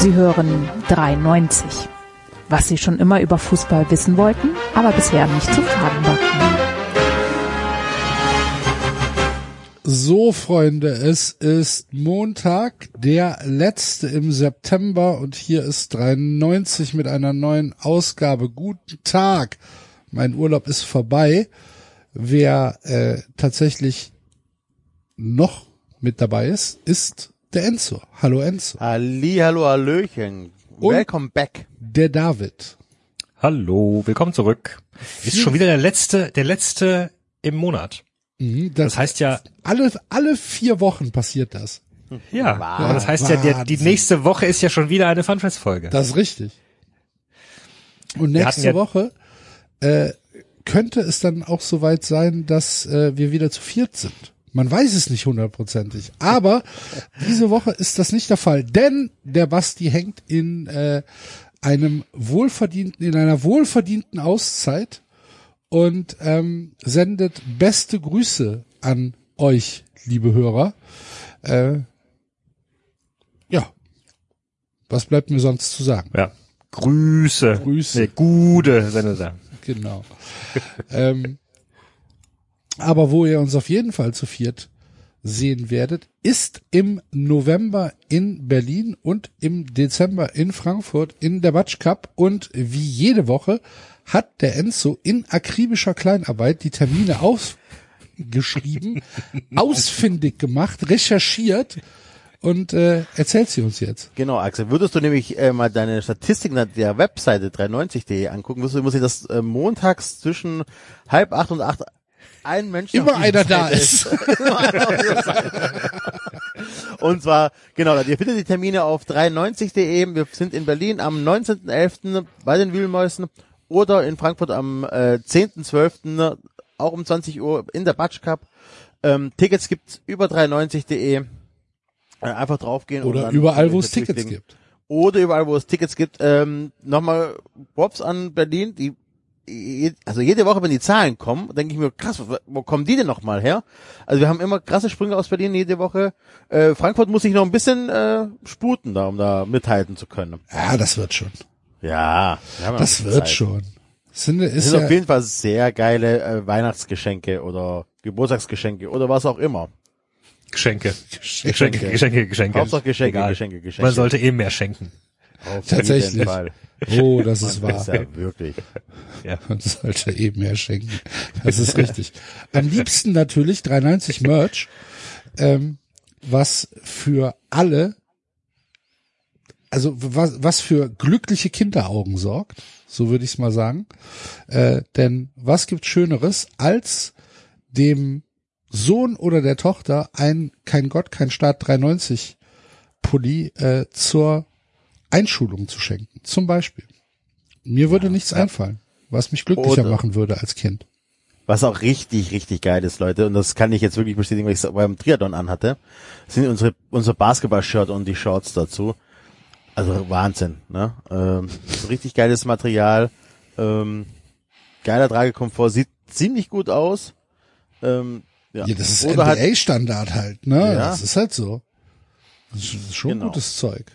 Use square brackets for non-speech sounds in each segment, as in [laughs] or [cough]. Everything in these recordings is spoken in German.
Sie hören 93. Was Sie schon immer über Fußball wissen wollten, aber bisher nicht zu fragen war. So, Freunde, es ist Montag, der letzte im September und hier ist 93 mit einer neuen Ausgabe. Guten Tag. Mein Urlaub ist vorbei. Wer äh, tatsächlich noch mit dabei ist, ist der Enzo. Hallo Enzo. Halli, hallo, hallöchen. Und Welcome back. Der David. Hallo, willkommen zurück. Ist schon wieder der letzte, der letzte im Monat. Mhm, Das heißt ja, alle, alle vier Wochen passiert das. ja, aber das heißt ja, der, die Wahnsinn. nächste Woche ist ja schon wieder eine Funfest-Folge. Das ist richtig. Und nächste ja- Woche äh, könnte es dann auch soweit sein, dass äh, wir wieder zu viert sind. Man weiß es nicht hundertprozentig. Aber diese Woche ist das nicht der Fall, denn der Basti hängt in äh, einem wohlverdienten, in einer wohlverdienten Auszeit und ähm, sendet beste Grüße an euch, liebe Hörer. Äh, ja. Was bleibt mir sonst zu sagen? Ja. Grüße. Grüße. Nee, gute Senator. Genau. [laughs] ähm, aber wo ihr uns auf jeden Fall zu viert sehen werdet, ist im November in Berlin und im Dezember in Frankfurt in der Batsch Cup und wie jede Woche hat der Enzo in akribischer Kleinarbeit die Termine aufgeschrieben, [laughs] ausfindig gemacht, recherchiert und äh, erzählt sie uns jetzt. Genau, Axel. Würdest du nämlich äh, mal deine Statistiken der Webseite 390.de angucken, wirst du, muss ich das äh, montags zwischen halb acht und acht ein Mensch Immer einer da ist. [laughs] Immer einer auf dieser Seite. Und zwar, genau, ihr findet die Termine auf 390.de. Wir sind in Berlin am 19.11. bei den Wühlmäusen oder in Frankfurt am äh, 10.12. auch um 20 Uhr in der Batsch Cup. Ähm, Tickets gibt's über 390.de. Äh, einfach draufgehen. und Oder dann überall, wo es Tickets gibt. oder überall, wo es Tickets gibt. Ähm, Nochmal Props an Berlin, die also jede Woche, wenn die Zahlen kommen, denke ich mir, krass, wo, kommen die denn nochmal her? Also wir haben immer krasse Sprünge aus Berlin jede Woche. Äh, Frankfurt muss sich noch ein bisschen äh, sputen, da, um da mithalten zu können. Ja, das wird schon. Ja, wir Das wird Zeit. schon. Sind, Es ist sind ja, auf jeden Fall sehr geile äh, Weihnachtsgeschenke oder Geburtstagsgeschenke oder was auch immer. Geschenke. Geschenke, Geschenke, Geschenke. Hauptsache Geschenke, Egal. Geschenke, Geschenke. Man sollte eben mehr schenken. Auf Tatsächlich. Oh, [laughs] das ist wahr. ist ja wirklich. Ja. [laughs] Man sollte eben mehr schenken. Das ist richtig. Am liebsten natürlich 390 Merch, ähm, was für alle, also was, was für glückliche Kinderaugen sorgt, so würde ich es mal sagen. Äh, denn was gibt Schöneres, als dem Sohn oder der Tochter ein kein Gott, kein Staat 390 Pulli äh, zur Einschulung zu schenken, zum Beispiel. Mir würde nichts einfallen, was mich glücklicher Oder- machen würde als Kind. Was auch richtig, richtig geil ist, Leute, und das kann ich jetzt wirklich bestätigen, weil ich es beim Triathlon anhatte, sind unsere, unser Basketball-Shirt und die Shorts dazu. Also Wahnsinn, ne? Ähm, richtig geiles Material, ähm, geiler Tragekomfort, sieht ziemlich gut aus. Ähm, ja. Ja, das ist halt, NBA-Standard halt, ne? Ja. Das ist halt so. Das ist schon Genau. gutes Zeug.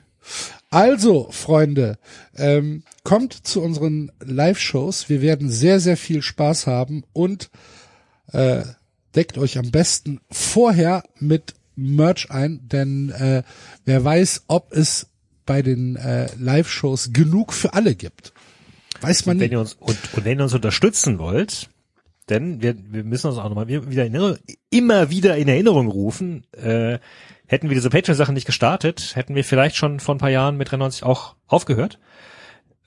Also, Freunde, ähm, kommt zu unseren Live-Shows. Wir werden sehr, sehr viel Spaß haben und äh, deckt euch am besten vorher mit Merch ein, denn äh, wer weiß, ob es bei den äh, Live-Shows genug für alle gibt. Weiß man Wenn nicht. ihr uns, und, und wenn ihr uns unterstützen wollt, denn wir, wir müssen uns auch nochmal wieder in Erinnerung, immer wieder in Erinnerung rufen, äh, hätten wir diese Patreon-Sachen nicht gestartet, hätten wir vielleicht schon vor ein paar Jahren mit 93 auch aufgehört.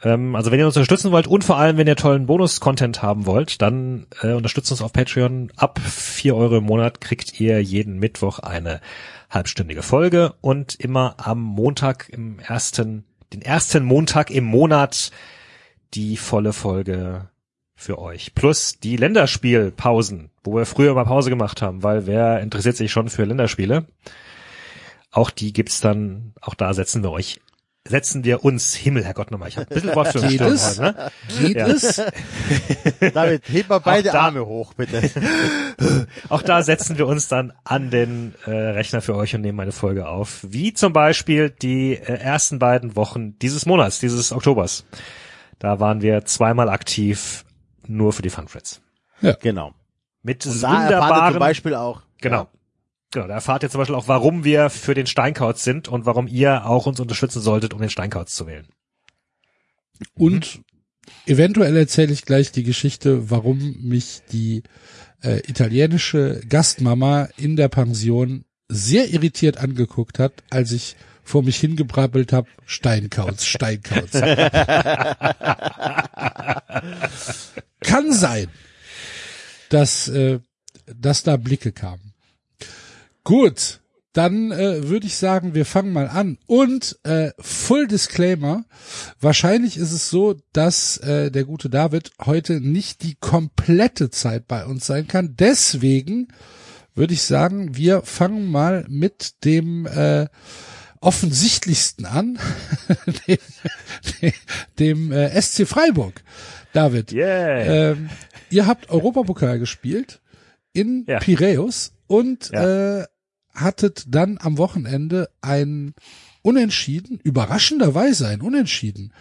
Ähm, also wenn ihr uns unterstützen wollt und vor allem, wenn ihr tollen Bonus-Content haben wollt, dann äh, unterstützt uns auf Patreon. Ab vier Euro im Monat kriegt ihr jeden Mittwoch eine halbstündige Folge und immer am Montag im ersten, den ersten Montag im Monat die volle Folge für euch. Plus die Länderspielpausen, wo wir früher mal Pause gemacht haben, weil wer interessiert sich schon für Länderspiele? Auch die gibt's dann, auch da setzen wir euch setzen wir uns, Himmel, Herrgott nochmal, ich habe ein bisschen Wortführung Geht es? ne? Geht Ja. es? [laughs] David, heb mal beide da- Arme hoch, bitte. [laughs] Auch da setzen wir uns dann an den äh, Rechner für euch und nehmen eine Folge auf. Wie zum Beispiel die äh, ersten beiden Wochen dieses Monats, dieses Oktobers. Da waren wir zweimal aktiv, nur für die Funfreds. Genau. Mit Und da ihr zum wunderbaren, Beispiel auch. genau. Genau, da erfahrt ihr zum Beispiel auch, warum wir für den Steinkauz sind und warum ihr auch uns unterstützen solltet, um den Steinkauz zu wählen. Und eventuell erzähle ich gleich die Geschichte, warum mich die äh, italienische Gastmama in der Pension sehr irritiert angeguckt hat, als ich vor mich hingebrabbelt habe, Steinkauz, Steinkauz. [laughs] Kann sein, dass, äh, dass da Blicke kamen. Gut, dann äh, würde ich sagen, wir fangen mal an. Und äh, Full Disclaimer, wahrscheinlich ist es so, dass äh, der gute David heute nicht die komplette Zeit bei uns sein kann. Deswegen würde ich sagen, wir fangen mal mit dem äh, offensichtlichsten an, [laughs] dem, dem äh, SC Freiburg. David, Yeah. ähm, ihr habt Europapokal gespielt in Ja. Piräus und Ja. äh, hattet dann am Wochenende ein Unentschieden, überraschenderweise ein Unentschieden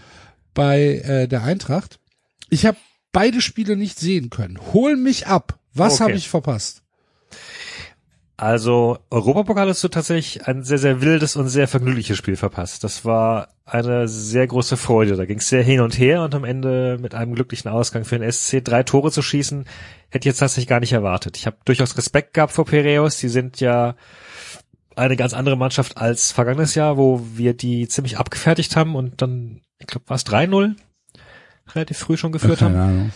bei äh, der Eintracht. Ich habe beide Spiele nicht sehen können. Hol mich ab. Was Okay. habe ich verpasst? Also Europapokal hast du tatsächlich ein sehr, sehr wildes und sehr vergnügliches Spiel verpasst. Das war eine sehr große Freude. Da ging es sehr hin und her und am Ende mit einem glücklichen Ausgang für den SC drei Tore zu schießen, hätte ich jetzt tatsächlich gar nicht erwartet. Ich habe durchaus Respekt gehabt vor Piraeus. Die sind ja eine ganz andere Mannschaft als vergangenes Jahr, wo wir die ziemlich abgefertigt haben und dann, ich glaube, war es 3-0 relativ früh schon geführt haben. Keine Ahnung.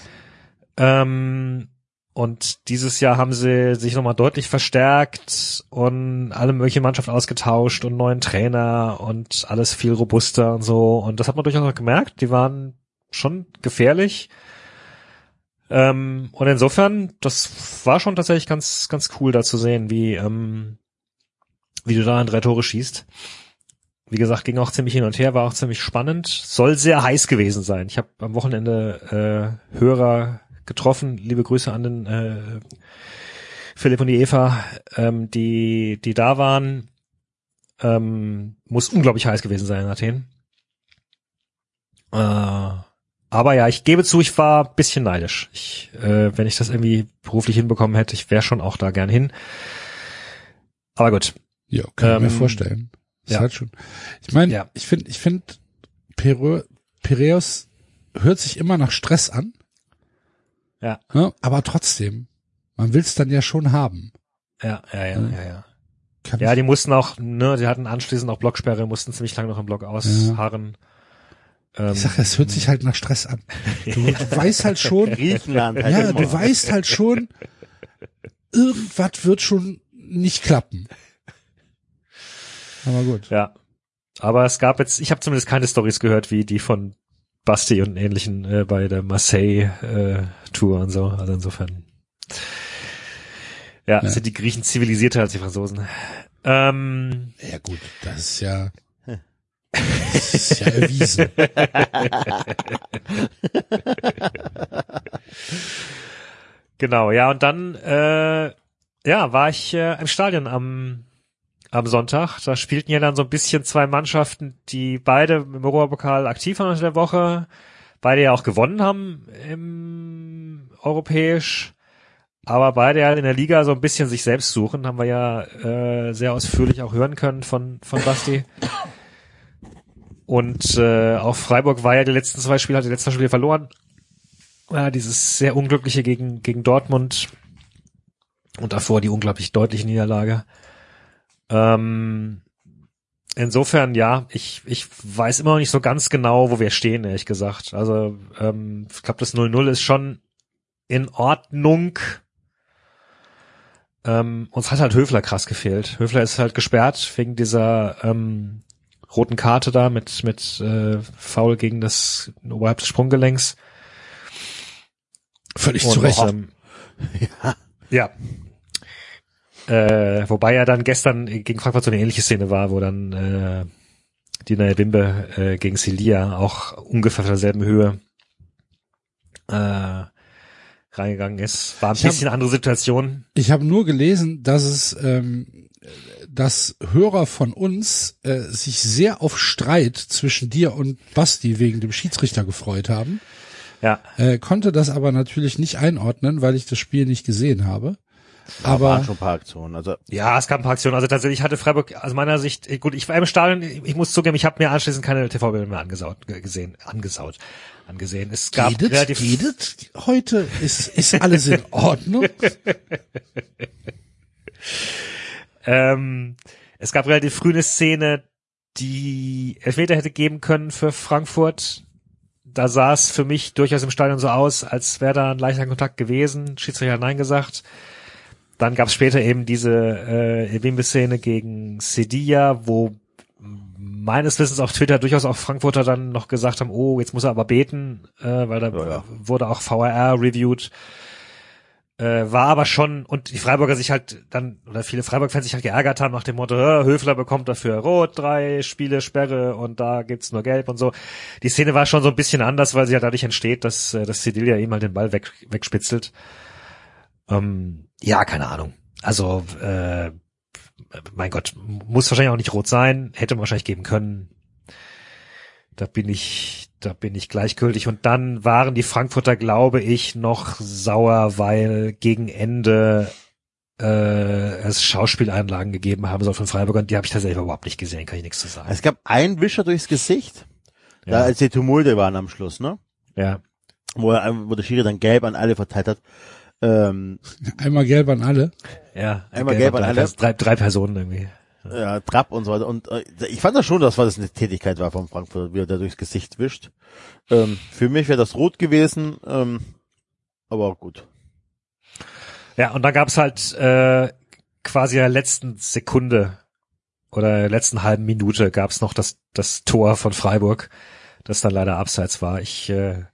Ähm, und dieses Jahr haben sie sich nochmal deutlich verstärkt und alle mögliche Mannschaft ausgetauscht und neuen Trainer und alles viel robuster und so. Und das hat man durchaus auch gemerkt. Die waren schon gefährlich. Ähm, und insofern, das war schon tatsächlich ganz, ganz cool da zu sehen, wie, ähm, wie du da an drei Tore schießt. Wie gesagt, ging auch ziemlich hin und her, war auch ziemlich spannend. Soll sehr heiß gewesen sein. Ich habe am Wochenende äh, Hörer getroffen. Liebe Grüße an den äh, Philipp und die Eva, ähm, die, die da waren. Ähm, muss unglaublich heiß gewesen sein in Athen. Äh, aber ja, ich gebe zu, ich war bisschen neidisch. Ich, äh, wenn ich das irgendwie beruflich hinbekommen hätte, ich wäre schon auch da gern hin. Aber gut. Ja, kann ich mir Ähm, vorstellen. Ist ja. halt schon. Ich meine, Ja. ich finde, ich finde, Piräus hört sich immer nach Stress an. Ja. Ne? Aber trotzdem, man will es dann ja schon haben. Ja, ja, ja, Mhm. ja, ja. Kann Ja, die mussten auch, ne, die hatten anschließend auch Blocksperre, mussten ziemlich lange noch im Block ausharren. Ähm, ich sag, es hört sich halt nach Stress an. Du, [laughs] du weißt halt schon, [laughs] Griechenland halt ja, immer. du weißt halt schon, irgendwas wird schon nicht klappen. Aber gut. Ja. Aber es gab jetzt, ich habe zumindest keine Stories gehört, wie die von Basti und ähnlichen äh, bei der Marseille äh, Tour und so. Also insofern. Ja, Ja. sind die Griechen zivilisierter als die Franzosen. Ähm, Ja gut, das ist ja, das ist ja erwiesen. [laughs] genau, ja, und dann äh, ja, war ich äh, im Stadion am am Sonntag. Da spielten ja dann so ein bisschen zwei Mannschaften, die beide im Europapokal aktiv waren unter der Woche, beide ja auch gewonnen haben im europäisch, aber beide ja in der Liga so ein bisschen sich selbst suchen, haben wir ja äh, sehr ausführlich auch hören können von von Basti. Und äh, auch Freiburg war ja die letzten zwei Spiele, hat die letzten Spiele verloren. Ja, dieses sehr unglückliche gegen gegen Dortmund und davor die unglaublich deutliche Niederlage. Ähm, insofern, ja, ich, ich weiß immer noch nicht so ganz genau, wo wir stehen, ehrlich gesagt. Also, ähm, ich glaube, das 0-0 ist schon in Ordnung. Ähm, uns hat halt Höfler krass gefehlt. Höfler ist halt gesperrt wegen dieser ähm, roten Karte da mit, mit äh, Foul gegen das oberhalb des Sprunggelenks. Völlig Und, zu Recht. Ähm, [laughs] ja. Äh, wobei ja dann gestern gegen Frankfurt so eine ähnliche Szene war, wo dann äh, die neue Bimbe äh, gegen Celia auch ungefähr auf derselben Höhe äh, reingegangen ist. War ein Ich hab- bisschen andere Situation. Ich habe nur gelesen, dass es, ähm, dass Hörer von uns äh, sich sehr auf Streit zwischen dir und Basti wegen dem Schiedsrichter gefreut haben. Ja. Äh, konnte das aber natürlich nicht einordnen, weil ich das Spiel nicht gesehen habe. Aber waren schon ein paar Aktionen. Also Ja, es gab ein paar Aktionen. Also tatsächlich hatte Freiburg aus meiner Sicht, gut, ich war im Stadion, ich muss zugeben, ich habe mir anschließend keine TV-Bilder mehr angesaut, ge- gesehen, angesaut, angesehen. Es gab geht es, relativ, geht es heute? Ist, ist alles in Ordnung? [laughs] ähm, es gab relativ früh eine Szene, die Elfmeter hätte geben können für Frankfurt. Da sah es für mich durchaus im Stadion so aus, als wäre da ein leichter Kontakt gewesen. Schiedsrichter hat Nein gesagt. Dann gab es später eben diese äh, Ebimbe-Szene gegen Sedilla, wo meines Wissens auf Twitter durchaus auch Frankfurter dann noch gesagt haben, oh, jetzt muss er aber beten, äh, weil da Ja, ja. wurde auch VRR reviewed. Äh, war aber schon, und die Freiburger sich halt dann, oder viele Freiburg-Fans sich halt geärgert haben nach dem Motto, "Hä, Höfler bekommt dafür Rot, drei Spiele Sperre und da gibt's nur Gelb und so. Die Szene war schon so ein bisschen anders, weil sie ja dadurch entsteht, dass, äh, dass Cedilia ihm halt den Ball weg, wegspitzelt. Ähm, ja, keine Ahnung. Also, äh, mein Gott, muss wahrscheinlich auch nicht rot sein, hätte man wahrscheinlich geben können. Da bin ich, da bin ich gleichgültig. Und dann waren die Frankfurter, glaube ich, noch sauer, weil gegen Ende äh, es Schauspieleinlagen gegeben haben soll von Freiburg und die habe ich tatsächlich überhaupt nicht gesehen, kann ich nichts zu sagen. es gab einen Wischer durchs Gesicht, da Ja. als die Tumulte waren am Schluss, ne? Ja. Wo, er, wo der Schiri dann gelb an alle verteilt hat. Ähm, Einmal gelb an alle. Ja, Einmal gelb an drei, alle. drei, drei Personen irgendwie. ja, Trapp und so weiter. Und äh, ich fand das schon, dass das eine Tätigkeit war vom Frankfurt, wie er da durchs Gesicht wischt. Ähm, für mich wäre das rot gewesen, ähm, aber gut. Ja, und dann gab's halt äh, quasi in der letzten Sekunde oder der letzten halben Minute gab's noch das, das Tor von Freiburg, das dann leider abseits war. Ich äh,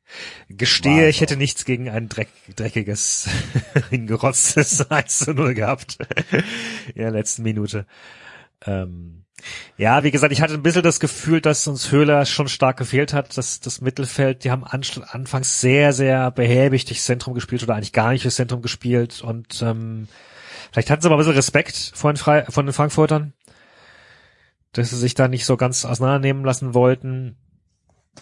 gestehe, War ich hätte nichts gegen ein dreck, dreckiges, [laughs] hingerotztes [laughs] 1 zu 0 gehabt [laughs] in der letzten Minute. Ähm, ja, wie gesagt, ich hatte ein bisschen das Gefühl, dass uns Höhler schon stark gefehlt hat, dass das Mittelfeld, die haben anfangs sehr, sehr behäbig durchs Zentrum gespielt oder eigentlich gar nicht durchs Zentrum gespielt und ähm, vielleicht hatten sie aber ein bisschen Respekt von den, Fre von den Frankfurtern, dass sie sich da nicht so ganz auseinandernehmen lassen wollten.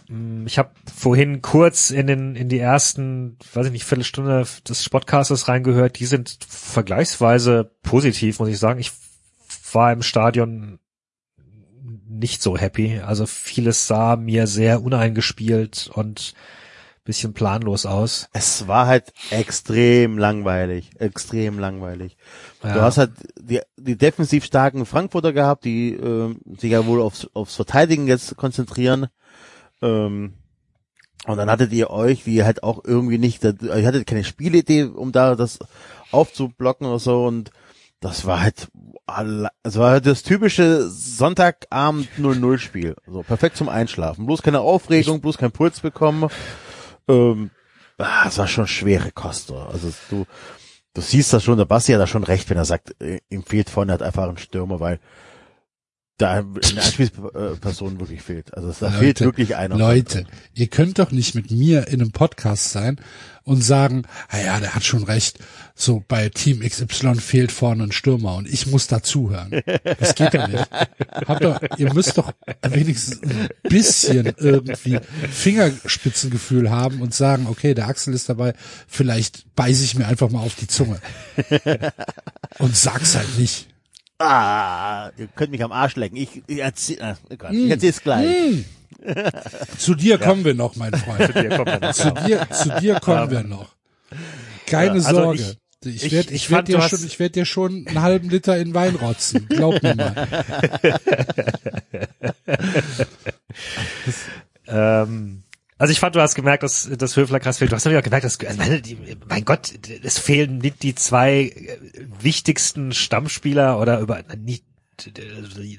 Mm, Ich habe vorhin kurz in den in die ersten, weiß ich nicht, Viertelstunde des Sportcastes reingehört. Die sind vergleichsweise positiv, muss ich sagen. Ich war im Stadion nicht so happy. Also vieles sah mir sehr uneingespielt und bisschen planlos aus. Es war halt extrem langweilig, extrem langweilig. Du Ja. hast halt die, die defensiv starken Frankfurter gehabt, die ähm, sich ja wohl aufs, aufs Verteidigen jetzt konzentrieren. Ähm, und dann hattet ihr euch, die halt auch irgendwie nicht, ihr hattet keine Spielidee, um da das aufzublocken oder so und das war halt, es war halt das typische Sonntagabend 0-0 Spiel. So perfekt zum Einschlafen. Bloß keine Aufregung, bloß kein Puls bekommen. Ähm, ah, es war schon schwere Kost. so. Also du, du siehst das schon, der Basti hat da schon recht, wenn er sagt, äh, ihm fehlt vorne halt einfach ein Stürmer, weil da eine Anspielsperson wirklich fehlt. Also da fehlt wirklich einer. Leute, ihr könnt doch nicht mit mir in einem Podcast sein und sagen, ah ja, der hat schon recht, so bei Team XY fehlt vorne ein Stürmer und ich muss dazuhören. Das geht doch nicht. Habt doch, ihr müsst doch wenigstens ein bisschen irgendwie Fingerspitzengefühl haben und sagen, okay, der Axel ist dabei, vielleicht beiße ich mir einfach mal auf die Zunge. Und sag's halt nicht. Ah, ihr könnt mich am Arsch lecken. Ich, ich erzähl, ah, Gott, ich erzähl's gleich. [laughs] Zu dir kommen wir noch, mein Freund. Hier kommt er noch zu dir, zu dir kommen wir noch. Keine Ja, also Sorge. ich- Ich, werde ich ich werd dir schon, ich werd dir schon einen halben Liter in Wein rotzen. Glaub mir mal. [laughs] Ähm, also ich fand, du hast gemerkt, dass das Höfler krass fehlt. Du hast auch gemerkt, dass also mein Gott, es fehlen nicht die zwei äh, wichtigsten Stammspieler oder über nicht äh,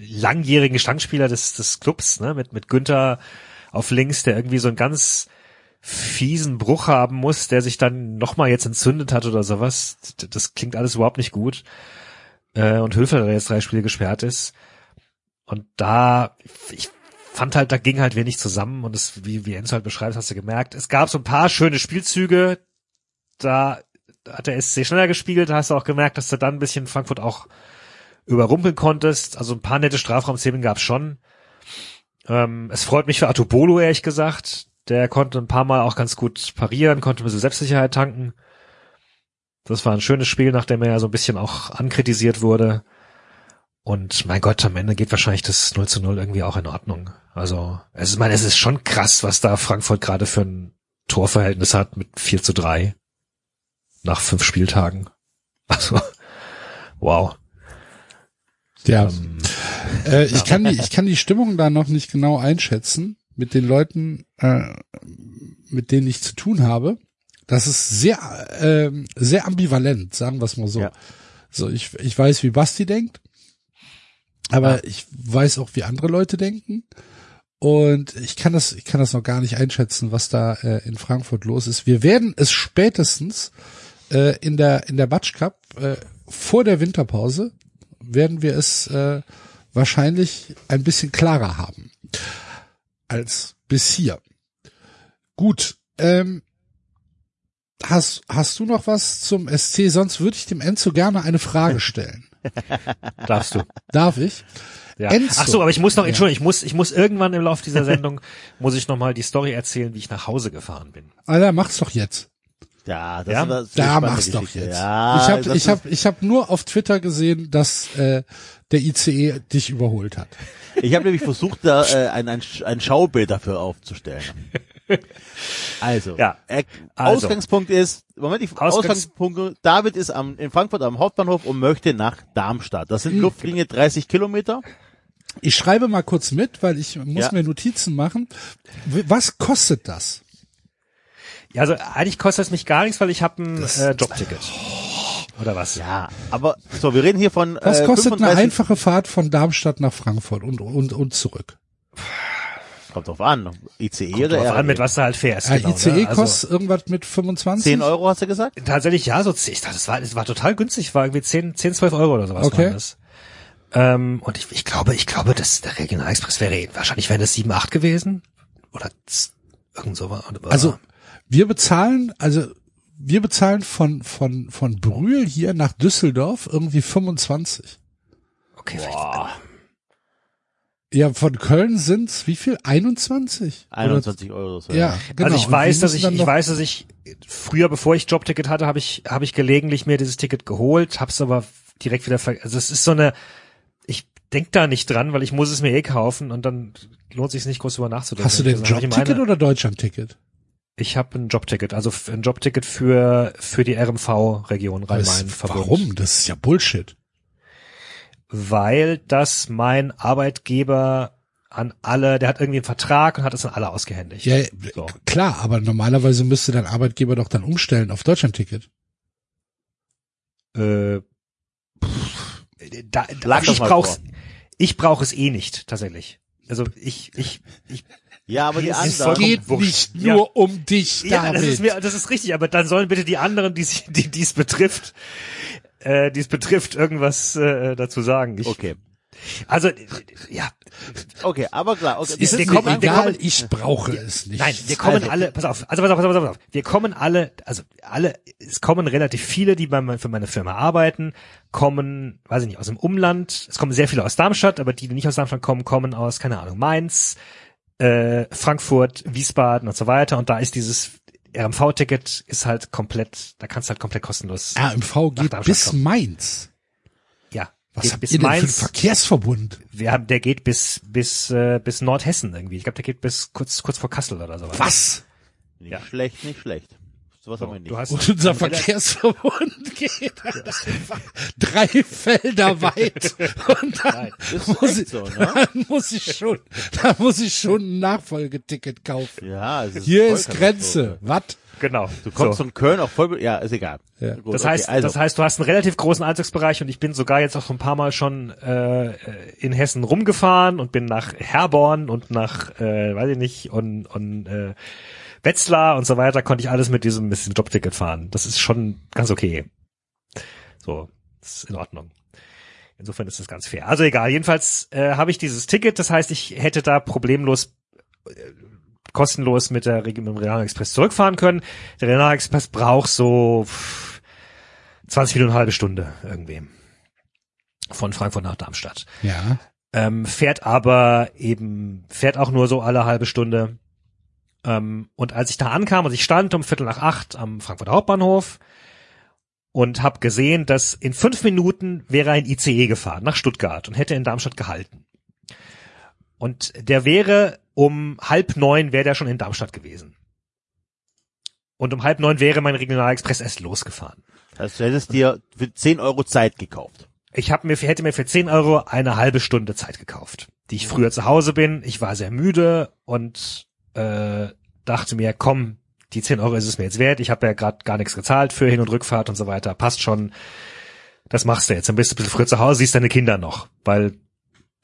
langjährigen Stammspieler des, des Clubs, ne, mit mit Günther auf links, der irgendwie so einen ganz fiesen Bruch haben muss, der sich dann nochmal jetzt entzündet hat oder sowas. Das klingt alles überhaupt nicht gut. Äh, und Höfler, der jetzt drei Spiele gesperrt ist. Und da, ich fand halt, da ging halt wenig zusammen und es, wie, wie Enzo halt beschreibt, hast du gemerkt. Es gab so ein paar schöne Spielzüge, da hat der SC schneller gespielt, da hast du auch gemerkt, dass du dann ein bisschen Frankfurt auch überrumpeln konntest. Also ein paar nette Strafraumszenen gab's schon. Ähm, es freut mich für Atobolo, ehrlich gesagt. Der konnte ein paar Mal auch ganz gut parieren, konnte ein bisschen Selbstsicherheit tanken. Das war ein schönes Spiel, nachdem er ja so ein bisschen auch ankritisiert wurde. Und mein Gott, am Ende geht wahrscheinlich das 0 zu 0 irgendwie auch in Ordnung. Also, es ist, ich meine, es ist schon krass, was da Frankfurt gerade für ein Torverhältnis hat mit 4 zu 3 nach fünf Spieltagen. [laughs] Also, wow. Ja. Ähm, Äh, ich kann die, ich kann die Stimmung da noch nicht genau einschätzen mit den Leuten, äh, mit denen ich zu tun habe. Das ist sehr, ähm, sehr ambivalent, sagen wir es mal so. Ja. So, ich, ich weiß, wie Basti denkt, aber ich weiß auch, wie andere Leute denken. Und ich kann das, ich kann das noch gar nicht einschätzen, was da äh, in Frankfurt los ist. Wir werden es spätestens äh, in der in der Batsch Cup äh, vor der Winterpause werden wir es äh, wahrscheinlich ein bisschen klarer haben als bis hier. Gut, ähm, hast hast du noch was zum SC? Sonst würde ich dem Enzo gerne eine Frage stellen. [laughs] darfst du. Darf ich? Ja. Enzo. Ach so, aber ich muss noch, Ja. Entschuldigung, ich muss, ich muss irgendwann im Laufe dieser Sendung, [laughs] muss ich noch mal die Story erzählen, wie ich nach Hause gefahren bin. Alter, mach's doch jetzt. Ja, das Ja? ist Da mach's doch jetzt. Ja, ich habe ich hab, ich hab nur auf Twitter gesehen, dass äh, der ICE dich überholt hat. Ich habe nämlich versucht, da äh, ein, ein, ein Schaubild dafür aufzustellen. [laughs] [laughs] Also, Ja, äh, also. Ausgangspunkt ist, Moment, die Ausgangs- Ausgangspunkt, David ist am, in Frankfurt am Hauptbahnhof und möchte nach Darmstadt. Das sind Luftlinie 30 Kilometer. Ich schreibe mal kurz mit, weil ich muss Ja. mir Notizen machen. Was kostet das? Ja, also eigentlich kostet es mich gar nichts, weil ich habe ein Das- äh, Jobticket. Oder was? Ja, aber so, wir reden hier von Was äh, kostet eine 35 einfache Fahrt von Darmstadt nach Frankfurt und und und zurück? Kommt drauf an, ICE Kommt oder drauf an, RE? mit was du halt fährst. Ja, genau, ICE ne? Also, kostet irgendwas mit 25? 10 Euro hast du gesagt? Tatsächlich, ja, so, ich dachte, das war, das war total günstig, war irgendwie 10, 10 12 Euro oder sowas Okay. Ähm, und ich, ich glaube, ich glaube, dass der Regionalexpress wäre, wahrscheinlich wären das 7, 8 gewesen. Oder irgend so. oder- Also wir bezahlen, also wir bezahlen von von von Brühl hier nach Düsseldorf irgendwie 25. okay, vielleicht, Ja, von Köln sind's wie viel? 21? Oder- 21 Euro. So, Ja, genau. also ich weiß, dass ich, ich weiß, dass ich früher, bevor ich Jobticket hatte, habe ich, habe ich gelegentlich mir dieses Ticket geholt, hab's aber direkt wieder ver also es ist so eine, ich denk da nicht dran, weil ich muss es mir eh kaufen und dann lohnt sich nicht groß drüber nachzudenken. Hast du denn Also Jobticket meine- oder Deutschlandticket? Ich habe ein Jobticket, also ein Jobticket für für die RMV-Region Rhein-Main. Warum? Das ist ja Bullshit. Weil das mein Arbeitgeber an alle, der hat irgendwie einen Vertrag und hat es an alle ausgehändigt. Ja, So. klar, aber normalerweise müsste dein Arbeitgeber doch dann umstellen auf Deutschlandticket. Äh, pff, da, da, ich brauch's, vor. ich brauche es eh nicht tatsächlich. Also ich ich ich Ja, aber die Es anderen. vollkommen Geht wurscht. nicht Ja. nur um dich, ja, David. das ist mir das ist richtig, aber dann sollen bitte die anderen, die sich- die dies betrifft, äh, dies betrifft, irgendwas äh, dazu sagen. Ich, Okay. Also ja, Okay, aber klar. Okay, ist wir kommen- wir kommen- ich brauche es nicht. Nein, wir kommen Also- alle, pass auf, also pass auf, pass auf, pass auf, wir kommen alle, also alle, es kommen relativ viele, die bei, für meine Firma arbeiten, kommen, weiß ich nicht, aus dem Umland, es kommen sehr viele aus Darmstadt, aber die, die nicht aus Darmstadt kommen, kommen aus, keine Ahnung, Mainz, äh, Frankfurt, Wiesbaden und so weiter und da ist dieses RMV-Ticket ist halt komplett, da kannst du halt komplett kostenlos, RMV geht bis kommen. Mainz. ja, Was habt bis ihr denn für einen Mainz, Verkehrsverbund? wir haben, der geht bis, bis, äh, bis Nordhessen irgendwie, ich glaube, der geht bis kurz, kurz vor Kassel oder sowas. Was? Nicht Ja. schlecht, nicht schlecht. Sowas haben wir nicht. Du hast Und [laughs] unser Verkehrsverbund [laughs] geht drei Felder weit. Und dann Nein. Muss, ich, so, ne? [laughs] dann muss ich schon, da muss ich schon ein Nachfolgeticket kaufen. Ja, es ist Hier ist. Grenze. Was? Genau. Du kommst so. von Köln auch voll, ja, ist egal. Ja. Gut, Das okay, heißt, also, das heißt, du hast einen relativ großen Einzugsbereich und ich bin sogar jetzt auch ein paar Mal schon äh, in Hessen rumgefahren und bin nach Herborn und nach, äh, weiß ich nicht, und, und äh, Wetzlar und so weiter, konnte ich alles mit diesem, mit diesem Jobticket fahren. Das ist schon ganz okay. So, das ist in Ordnung. Insofern ist das ganz fair. Also egal, jedenfalls äh, habe ich dieses Ticket, das heißt, ich hätte da problemlos äh, kostenlos mit der mit dem Regional Express zurückfahren können. Der Regional Express braucht so pff, 20 Minuten, eine halbe Stunde irgendwie von Frankfurt nach Darmstadt. Ja. Ähm, fährt aber eben, fährt auch nur so alle halbe Stunde. Ähm, und als ich da ankam, also ich stand um Viertel nach acht am Frankfurter Hauptbahnhof und habe gesehen, dass in fünf Minuten wäre ein ICE gefahren nach Stuttgart und hätte in Darmstadt gehalten. Und der wäre um halb neun wäre der schon in Darmstadt gewesen. Und um halb neun wäre mein Regionalexpress erst losgefahren. Also du hättest dir für 10 Euro Zeit gekauft. Ich hab mir, hätte mir für 10 Euro eine halbe Stunde Zeit gekauft, die ich früher zu Hause bin. Ich war sehr müde und äh, dachte mir, komm, die 10 Euro ist es mir jetzt wert. Ich habe ja gerade gar nichts gezahlt für Hin- und Rückfahrt und so weiter. Passt schon. Das machst du jetzt. Dann bist du ein bisschen früher zu Hause, siehst deine Kinder noch. Weil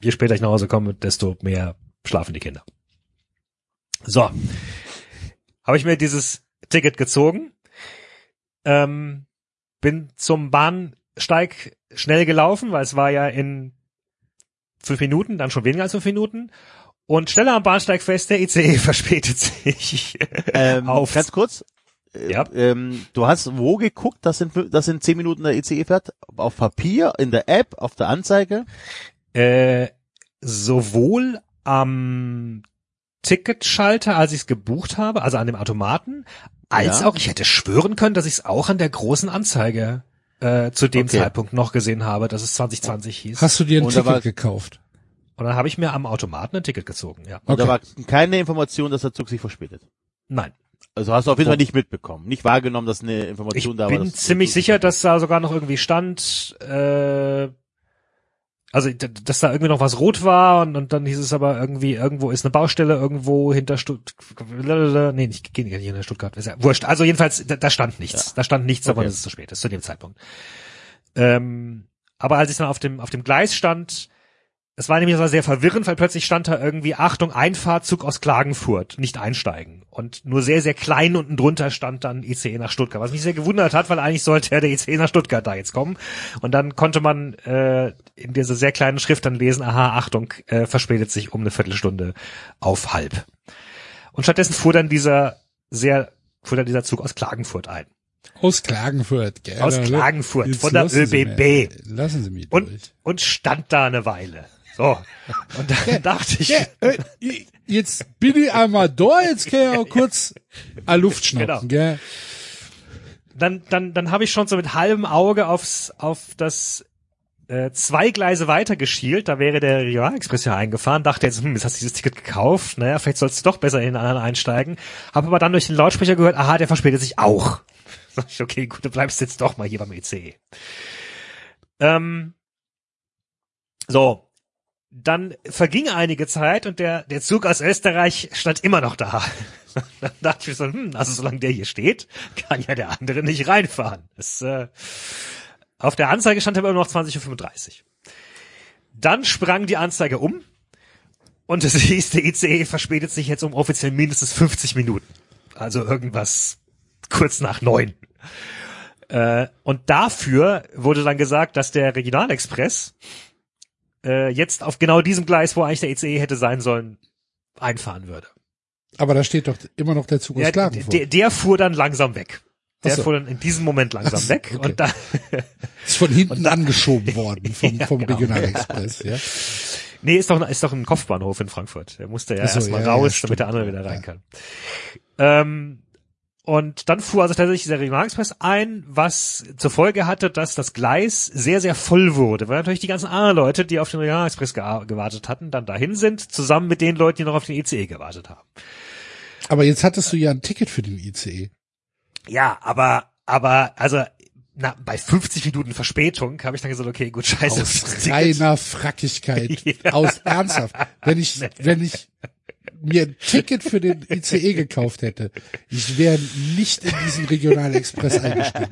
je später ich nach Hause komme, desto mehr schlafen die Kinder. So. Habe ich mir dieses Ticket gezogen. Ähm, bin zum Bahnsteig schnell gelaufen, weil es war ja in fünf Minuten, dann schon weniger als fünf Minuten. Und stelle am Bahnsteig fest, der ICE [laughs] verspätet sich. Ähm, Auf. Ganz kurz. Äh, Ja. Ähm, du hast wo geguckt, dass in, dass in 10 Minuten der ICE fährt? Auf Papier, in der App, auf der Anzeige? Äh, sowohl am Ticketschalter, als ich es gebucht habe, also an dem Automaten, als Ja. auch, ich hätte schwören können, dass ich es auch an der großen Anzeige äh, zu dem Okay. Zeitpunkt noch gesehen habe, dass es 2020 hieß. Hast du dir ein Und Ticket gekauft? Und dann habe ich mir am Automaten ein Ticket gezogen, ja. Und da Okay. war keine Information, dass der Zug sich verspätet. Nein. Also hast du auf jeden Fall nicht mitbekommen, nicht wahrgenommen, dass eine Ich Information da war. bin dass- ziemlich sicher, dass da sogar noch irgendwie stand, äh, also dass da irgendwie noch was rot war und, und dann hieß es aber irgendwie, irgendwo ist eine Baustelle irgendwo hinter Stuttgart. Nee, nicht, nicht hinter Stuttgart. Ist ja wurscht. Also jedenfalls, da, da stand nichts. Da stand nichts, aber Okay. das ist zu spät, das ist zu dem Zeitpunkt. Ähm, aber als ich dann auf dem, auf dem Gleis stand, es war nämlich so sehr verwirrend, weil plötzlich stand da irgendwie, Achtung, Einfahrzug aus Klagenfurt, nicht einsteigen. Und nur sehr, sehr klein unten drunter stand dann ICE nach Stuttgart, was mich sehr gewundert hat, weil eigentlich sollte ja der ICE nach Stuttgart da jetzt kommen. Und dann konnte man äh, in dieser sehr kleinen Schrift dann lesen, aha, Achtung, äh, verspätet sich um eine Viertelstunde auf halb. Und stattdessen fuhr dann dieser sehr, fuhr dann dieser Zug aus Klagenfurt ein. Aus Klagenfurt, gell? Aus Klagenfurt, Jetzt von der lassen Sie ÖBB. mir- Lassen Sie mich Und, durch. und stand da eine Weile. So. Und dann dachte ich, Ja, äh, jetzt bin ich einmal da, jetzt kann ich auch [laughs] kurz a Luft schnappen, Genau. gell? dann, dann, dann habe ich schon so mit halbem Auge aufs, auf das äh, zwei Gleise weiter geschielt, da wäre der Regionalexpress ja eingefahren, dachte jetzt, hm, jetzt hast du dieses Ticket gekauft, naja, vielleicht sollst du doch besser in den anderen einsteigen. Habe aber dann durch den Lautsprecher gehört, aha, der verspätet sich auch. [laughs] Sag ich, okay, gut, du bleibst jetzt doch mal hier beim ECE. Ähm, so, dann verging einige Zeit und der, der Zug aus Österreich stand immer noch da. [laughs] Dann dachte ich so, hm, also solange der hier steht, kann ja der andere nicht reinfahren. Das, äh, auf der Anzeige stand aber immer noch 20.35 Uhr. Dann sprang die Anzeige um und es hieß, der ICE verspätet sich jetzt um offiziell mindestens 50 Minuten. Also irgendwas kurz nach neun. Äh, und dafür wurde dann gesagt, dass der Regionalexpress äh, jetzt auf genau diesem Gleis, wo eigentlich der ICE hätte sein sollen, einfahren würde. Aber da steht doch immer noch der Zug aus Ja, Klagenfurt. der, der fuhr dann langsam weg. Der so. fuhr dann in diesem Moment langsam so, weg okay. und dann [laughs] Ist von hinten [laughs] angeschoben worden vom, [laughs] Ja, vom genau. Regionalexpress, ja. Nee, ist doch, ist doch ein Kopfbahnhof in Frankfurt. Der musste ja so, erstmal ja, ja, raus, stimmt. damit der andere wieder rein Ja. kann. Ähm, und dann fuhr also tatsächlich dieser Regionalexpress ein, was zur Folge hatte, dass das Gleis sehr, sehr voll wurde, weil natürlich die ganzen anderen Leute, die auf den Regionalexpress gewartet hatten, dann dahin sind, zusammen mit den Leuten, die noch auf den ICE gewartet haben. Aber jetzt hattest du ja ein Ticket für den ICE. Ja, aber, aber, also, na, bei 50 Minuten Verspätung habe ich dann gesagt, okay, gut, scheiße. Aus reiner Frackigkeit. [laughs] Ja. Aus ernsthaft. Wenn ich, [laughs] wenn ich mir ein Ticket für den ICE gekauft hätte, ich wäre nicht in diesen Regionalexpress eingestiegen.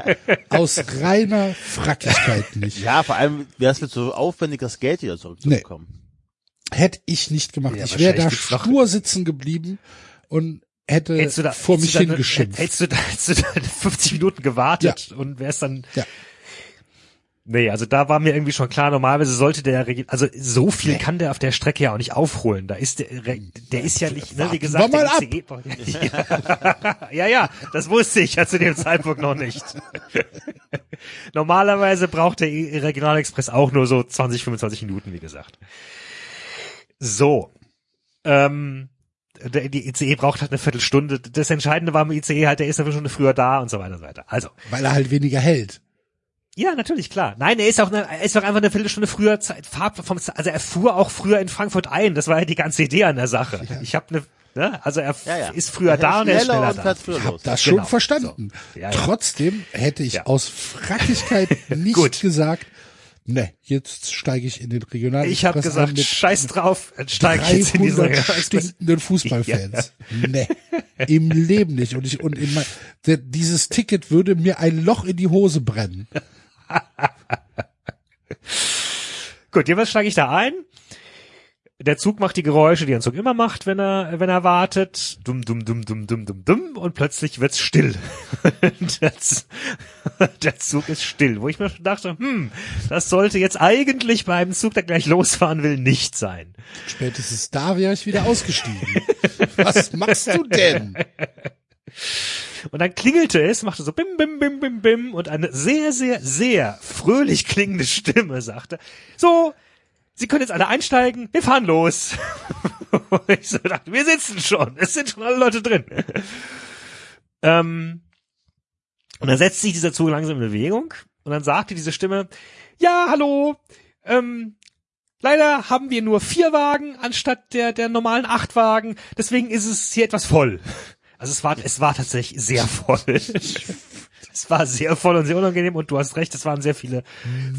Aus reiner Frackigkeit nicht. Ja, vor allem wäre es mir so aufwendig, das Geld wieder zurückzubekommen. Hätte ich nicht gemacht. Ja, ich wäre da stur sitzen geblieben und hätte Hättest du da, vor mich hingeschimpft. Hättest du da, hättest du da 50 Minuten gewartet und wärst dann, Ja. Nee, also da war mir irgendwie schon klar, normalerweise sollte der, also so viel kann der auf der Strecke ja auch nicht aufholen. Da ist der, der ist ja nicht, ne, wie gesagt, mal der ICE braucht- ja, [laughs] ja, ja, das wusste ich ja zu dem Zeitpunkt noch nicht. [laughs] Normalerweise braucht der Regionalexpress auch nur so 20, 25 Minuten, wie gesagt. So. Ähm, der, die ICE braucht halt eine Viertelstunde. Das Entscheidende war im ICE halt, der ist eine Viertelstunde früher da und so weiter und so weiter. Also, Weil er halt weniger hält. Ja, natürlich, klar. Nein, er ist auch, eine, er ist auch einfach eine Viertelstunde früher Zeit, Farb vom, also er fuhr auch früher in Frankfurt ein. Das war ja die ganze Idee an der Sache. Ich habe eine, ne, also er Ja, ja. ist früher da und er ist schneller und da. fährt früher Ich hab das schon Genau. verstanden. So. Ja, ja. Trotzdem hätte ich Ja. aus Frackigkeit [laughs] nicht gesagt, ne, jetzt steige ich in den Regionalexpress Ich habe gesagt, mit scheiß drauf, steig jetzt in diesen 300 Regionalexpress. stinkenden Fußballfans. [laughs] Ne, im Leben nicht. Und ich und in mein, der, dieses Ticket würde mir ein Loch in die Hose brennen. Gut, jedenfalls steige ich da ein. Der Zug macht die Geräusche, die ein Zug immer macht, wenn er, wenn er wartet. Dumm, dumm, dumm, dumm, dumm, dumm, dumm. Und plötzlich wird's still. [laughs] der, der Zug ist still. Wo ich mir schon dachte, hm, das sollte jetzt eigentlich bei einem Zug, der gleich losfahren will, nicht sein. Spätestens da wäre ich wieder ausgestiegen. Was machst du denn? [laughs] Und dann klingelte es, machte so bim, bim, bim, bim, bim und eine sehr, sehr, sehr fröhlich klingende Stimme sagte, so, Sie können jetzt alle einsteigen, wir fahren los. Und [laughs] ich so dachte, wir sitzen schon, es sind schon alle Leute drin. ähm, und dann setzt sich dieser Zug langsam in Bewegung und dann sagte diese Stimme, ja, hallo, ähm, leider haben wir nur vier Wagen anstatt der, der normalen acht Wagen, deswegen ist es hier etwas voll. Also es war, es war tatsächlich sehr voll. [laughs] es war sehr voll und sehr unangenehm und du hast recht, es waren sehr viele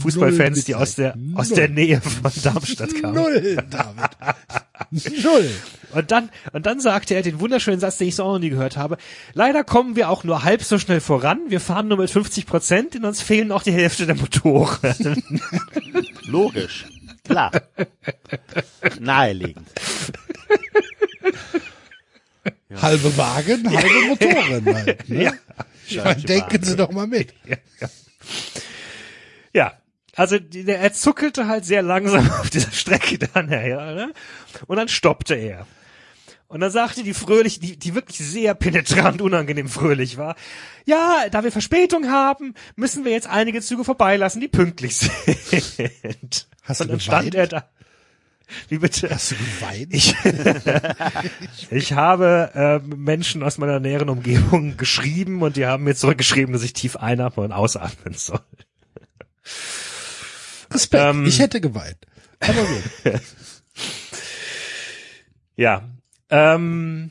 Fußballfans, die aus der, aus der Nähe von Darmstadt kamen. Null, David. Null. Und dann, und dann sagte er den wunderschönen Satz, den ich so auch noch nie gehört habe. Leider kommen wir auch nur halb so schnell voran. Wir fahren nur mit 50 Prozent, in uns fehlen auch die Hälfte der Motoren. [laughs] Logisch. Klar. Naheliegend. [laughs] Halbe Wagen, [laughs] halbe Motoren halt. Ne? Ja. Ich meine, denken Sie doch mal mit. Ja, also die- der, er zuckelte halt sehr langsam [laughs] auf dieser Strecke dann her, ne? Und dann stoppte er. Und dann sagte die fröhlich, die, die wirklich sehr penetrant unangenehm fröhlich war, ja, da wir Verspätung haben, müssen wir jetzt einige Züge vorbeilassen, die pünktlich [laughs] sind. Hast Und du dann stand geweint? er da. Wie bitte? Hast du geweint? Ich, [laughs] ich habe äh, Menschen aus meiner näheren Umgebung [laughs] geschrieben und die haben mir zurückgeschrieben, dass ich tief einatmen und ausatmen soll. Respekt. ähm, ich hätte geweint. Aber gut. [laughs] Ja. Ähm,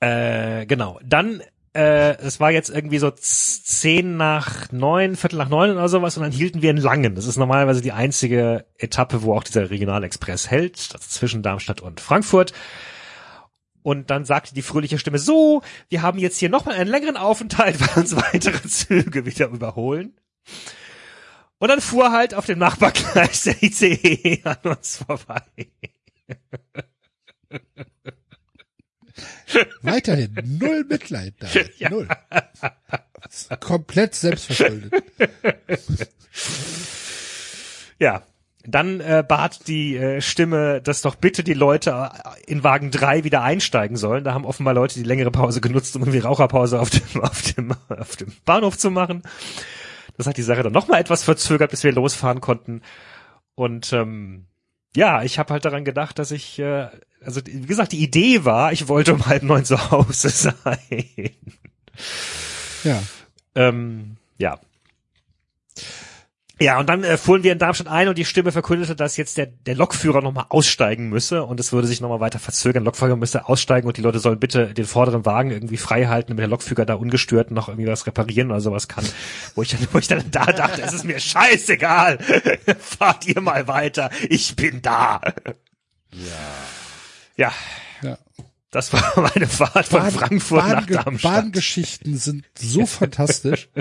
äh, genau. Dann, äh, es war jetzt irgendwie so zehn nach neun, Viertel nach neun oder sowas und dann hielten wir in Langen. Das ist normalerweise die einzige Etappe, wo auch dieser Regionalexpress hält, also zwischen Darmstadt und Frankfurt. Und dann sagte die fröhliche Stimme, so, wir haben jetzt hier nochmal einen längeren Aufenthalt, [laughs] weil uns weitere Züge wieder überholen. Und dann fuhr halt auf dem Nachbargleis der ICE an uns vorbei. [laughs] [laughs] Weiterhin null Mitleid, David. [laughs] Ja. Null. Komplett selbstverschuldet. [laughs] Ja. Dann äh, bat die äh, Stimme, dass doch bitte die Leute in Wagen 3 wieder einsteigen sollen. Da haben offenbar Leute die längere Pause genutzt, um irgendwie Raucherpause auf dem, auf dem, auf dem Bahnhof zu machen. Das hat die Sache dann nochmal etwas verzögert, bis wir losfahren konnten. Und ähm, ja, ich habe halt daran gedacht, dass ich, äh, also wie gesagt, die Idee war, ich wollte um halb neun zu Hause [laughs] sein. Ja. Ähm, ja. Ja, und dann äh, fuhren wir in Darmstadt ein und die Stimme verkündete, dass jetzt der, der Lokführer nochmal aussteigen müsse und es würde sich nochmal weiter verzögern. Lokführer müsste aussteigen und die Leute sollen bitte den vorderen Wagen irgendwie frei halten, damit der Lokführer da ungestört noch irgendwie was reparieren oder sowas kann. Wo ich dann, wo ich dann da dachte, es ist mir scheißegal. [laughs] Fahrt ihr mal weiter. Ich bin da. Ja. ja. Das war meine Fahrt von Bahn- Frankfurt nach Bahnge- Darmstadt. Bahngeschichten sind so fantastisch. [laughs]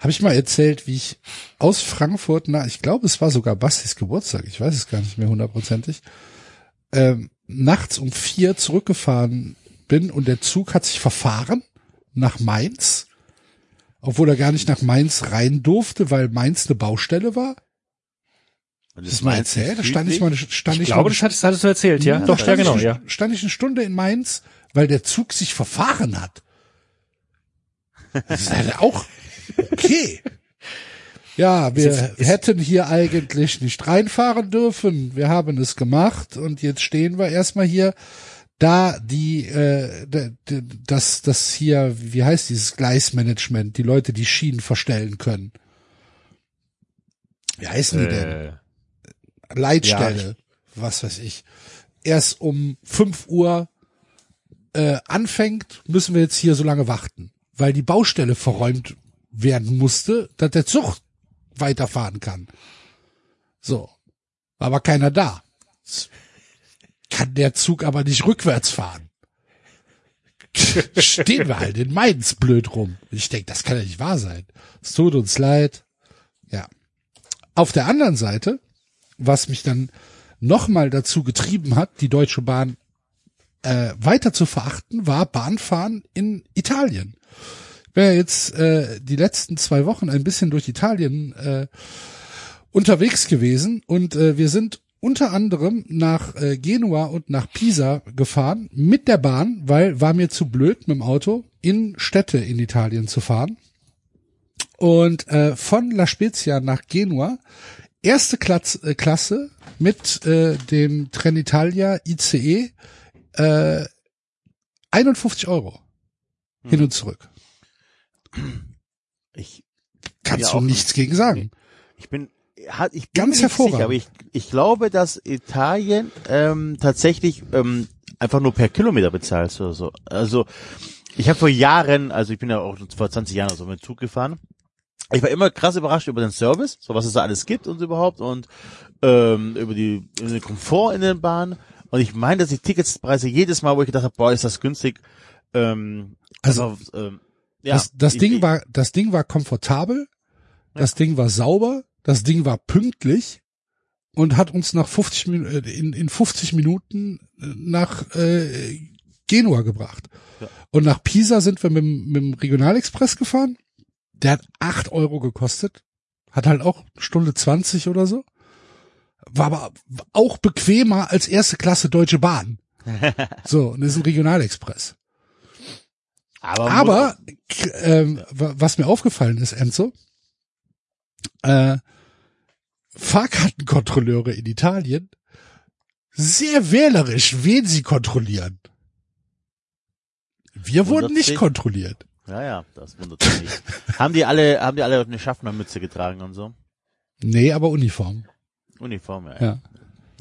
Habe ich mal erzählt, wie ich aus Frankfurt nach, ich glaube, es war sogar Bastis Geburtstag, ich weiß es gar nicht mehr hundertprozentig, ähm, nachts um vier zurückgefahren bin und der Zug hat sich verfahren nach Mainz. obwohl er gar nicht nach Mainz rein durfte, weil Mainz eine Baustelle war. Und Das ist mal erzählt, da stand ich mal, stand Ich ich, glaube, mal, das hattest, hattest du erzählt, ja? Doch, ja, stand genau, ich, ja. Stand ich eine Stunde in Mainz, weil der Zug sich verfahren hat. Das ist halt auch okay. Ja, wir Ist ist- hätten hier eigentlich nicht reinfahren dürfen. Wir haben es gemacht und jetzt stehen wir erstmal hier, da die, äh, das, das hier, wie heißt dieses Gleismanagement, die Leute, die Schienen verstellen können. Wie heißen die denn? Äh, Leitstelle, was weiß ich, erst um 5 Uhr äh, anfängt, müssen wir jetzt hier so lange warten, weil die Baustelle verräumt werden musste, dass der Zug weiterfahren kann. So, war aber keiner da. Kann der Zug aber nicht rückwärts fahren. Stehen wir halt in Mainz blöd rum. Ich denke, das kann ja nicht wahr sein. Es tut uns leid. Ja. Auf der anderen Seite was mich dann nochmal dazu getrieben hat, die Deutsche Bahn äh, weiter zu verachten, war Bahnfahren in Italien. Ja jetzt äh, die letzten zwei Wochen ein bisschen durch Italien äh, unterwegs gewesen und äh, wir sind unter anderem nach äh, Genua und nach Pisa gefahren mit der Bahn, weil war mir zu blöd mit dem Auto in Städte in Italien zu fahren. Und äh, von La Spezia nach Genua erste Klatz, äh, Klasse mit äh, dem Trenitalia ICE äh, 51 Euro hin und zurück. [clears throat] Ich, Kannst du nichts gegen sagen. ich bin, hat, ich bin Ganz hervorragend. sicher, aber ich, ich glaube, dass Italien ähm, tatsächlich ähm, einfach nur per Kilometer bezahlt oder so. Also ich habe vor Jahren, also ich bin ja auch vor 20 Jahren so mit Zug gefahren. Ich war immer krass überrascht über den Service, so was es da alles gibt und überhaupt und ähm, über die über den Komfort in den Bahnen. Und ich meine, dass die Ticketspreise jedes Mal, wo ich gedacht habe, boah, ist das günstig. Ähm, Also, einfach, ähm, ja, das, das ich- Ding war, das Ding war komfortabel, das Ding war sauber, das Ding war pünktlich und hat uns nach 50 Minuten, in, in 50 Minuten äh, nach äh, Genua gebracht. Ja. Und nach Pisa sind wir mit, dem- mit dem Regionalexpress gefahren. Der hat acht Euro gekostet. Hat halt auch Stunde 20 oder so. War aber auch bequemer als erste Klasse Deutsche Bahn. [laughs] So, und das ist ein Regionalexpress. Aber, Aber ähm, wa- was mir aufgefallen ist, Enzo, äh, Fahrkartenkontrolleure in Italien sehr wählerisch, wen sie kontrollieren. Wir wurden Wundert nicht sich. kontrolliert. Ja, ja, das wundert mich [laughs] haben die alle, haben die alle eine Schaffnermütze getragen und so? Nee, aber Uniform. Uniform, ja. Ja.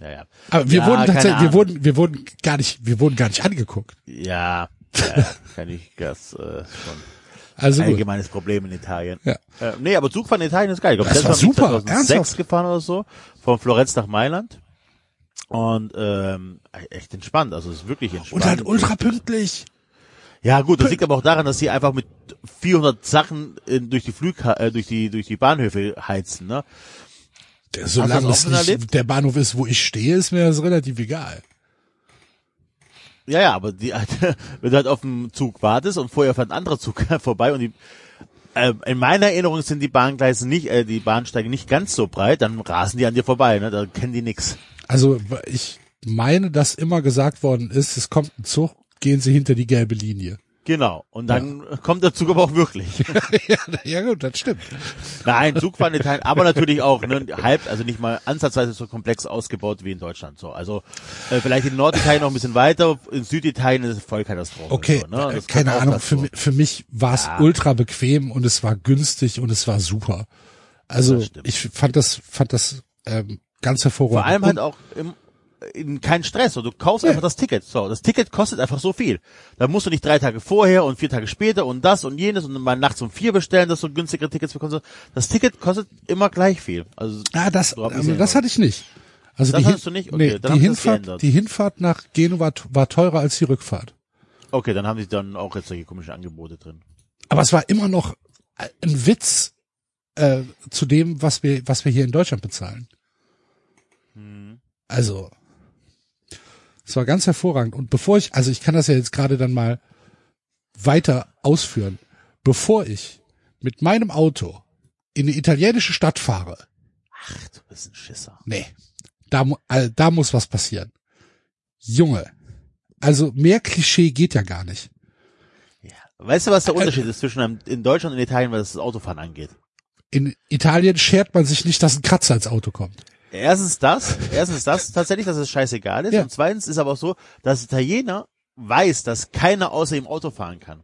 Ja, ja. Aber wir Ja, wurden tatsächlich, wir wurden, wir wurden gar nicht, wir wurden gar nicht angeguckt. Ja, ja [laughs] kann ich das äh, schon. Also gut. Allgemeines Problem in Italien. Ja. Äh, nee, aber Zugfahren in Italien ist geil. Ich glaub, Das war super, 2006 ernsthaft. gefahren oder so, von Florenz nach Mailand. Und ähm, echt entspannt, also es ist wirklich entspannt. Und halt ultra pünktlich. Ja gut, das liegt aber auch daran, dass sie einfach mit 400 Sachen äh, durch die Flug äh, durch die durch die Bahnhöfe heizen, ne? Solange das es nicht erlebt? der Bahnhof ist, wo ich stehe, ist mir das relativ egal. Ja, ja, aber die, [laughs] wenn du halt auf dem Zug wartest und vorher fährt ein anderer Zug [laughs] vorbei und die, äh, in meiner Erinnerung sind die Bahngleise nicht, äh, die Bahnsteige nicht ganz so breit, dann rasen die an dir vorbei, ne? Da kennen die nix. Also ich meine, dass immer gesagt worden ist, es kommt ein Zug, gehen Sie hinter die gelbe Linie. Genau. Und dann kommt der Zug aber auch wirklich. [laughs] ja, ja gut, das stimmt. Nein, Zugfahren in Italien, aber natürlich auch ne, halb, also nicht mal ansatzweise so komplex ausgebaut wie in Deutschland. So, also äh, vielleicht in Norditalien noch ein bisschen weiter, in Süditalien ist es Vollkatastrophe. Okay, so, ne? äh, keine Ahnung, für, mi- für mich war es Ja. ultra bequem und es war günstig und es war super. Also ich fand das, fand das ähm, ganz hervorragend. Vor allem halt auch im, kein Stress. So, du kaufst einfach das Ticket. So, das Ticket kostet einfach so viel. Da musst du nicht drei Tage vorher und vier Tage später und das und jenes und mal nachts um vier bestellen, dass du günstigere Tickets bekommst. Das Ticket kostet immer gleich viel. Also Ah, das, so also das hatte ich nicht. Also Das die, hattest du nicht? Okay, nee, die sie Hinfahrt, die Hinfahrt nach Genua war, teurer als die Rückfahrt. Okay, dann haben die dann auch jetzt solche komischen Angebote drin. Aber es war immer noch ein Witz äh, zu dem, was wir, was wir hier in Deutschland bezahlen. Hm. Also, es war ganz hervorragend. Und bevor ich, also ich kann das ja jetzt gerade dann mal weiter ausführen. Bevor ich mit meinem Auto in eine italienische Stadt fahre, Ach, du bist ein Schisser. nee, da, äh, da muss was passieren. Junge, also mehr Klischee geht ja gar nicht. Ja. Weißt du, was der Unterschied ist zwischen einem, in Deutschland und Italien, was das Autofahren angeht? In Italien schert man sich nicht, dass ein Kratzer ins Auto kommt. Erstens das, erstens das, tatsächlich, dass es scheißegal ist. Ja. Und zweitens ist aber auch so, dass Italiener weiß, dass keiner außer ihm Auto fahren kann.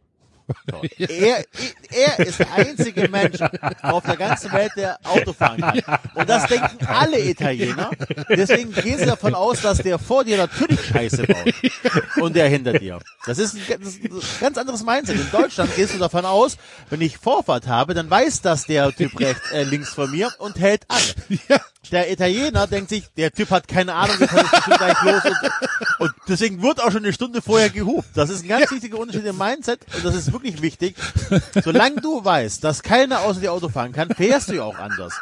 So. [laughs] Er, er ist der einzige Mensch auf der ganzen Welt, der Auto fahren kann. Und das denken alle Italiener. Deswegen gehen sie davon aus, dass der vor dir natürlich Scheiße baut. Und der hinter dir. Das ist ein, das ist ein ganz anderes Mindset. In Deutschland gehst du davon aus, wenn ich Vorfahrt habe, dann weiß das der Typ rechts, äh, links von mir und hält an. Ja. Der Italiener denkt sich, der Typ hat keine Ahnung, können jetzt bestimmt gleich los. Und, und deswegen wird auch schon eine Stunde vorher gehupt. Das ist ein ganz wichtiger Unterschied im Mindset und das ist wirklich wichtig. Solange du weißt, dass keiner außer dir Auto fahren kann, fährst du ja auch anders.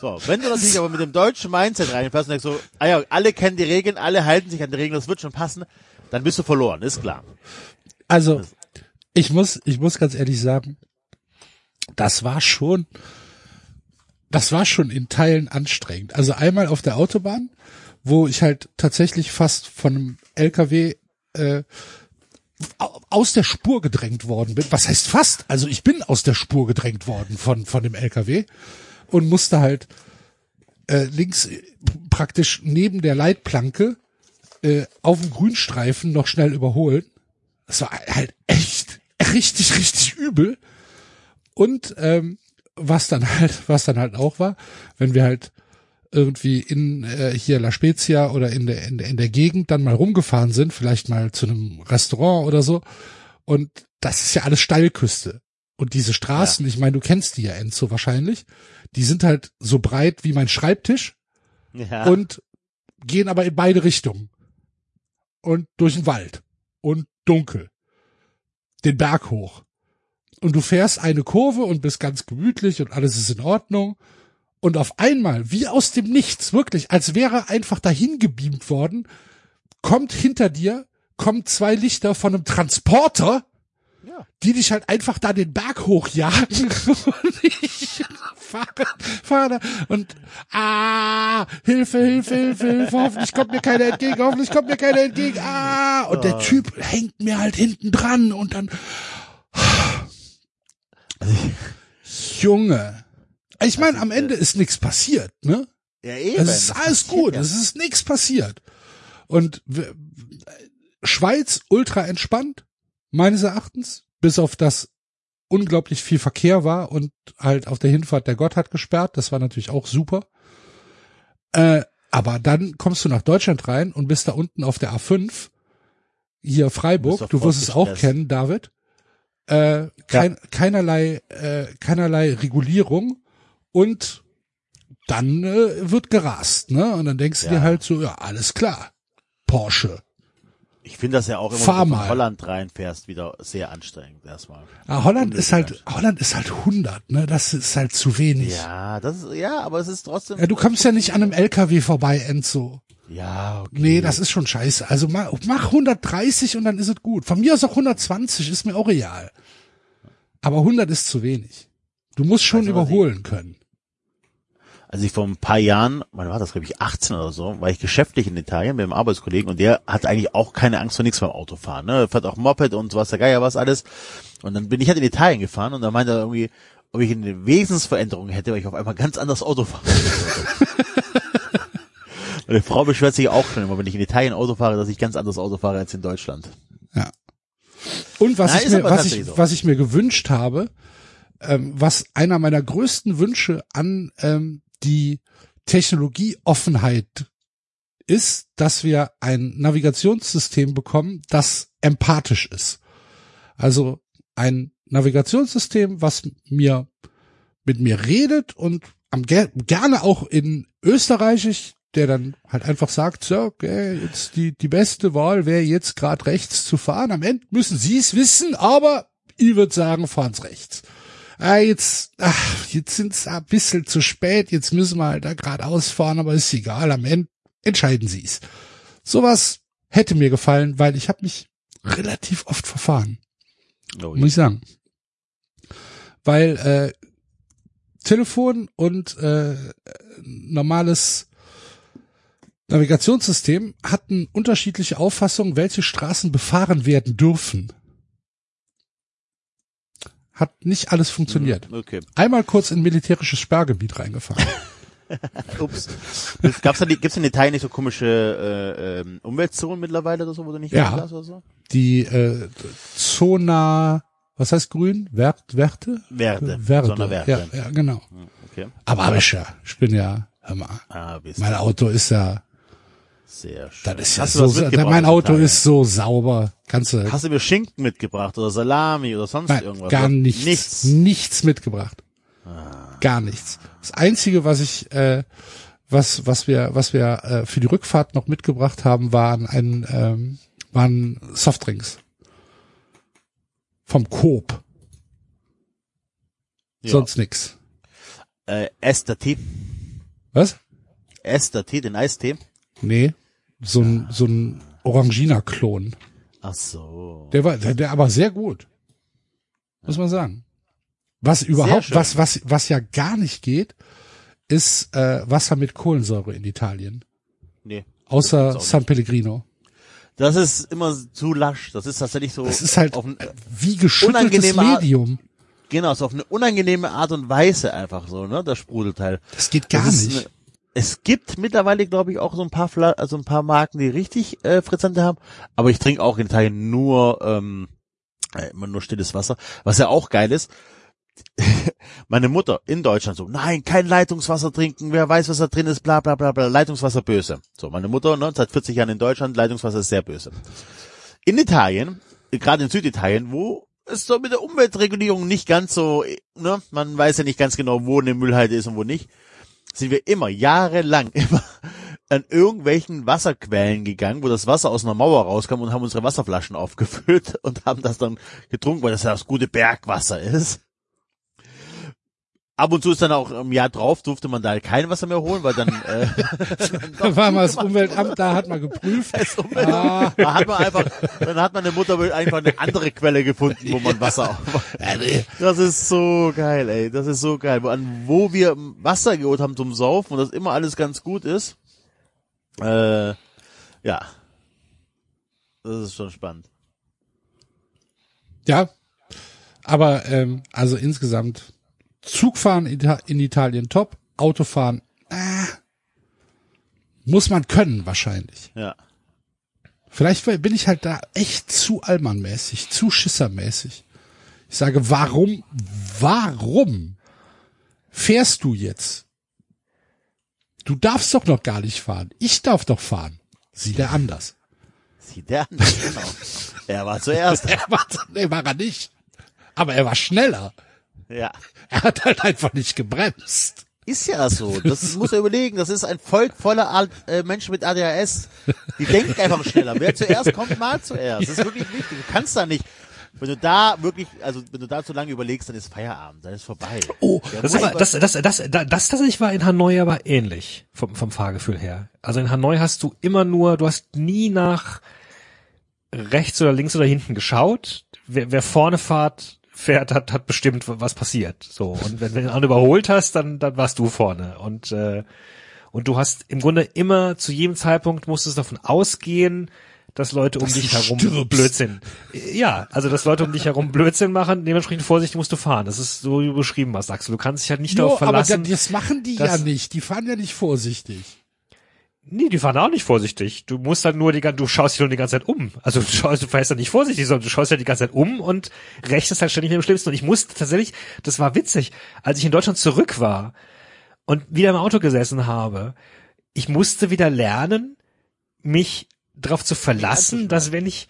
So, wenn du natürlich aber mit dem deutschen Mindset reinfährst und denkst so, ah ja, alle kennen die Regeln, alle halten sich an die Regeln, das wird schon passen, dann bist du verloren, ist klar. Also, ich muss, ich muss ganz ehrlich sagen, das war schon, das war schon in Teilen anstrengend. Also einmal auf der Autobahn, wo ich halt tatsächlich fast von einem LKW äh, au- aus der Spur gedrängt worden bin. Was heißt fast? Also ich bin aus der Spur gedrängt worden von von dem LKW und musste halt äh, links äh, praktisch neben der Leitplanke äh, auf dem Grünstreifen noch schnell überholen. Das war halt echt richtig, richtig übel. Und ähm, was dann halt, was dann halt auch war, wenn wir halt irgendwie in äh, hier La Spezia oder in der, in der in der Gegend dann mal rumgefahren sind, vielleicht mal zu einem Restaurant oder so. Und das ist ja alles Steilküste. Und diese Straßen, ich meine, du kennst die ja Enzo wahrscheinlich, die sind halt so breit wie mein Schreibtisch Ja. und gehen aber in beide Richtungen. Und durch den Wald. Und dunkel. Den Berg hoch. Und du fährst eine Kurve und bist ganz gemütlich und alles ist in Ordnung. Und auf einmal, wie aus dem Nichts, wirklich, als wäre einfach dahin gebeamt worden, kommt hinter dir, kommen zwei Lichter von einem Transporter, Ja. die dich halt einfach da den Berg hochjagen [laughs] und ich fahre, fahre da und ah, Hilfe, Hilfe, Hilfe, Hilfe, hoffentlich kommt mir keiner entgegen, hoffentlich kommt mir keiner entgegen, ah, und der Typ hängt mir halt hinten dran und dann [laughs] Junge. Ich meine, am Ende ist nichts passiert, ne? ja, eben. Es ist alles gut, es ist nichts passiert. Und Schweiz ultra entspannt, meines Erachtens, bis auf das unglaublich viel Verkehr war und halt auf der Hinfahrt der Gott hat gesperrt, das war natürlich auch super. Äh, aber dann kommst du nach Deutschland rein und bist da unten auf der A5, hier Freiburg, du wirst es auch kennen, David. Äh, kein, Keinerlei, äh, keinerlei Regulierung und dann äh, wird gerast, ne? Und dann denkst du Ja. dir halt so, ja, alles klar. Porsche. Ich finde das ja auch immer, Fahr wenn du Holland reinfährst, wieder sehr anstrengend erstmal. Ah, Holland ist halt, Holland ist halt 100, ne? Das ist halt zu wenig. Ja, Ja, das ist, ja, aber es ist trotzdem. du kommst ja nicht an einem LKW vorbei, Enzo. Ja, okay. Nee, das ist schon scheiße. Also mach, mach 130 und dann ist es gut. Von mir aus auch 120, ist mir auch real. Aber 100 ist zu wenig. Du musst schon was überholen können. Also ich vor ein paar Jahren, wann war das, glaube ich, 18 oder so, war ich geschäftlich in Italien mit einem Arbeitskollegen und der hat eigentlich auch keine Angst vor nichts beim Autofahren. Ne? Er fährt auch Moped und was der Geier was alles. Und dann bin ich halt in Italien gefahren und da meinte er irgendwie, ob ich eine Wesensveränderung hätte, weil ich auf einmal ganz anders Auto fahre. [laughs] Meine Frau beschwert sich auch schon immer, wenn ich in Italien Auto fahre, dass ich ganz anders Auto fahre als in Deutschland. Ja. Und was Na, ich mir, was ich, so. was ich mir gewünscht habe, ähm, was einer meiner größten Wünsche an ähm, die Technologieoffenheit ist, dass wir ein Navigationssystem bekommen, das empathisch ist. Also ein Navigationssystem, was mir mit mir redet und am ger gerne auch in Österreichisch, der dann halt einfach sagt, so, okay, jetzt die, die beste Wahl wäre jetzt gerade rechts zu fahren. Am Ende müssen Sie es wissen, aber ich würde sagen, fahren's rechts. Ah, jetzt, ach, jetzt sind's ein bisschen zu spät, jetzt müssen wir halt da geradeaus fahren, aber ist egal, am Ende entscheiden Sie's. Sowas hätte mir gefallen, weil ich habe mich relativ oft verfahren Oh, muss ich sagen. weil äh, Telefon und äh, normales Navigationssystem hatten unterschiedliche Auffassungen, welche Straßen befahren werden dürfen. Hat nicht alles funktioniert. Okay. Einmal kurz in militärisches Sperrgebiet reingefahren. [laughs] Ups. Gab's da gibt's in Italien nicht so komische äh, ähm, Umweltzonen mittlerweile oder so, wo du nicht Ja. oder so? Die äh, Zona, was heißt grün? Wert, Werte? Werte. Werte. Zona Werte. Ja, ja, genau. Okay. Aber hab ich ja. Ich bin ja, hör mal, Ah, mein Auto ist ja, sehr schön. das ist ja Hast du so, was mein Auto ist so sauber. Kannst du, Hast du mir Schinken mitgebracht oder Salami oder sonst nein, irgendwas? gar nichts, Nichts. nichts mitgebracht. Gar nichts. Das einzige, was ich, äh, was, was wir, was wir äh, für die Rückfahrt noch mitgebracht haben, waren ein, ähm, waren Softdrinks. Vom Coop. Ja. Sonst nix. Äh, Esther Tee. Was? Esther Tee, den Eistee. Nee. So ein, so ein Orangina-Klon. Ach so. Der war, der, der aber sehr gut. Muss man sagen. Was überhaupt, was, was, was ja gar nicht geht, ist äh, Wasser mit Kohlensäure in Italien. Nee. Außer San Pellegrino. Das ist immer zu lasch. Das ist tatsächlich so. Das ist halt auf, ein- wie geschütteltes unangenehme Art- Medium. genau, so auf eine unangenehme Art und Weise einfach so, ne, das Sprudelteil. Das geht gar Das nicht. Eine, es gibt mittlerweile, glaube ich, auch so ein paar Fla also ein paar Marken, die richtig äh, Frizzante haben. Aber ich trinke auch in Italien nur ähm, äh, immer nur stilles Wasser. Was ja auch geil ist. [laughs] Meine Mutter in Deutschland so, nein, kein Leitungswasser trinken, wer weiß, was da drin ist, bla bla bla bla, Leitungswasser böse. So, meine Mutter, ne, seit 40 Jahren in Deutschland, Leitungswasser ist sehr böse. In Italien, gerade in Süditalien, wo es so mit der Umweltregulierung nicht ganz so, äh, ne, man weiß ja nicht ganz genau, wo eine Müllhalde ist und wo nicht, sind wir immer, jahrelang, [laughs] immer an irgendwelchen Wasserquellen gegangen, wo das Wasser aus einer Mauer rauskam und haben unsere Wasserflaschen aufgefüllt und haben das dann getrunken, weil das ja das gute Bergwasser ist. Ab und zu ist dann auch im Jahr drauf, durfte man da kein Wasser mehr holen, weil dann, äh, [laughs] Da war mal das Umweltamt, da hat man geprüft. Ah, da hat man einfach, dann hat meine Mutter wohl einfach eine andere Quelle gefunden, wo man Wasser auf. Das ist so geil, ey. Das ist so geil. Wo, an wo wir Wasser geholt haben zum Saufen und das immer alles ganz gut ist. Äh, ja. Das ist schon spannend. ja. Aber ähm, also insgesamt Zugfahren in Ita- in Italien top, Autofahren äh, muss man können wahrscheinlich. Ja. Vielleicht bin ich halt da echt zu allmannmäßig, zu schissermäßig. Ich sage, warum, warum fährst du jetzt? Du darfst doch noch gar nicht fahren. Ich darf doch fahren. Sieht er anders. Sieht der an. Genau. Er war zuerst. [laughs] Er war, nee, war er nicht. Aber er war schneller. Ja. [laughs] Er hat halt einfach nicht gebremst. Ist ja so. Das [laughs] muss er überlegen. Das ist ein Volk voller äh, Menschen mit ADHS. Die denken einfach schneller. Wer zuerst kommt, mal zuerst. Das ist wirklich wichtig. Du kannst da nicht. Wenn du da wirklich, also wenn du da zu lange überlegst, dann ist Feierabend, dann ist vorbei. Oh, Der Das, aber, das, das, das, das, das tatsächlich war in Hanoi aber ähnlich vom, vom Fahrgefühl her. Also in Hanoi hast du immer nur, du hast nie nach rechts oder links oder hinten geschaut. Wer, wer vorne fährt, fährt, hat, hat bestimmt, was passiert. So und wenn, wenn du einen überholt hast, dann, dann warst du vorne und äh, und du hast im Grunde immer zu jedem Zeitpunkt musstest davon ausgehen, dass Leute um Dass dich du herum stirbst. Blödsinn. Ja, also dass Leute um dich herum Blödsinn machen, dementsprechend vorsichtig musst du fahren. Das ist so wie du beschrieben hast, Axel. Du kannst dich halt nicht Jo, darauf aber verlassen. da- das machen die dass- ja nicht. Die fahren ja nicht vorsichtig. Nee, die fahren auch nicht vorsichtig. Du musst halt nur die ganze, du schaust dich nur die ganze Zeit um. Also du schaust, du fährst ja nicht vorsichtig, sondern du schaust ja die ganze Zeit um und rechnest halt ständig mit dem Schlimmsten. Und ich musste tatsächlich, das war witzig, als ich in Deutschland zurück war und wieder im Auto gesessen habe, ich musste wieder lernen, mich darauf zu verlassen, dass wenn ich,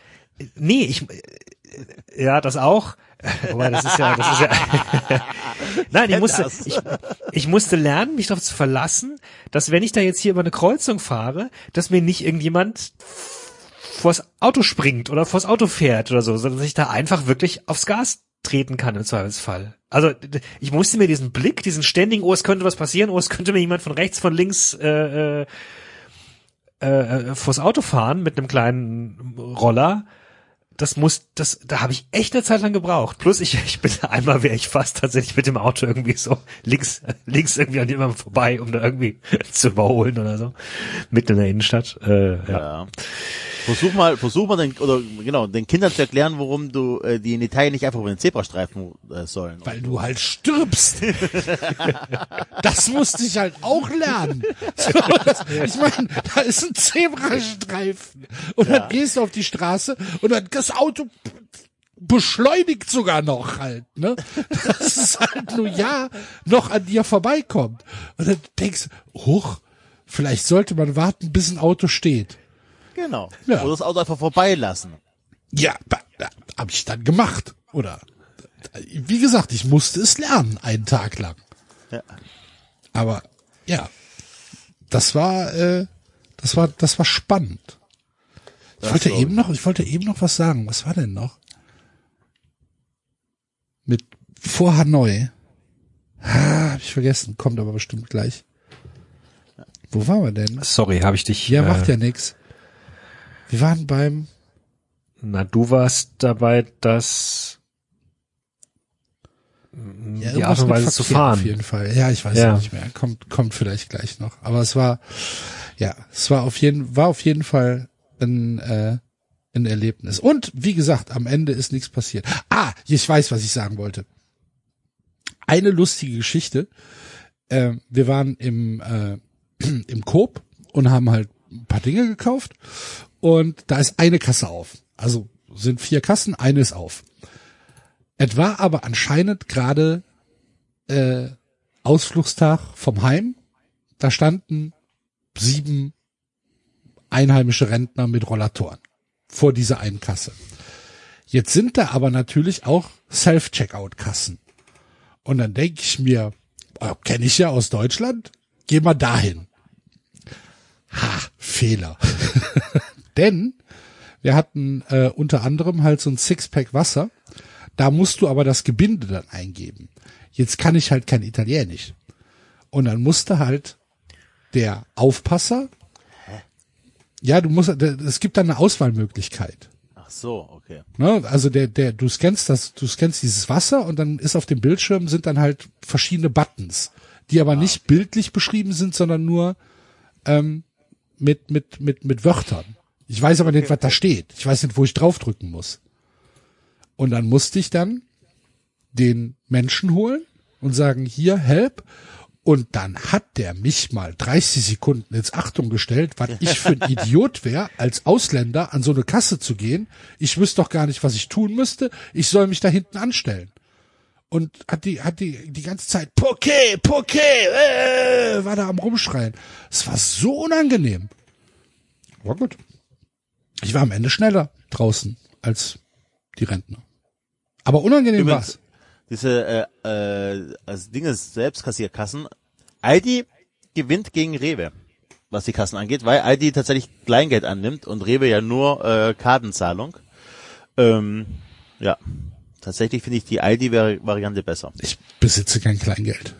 nee, ich, ja, das auch. Wobei, das ist ja, das ist ja. [laughs] Nein, ich musste, ich, ich musste lernen, mich darauf zu verlassen, dass wenn ich da jetzt hier über eine Kreuzung fahre, dass mir nicht irgendjemand vors Auto springt oder vors Auto fährt oder so, sondern dass ich da einfach wirklich aufs Gas treten kann im Zweifelsfall. Also ich musste mir diesen Blick, diesen ständigen, oh, es könnte was passieren, oh, es könnte mir jemand von rechts, von links äh, äh, äh, vors Auto fahren mit einem kleinen Roller. Das muss, das, da habe ich echt eine Zeit lang gebraucht. Plus ich, ich bin einmal wäre ich fast tatsächlich mit dem Auto irgendwie so links, links irgendwie an jemandem vorbei, um da irgendwie [laughs] zu überholen oder so. Mitten in der Innenstadt. Äh, ja. Ja. Versuch mal, versuch mal den, oder genau, den Kindern zu erklären, warum du äh, die in Italien nicht einfach über den Zebrastreifen äh, sollen. Weil du halt stirbst. [laughs] das musste ich halt auch lernen. [laughs] So, das, ich meine, da ist ein Zebrastreifen. Und dann gehst du auf die Straße und dann das Auto beschleunigt sogar noch halt, ne? Das ist halt nur ja noch an dir vorbeikommt. Und dann denkst du, huch, vielleicht sollte man warten, bis ein Auto steht. Genau. Ja. Oder das Auto einfach vorbeilassen. Ja, habe ich dann gemacht. Oder wie gesagt, ich musste es lernen, einen Tag lang. Ja. Aber ja, das war, äh, das war, das war spannend. Ich wollte eben noch, ich wollte eben noch was sagen. Was war denn noch? Mit vor Hanoi. Ah, hab ich vergessen. Kommt aber bestimmt gleich. Wo waren wir denn? Sorry, habe ich dich. Ja, äh, macht ja nix. Wir waren beim, Na, du warst dabei, das ja, die Art und Weise zu Verkehr Auf fahren. jeden Fall. Ja, ich weiß Ja. ja. nicht mehr. Kommt, kommt vielleicht gleich noch. Aber es war, ja, es war auf jeden, war auf jeden Fall ein, äh, ein Erlebnis. Und wie gesagt, am Ende ist nichts passiert. Ah, ich weiß, was ich sagen wollte. Eine lustige Geschichte. Äh, wir waren im, äh, [clears throat] im Coop und haben halt ein paar Dinge gekauft. Und da ist eine Kasse auf. Also sind vier Kassen, eine ist auf. Es war aber anscheinend gerade äh, Ausflugstag vom Heim. Da standen sieben einheimische Rentner mit Rollatoren vor dieser einen Kasse. Jetzt sind da aber natürlich auch Self-Checkout-Kassen. Und dann denke ich mir, oh, kenne ich ja aus Deutschland, geh mal dahin. Ha, Fehler. [laughs] Denn wir hatten äh, unter anderem halt so ein Sixpack Wasser. Da musst du aber das Gebinde dann eingeben. Jetzt kann ich halt kein Italienisch. Und dann musste halt der Aufpasser, ja, du musst, es gibt dann eine Auswahlmöglichkeit. Ach so, okay. Ne? Also der, der, du scannst das, du scannst dieses Wasser und dann ist auf dem Bildschirm sind dann halt verschiedene Buttons, die aber nicht bildlich beschrieben sind, sondern nur ähm, mit, mit, mit, mit Wörtern. Ich weiß aber nicht, was da steht. Ich weiß nicht, wo ich draufdrücken muss. Und dann musste ich dann den Menschen holen und sagen, hier, help. Und dann hat der mich mal 30 Sekunden ins Achtung gestellt, was ich für ein [laughs] Idiot wäre, als Ausländer an so eine Kasse zu gehen. Ich wüsste doch gar nicht, was ich tun müsste. Ich soll mich da hinten anstellen. Und hat die, hat die, die ganze Zeit, Poké, Poké, äh, war da am Rumschreien. Es war so unangenehm. War gut. Ich war am Ende schneller draußen als die Rentner. Aber unangenehm war's. Diese äh, äh, also Dinge Selbstkassierkassen. Aldi gewinnt gegen Rewe, was die Kassen angeht, weil Aldi tatsächlich Kleingeld annimmt und Rewe ja nur äh, Kartenzahlung. Ähm, ja, tatsächlich finde ich die Aldi-Variante besser. Ich besitze kein Kleingeld.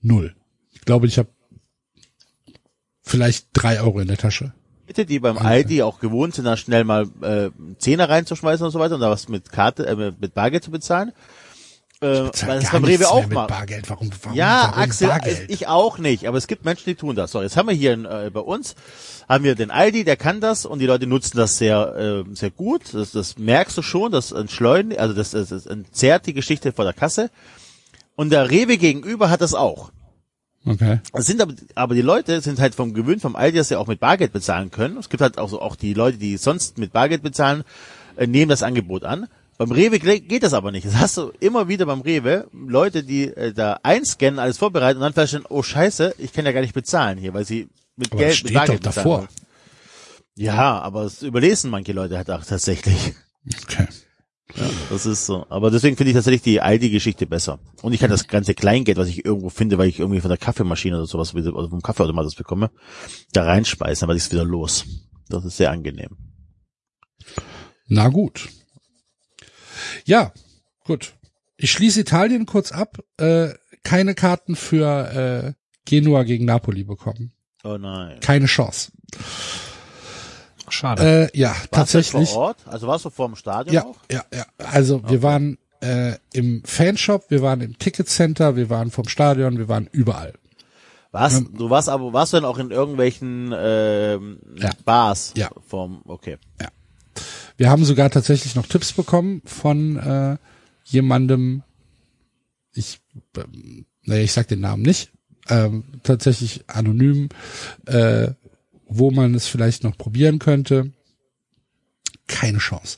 Null. Ich glaube, ich habe vielleicht drei Euro in der Tasche. Bitte, die beim Aldi auch gewohnt sind, da schnell mal äh, Zehner reinzuschmeißen und so weiter und da was mit Karte, äh, mit Bargeld zu bezahlen. Äh, weil das beim Rewe auch mal. Bargeld. Warum, warum, Ja, warum Axel, Bargeld? ich auch nicht, aber es gibt Menschen, die tun das. So, jetzt haben wir hier äh, bei uns, haben wir den Aldi, der kann das und die Leute nutzen das sehr, äh, sehr gut. Das, das merkst du schon, das entschleunigt, also das, das, das entzerrt die Geschichte vor der Kasse. Und der Rewe gegenüber hat das auch. Okay. Es sind aber, aber die Leute sind halt vom Gewöhn vom Aldi, dass sie auch mit Bargeld bezahlen können. Es gibt halt auch so, auch die Leute, die sonst mit Bargeld bezahlen, äh, nehmen das Angebot an. Beim Rewe geht das aber nicht. Das hast du immer wieder beim Rewe Leute, die äh, da einscannen, alles vorbereiten und dann feststellen, oh scheiße, ich kann ja gar nicht bezahlen hier, weil sie mit Aber das Geld, steht mit Bargeld doch bezahlen davor. wollen. Ja, aber es überlesen manche Leute halt auch tatsächlich. Okay. Das ist so. Aber deswegen finde ich tatsächlich die Aldi-Geschichte besser. Und ich kann das ganze Kleingeld, was ich irgendwo finde, weil ich irgendwie von der Kaffeemaschine oder sowas oder vom Kaffeeautomat das bekomme, da reinspeisen, aber ist wieder los. Das ist sehr angenehm. Na gut. Ja, gut. Ich schließe Italien kurz ab. Äh, keine Karten für äh, Genua gegen Napoli bekommen. Oh nein. Keine Chance. Schade. Äh, ja, Warst du tatsächlich. vor Ort? Also warst du vor dem Stadion Ja, auch? ja, ja. Also wir waren äh, im Fanshop, wir waren im Ticketcenter, wir waren vom Stadion, wir waren überall. Warst, du warst aber, warst du denn auch in irgendwelchen ähm, Ja. Bars? Ja. Vom, okay. Wir haben sogar tatsächlich noch Tipps bekommen von äh, jemandem, ich, ähm, naja, ich sag den Namen nicht, ähm, tatsächlich anonym, äh, wo man es vielleicht noch probieren könnte. Keine Chance.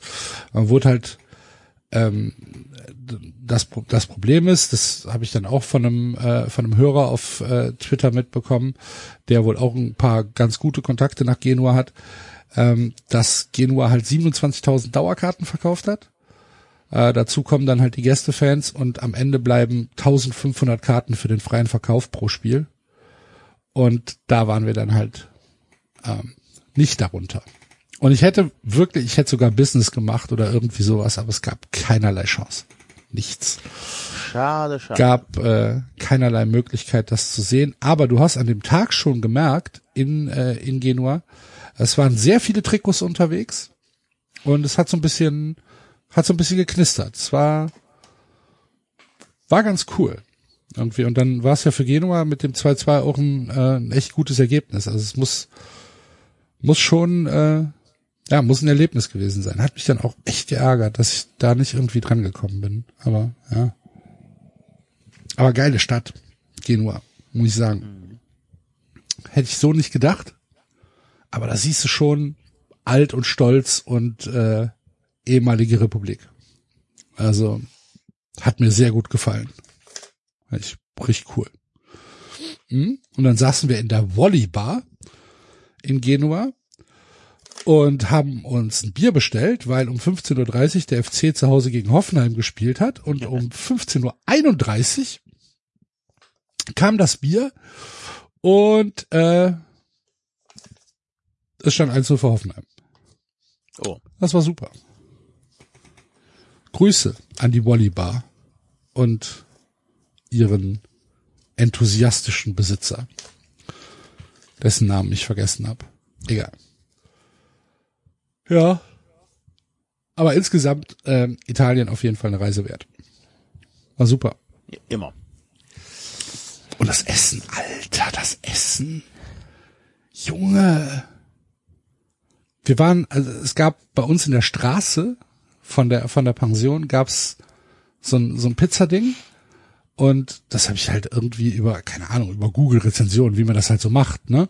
Man wurde halt, ähm, das, das Problem ist, das habe ich dann auch von einem, äh, von einem Hörer auf äh, Twitter mitbekommen, der wohl auch ein paar ganz gute Kontakte nach Genua hat, ähm, dass Genua halt 27.000 Dauerkarten verkauft hat. Äh, dazu kommen dann halt die Gästefans und am Ende bleiben 1500 Karten für den freien Verkauf pro Spiel. Und da waren wir dann halt ähm, nicht darunter. Und ich hätte wirklich, ich hätte sogar Business gemacht oder irgendwie sowas, aber es gab keinerlei Chance. Nichts. Schade, schade. Gab äh, keinerlei Möglichkeit, das zu sehen. Aber du hast an dem Tag schon gemerkt, in, äh, in Genua, es waren sehr viele Trikots unterwegs und es hat so ein bisschen, hat so ein bisschen geknistert. Es war, war ganz cool. Irgendwie. Und dann war es ja für Genua mit dem 2-2 auch ein, äh, ein echt gutes Ergebnis. Also es muss, muss schon, äh, ja, muss ein Erlebnis gewesen sein. Hat mich dann auch echt geärgert, dass ich da nicht irgendwie dran gekommen bin. Aber ja. Aber geile Stadt, Genua, muss ich sagen. Hätte ich so nicht gedacht. Aber da siehst du schon alt und stolz und äh, ehemalige Republik. Also hat mir sehr gut gefallen. Ich, richtig cool. Mhm. Und dann saßen wir in der Volleybar in Genua und haben uns ein Bier bestellt, weil um 15.30 Uhr der FC zu Hause gegen Hoffenheim gespielt hat und um 15.31 Uhr kam das Bier und äh, es stand 1 für Hoffenheim. Oh. Das war super. Grüße an die Wolli-Bar und ihren enthusiastischen Besitzer, dessen Namen ich vergessen habe. Egal. Ja. Aber insgesamt ähm, Italien auf jeden Fall eine Reise wert. War super. Immer. Und das Essen, Alter, das Essen. Junge. Wir waren, also es gab bei uns in der Straße von der von der Pension gab's so ein so ein Pizzading und das habe ich halt irgendwie über keine Ahnung über Google Rezensionen, wie man das halt so macht, ne?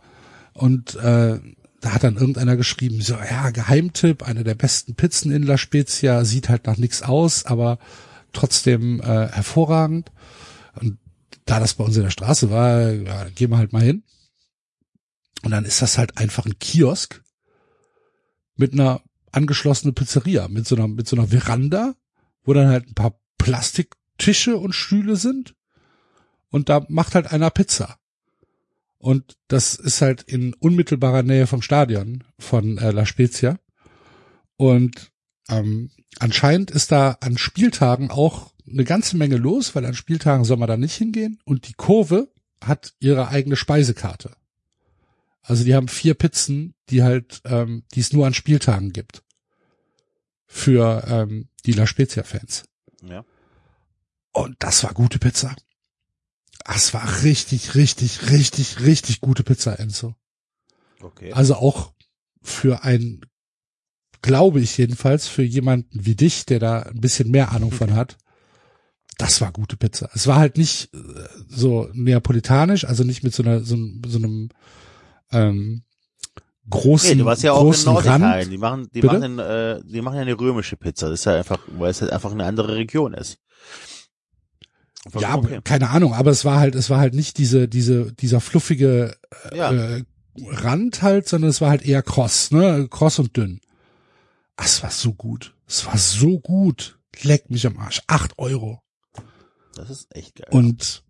Und äh, da hat dann irgendeiner geschrieben, so ja Geheimtipp, eine der besten Pizzen in La Spezia, sieht halt nach nichts aus, aber trotzdem äh, hervorragend. Und da das bei uns in der Straße war, ja, gehen wir halt mal hin. Und dann ist das halt einfach ein Kiosk mit einer angeschlossenen Pizzeria, mit so einer, mit so einer Veranda, wo dann halt ein paar Plastiktische und Stühle sind. Und da macht halt einer Pizza. Und das ist halt in unmittelbarer Nähe vom Stadion von äh, La Spezia. Und ähm, anscheinend ist da an Spieltagen auch eine ganze Menge los, weil an Spieltagen soll man da nicht hingehen. Und die Kurve hat ihre eigene Speisekarte. Also die haben vier Pizzen, die halt, ähm, die es nur an Spieltagen gibt. Für ähm, die La Spezia-Fans. Ja. Und das war gute Pizza. Das war richtig, richtig, richtig, richtig gute Pizza, Enzo. Okay. Also auch für ein, glaube ich jedenfalls, für jemanden wie dich, der da ein bisschen mehr Ahnung von hat. Das war gute Pizza. Es war halt nicht äh, so neapolitanisch, also nicht mit so einer, so, einem- so einem ähm, großen, Nee, du warst ja auch in Norditalien. Die machen, die Bitte? machen, äh, die machen ja eine römische Pizza. Das ist ja einfach, weil es halt einfach eine andere Region ist. Ja, okay. keine Ahnung, aber es war halt, es war halt nicht diese, diese, dieser fluffige ja. äh, Rand halt, sondern es war halt eher kross, ne? Kross und dünn. Ah, Es war so gut. Es war so gut. Leck mich am Arsch. Acht Euro. das ist echt geil. Und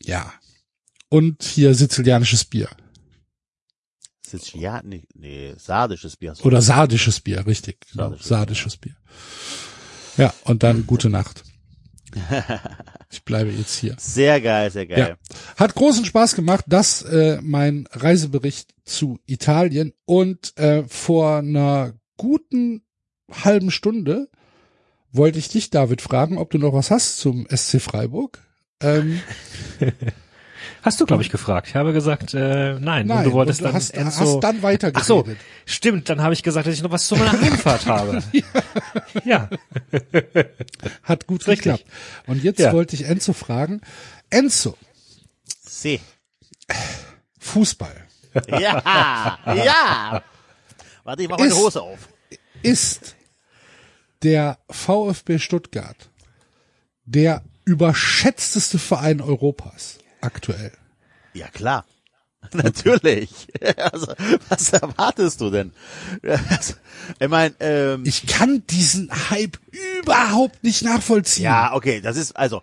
ja. Und hier sizilianisches Bier. Ja, nee, sardisches Bier. Oder sardisches Bier, richtig. Genau, Sardisches sardisches Bier. Ja, und dann gute Nacht. [laughs] Ich bleibe jetzt hier. Sehr geil, sehr geil. Ja. Hat großen Spaß gemacht, das äh, mein Reisebericht zu Italien und äh, vor einer guten halben Stunde wollte ich dich, David, fragen, ob du noch was hast zum SC Freiburg. Ähm, [laughs] Hast du, glaube ich, gefragt. Ich habe gesagt, äh, nein. nein, und du wolltest und du dann hast, Enzo, hast dann weitergeredet. Ach so, stimmt. Dann habe ich gesagt, dass ich noch was zu meiner Heimfahrt habe. [laughs] ja. Hat gut Richtig. geklappt. Und jetzt Ja. wollte ich Enzo fragen. Enzo, See. Fußball. [laughs] Ja, ja. Warte, ich mach meine Hose auf. Ist der VfB Stuttgart der überschätzteste Verein Europas aktuell? Ja, klar. [laughs] Natürlich. [laughs] Also, was erwartest du denn? [laughs] Ich meine, ähm, Ich kann diesen Hype überhaupt nicht nachvollziehen. ja, okay, das ist, also,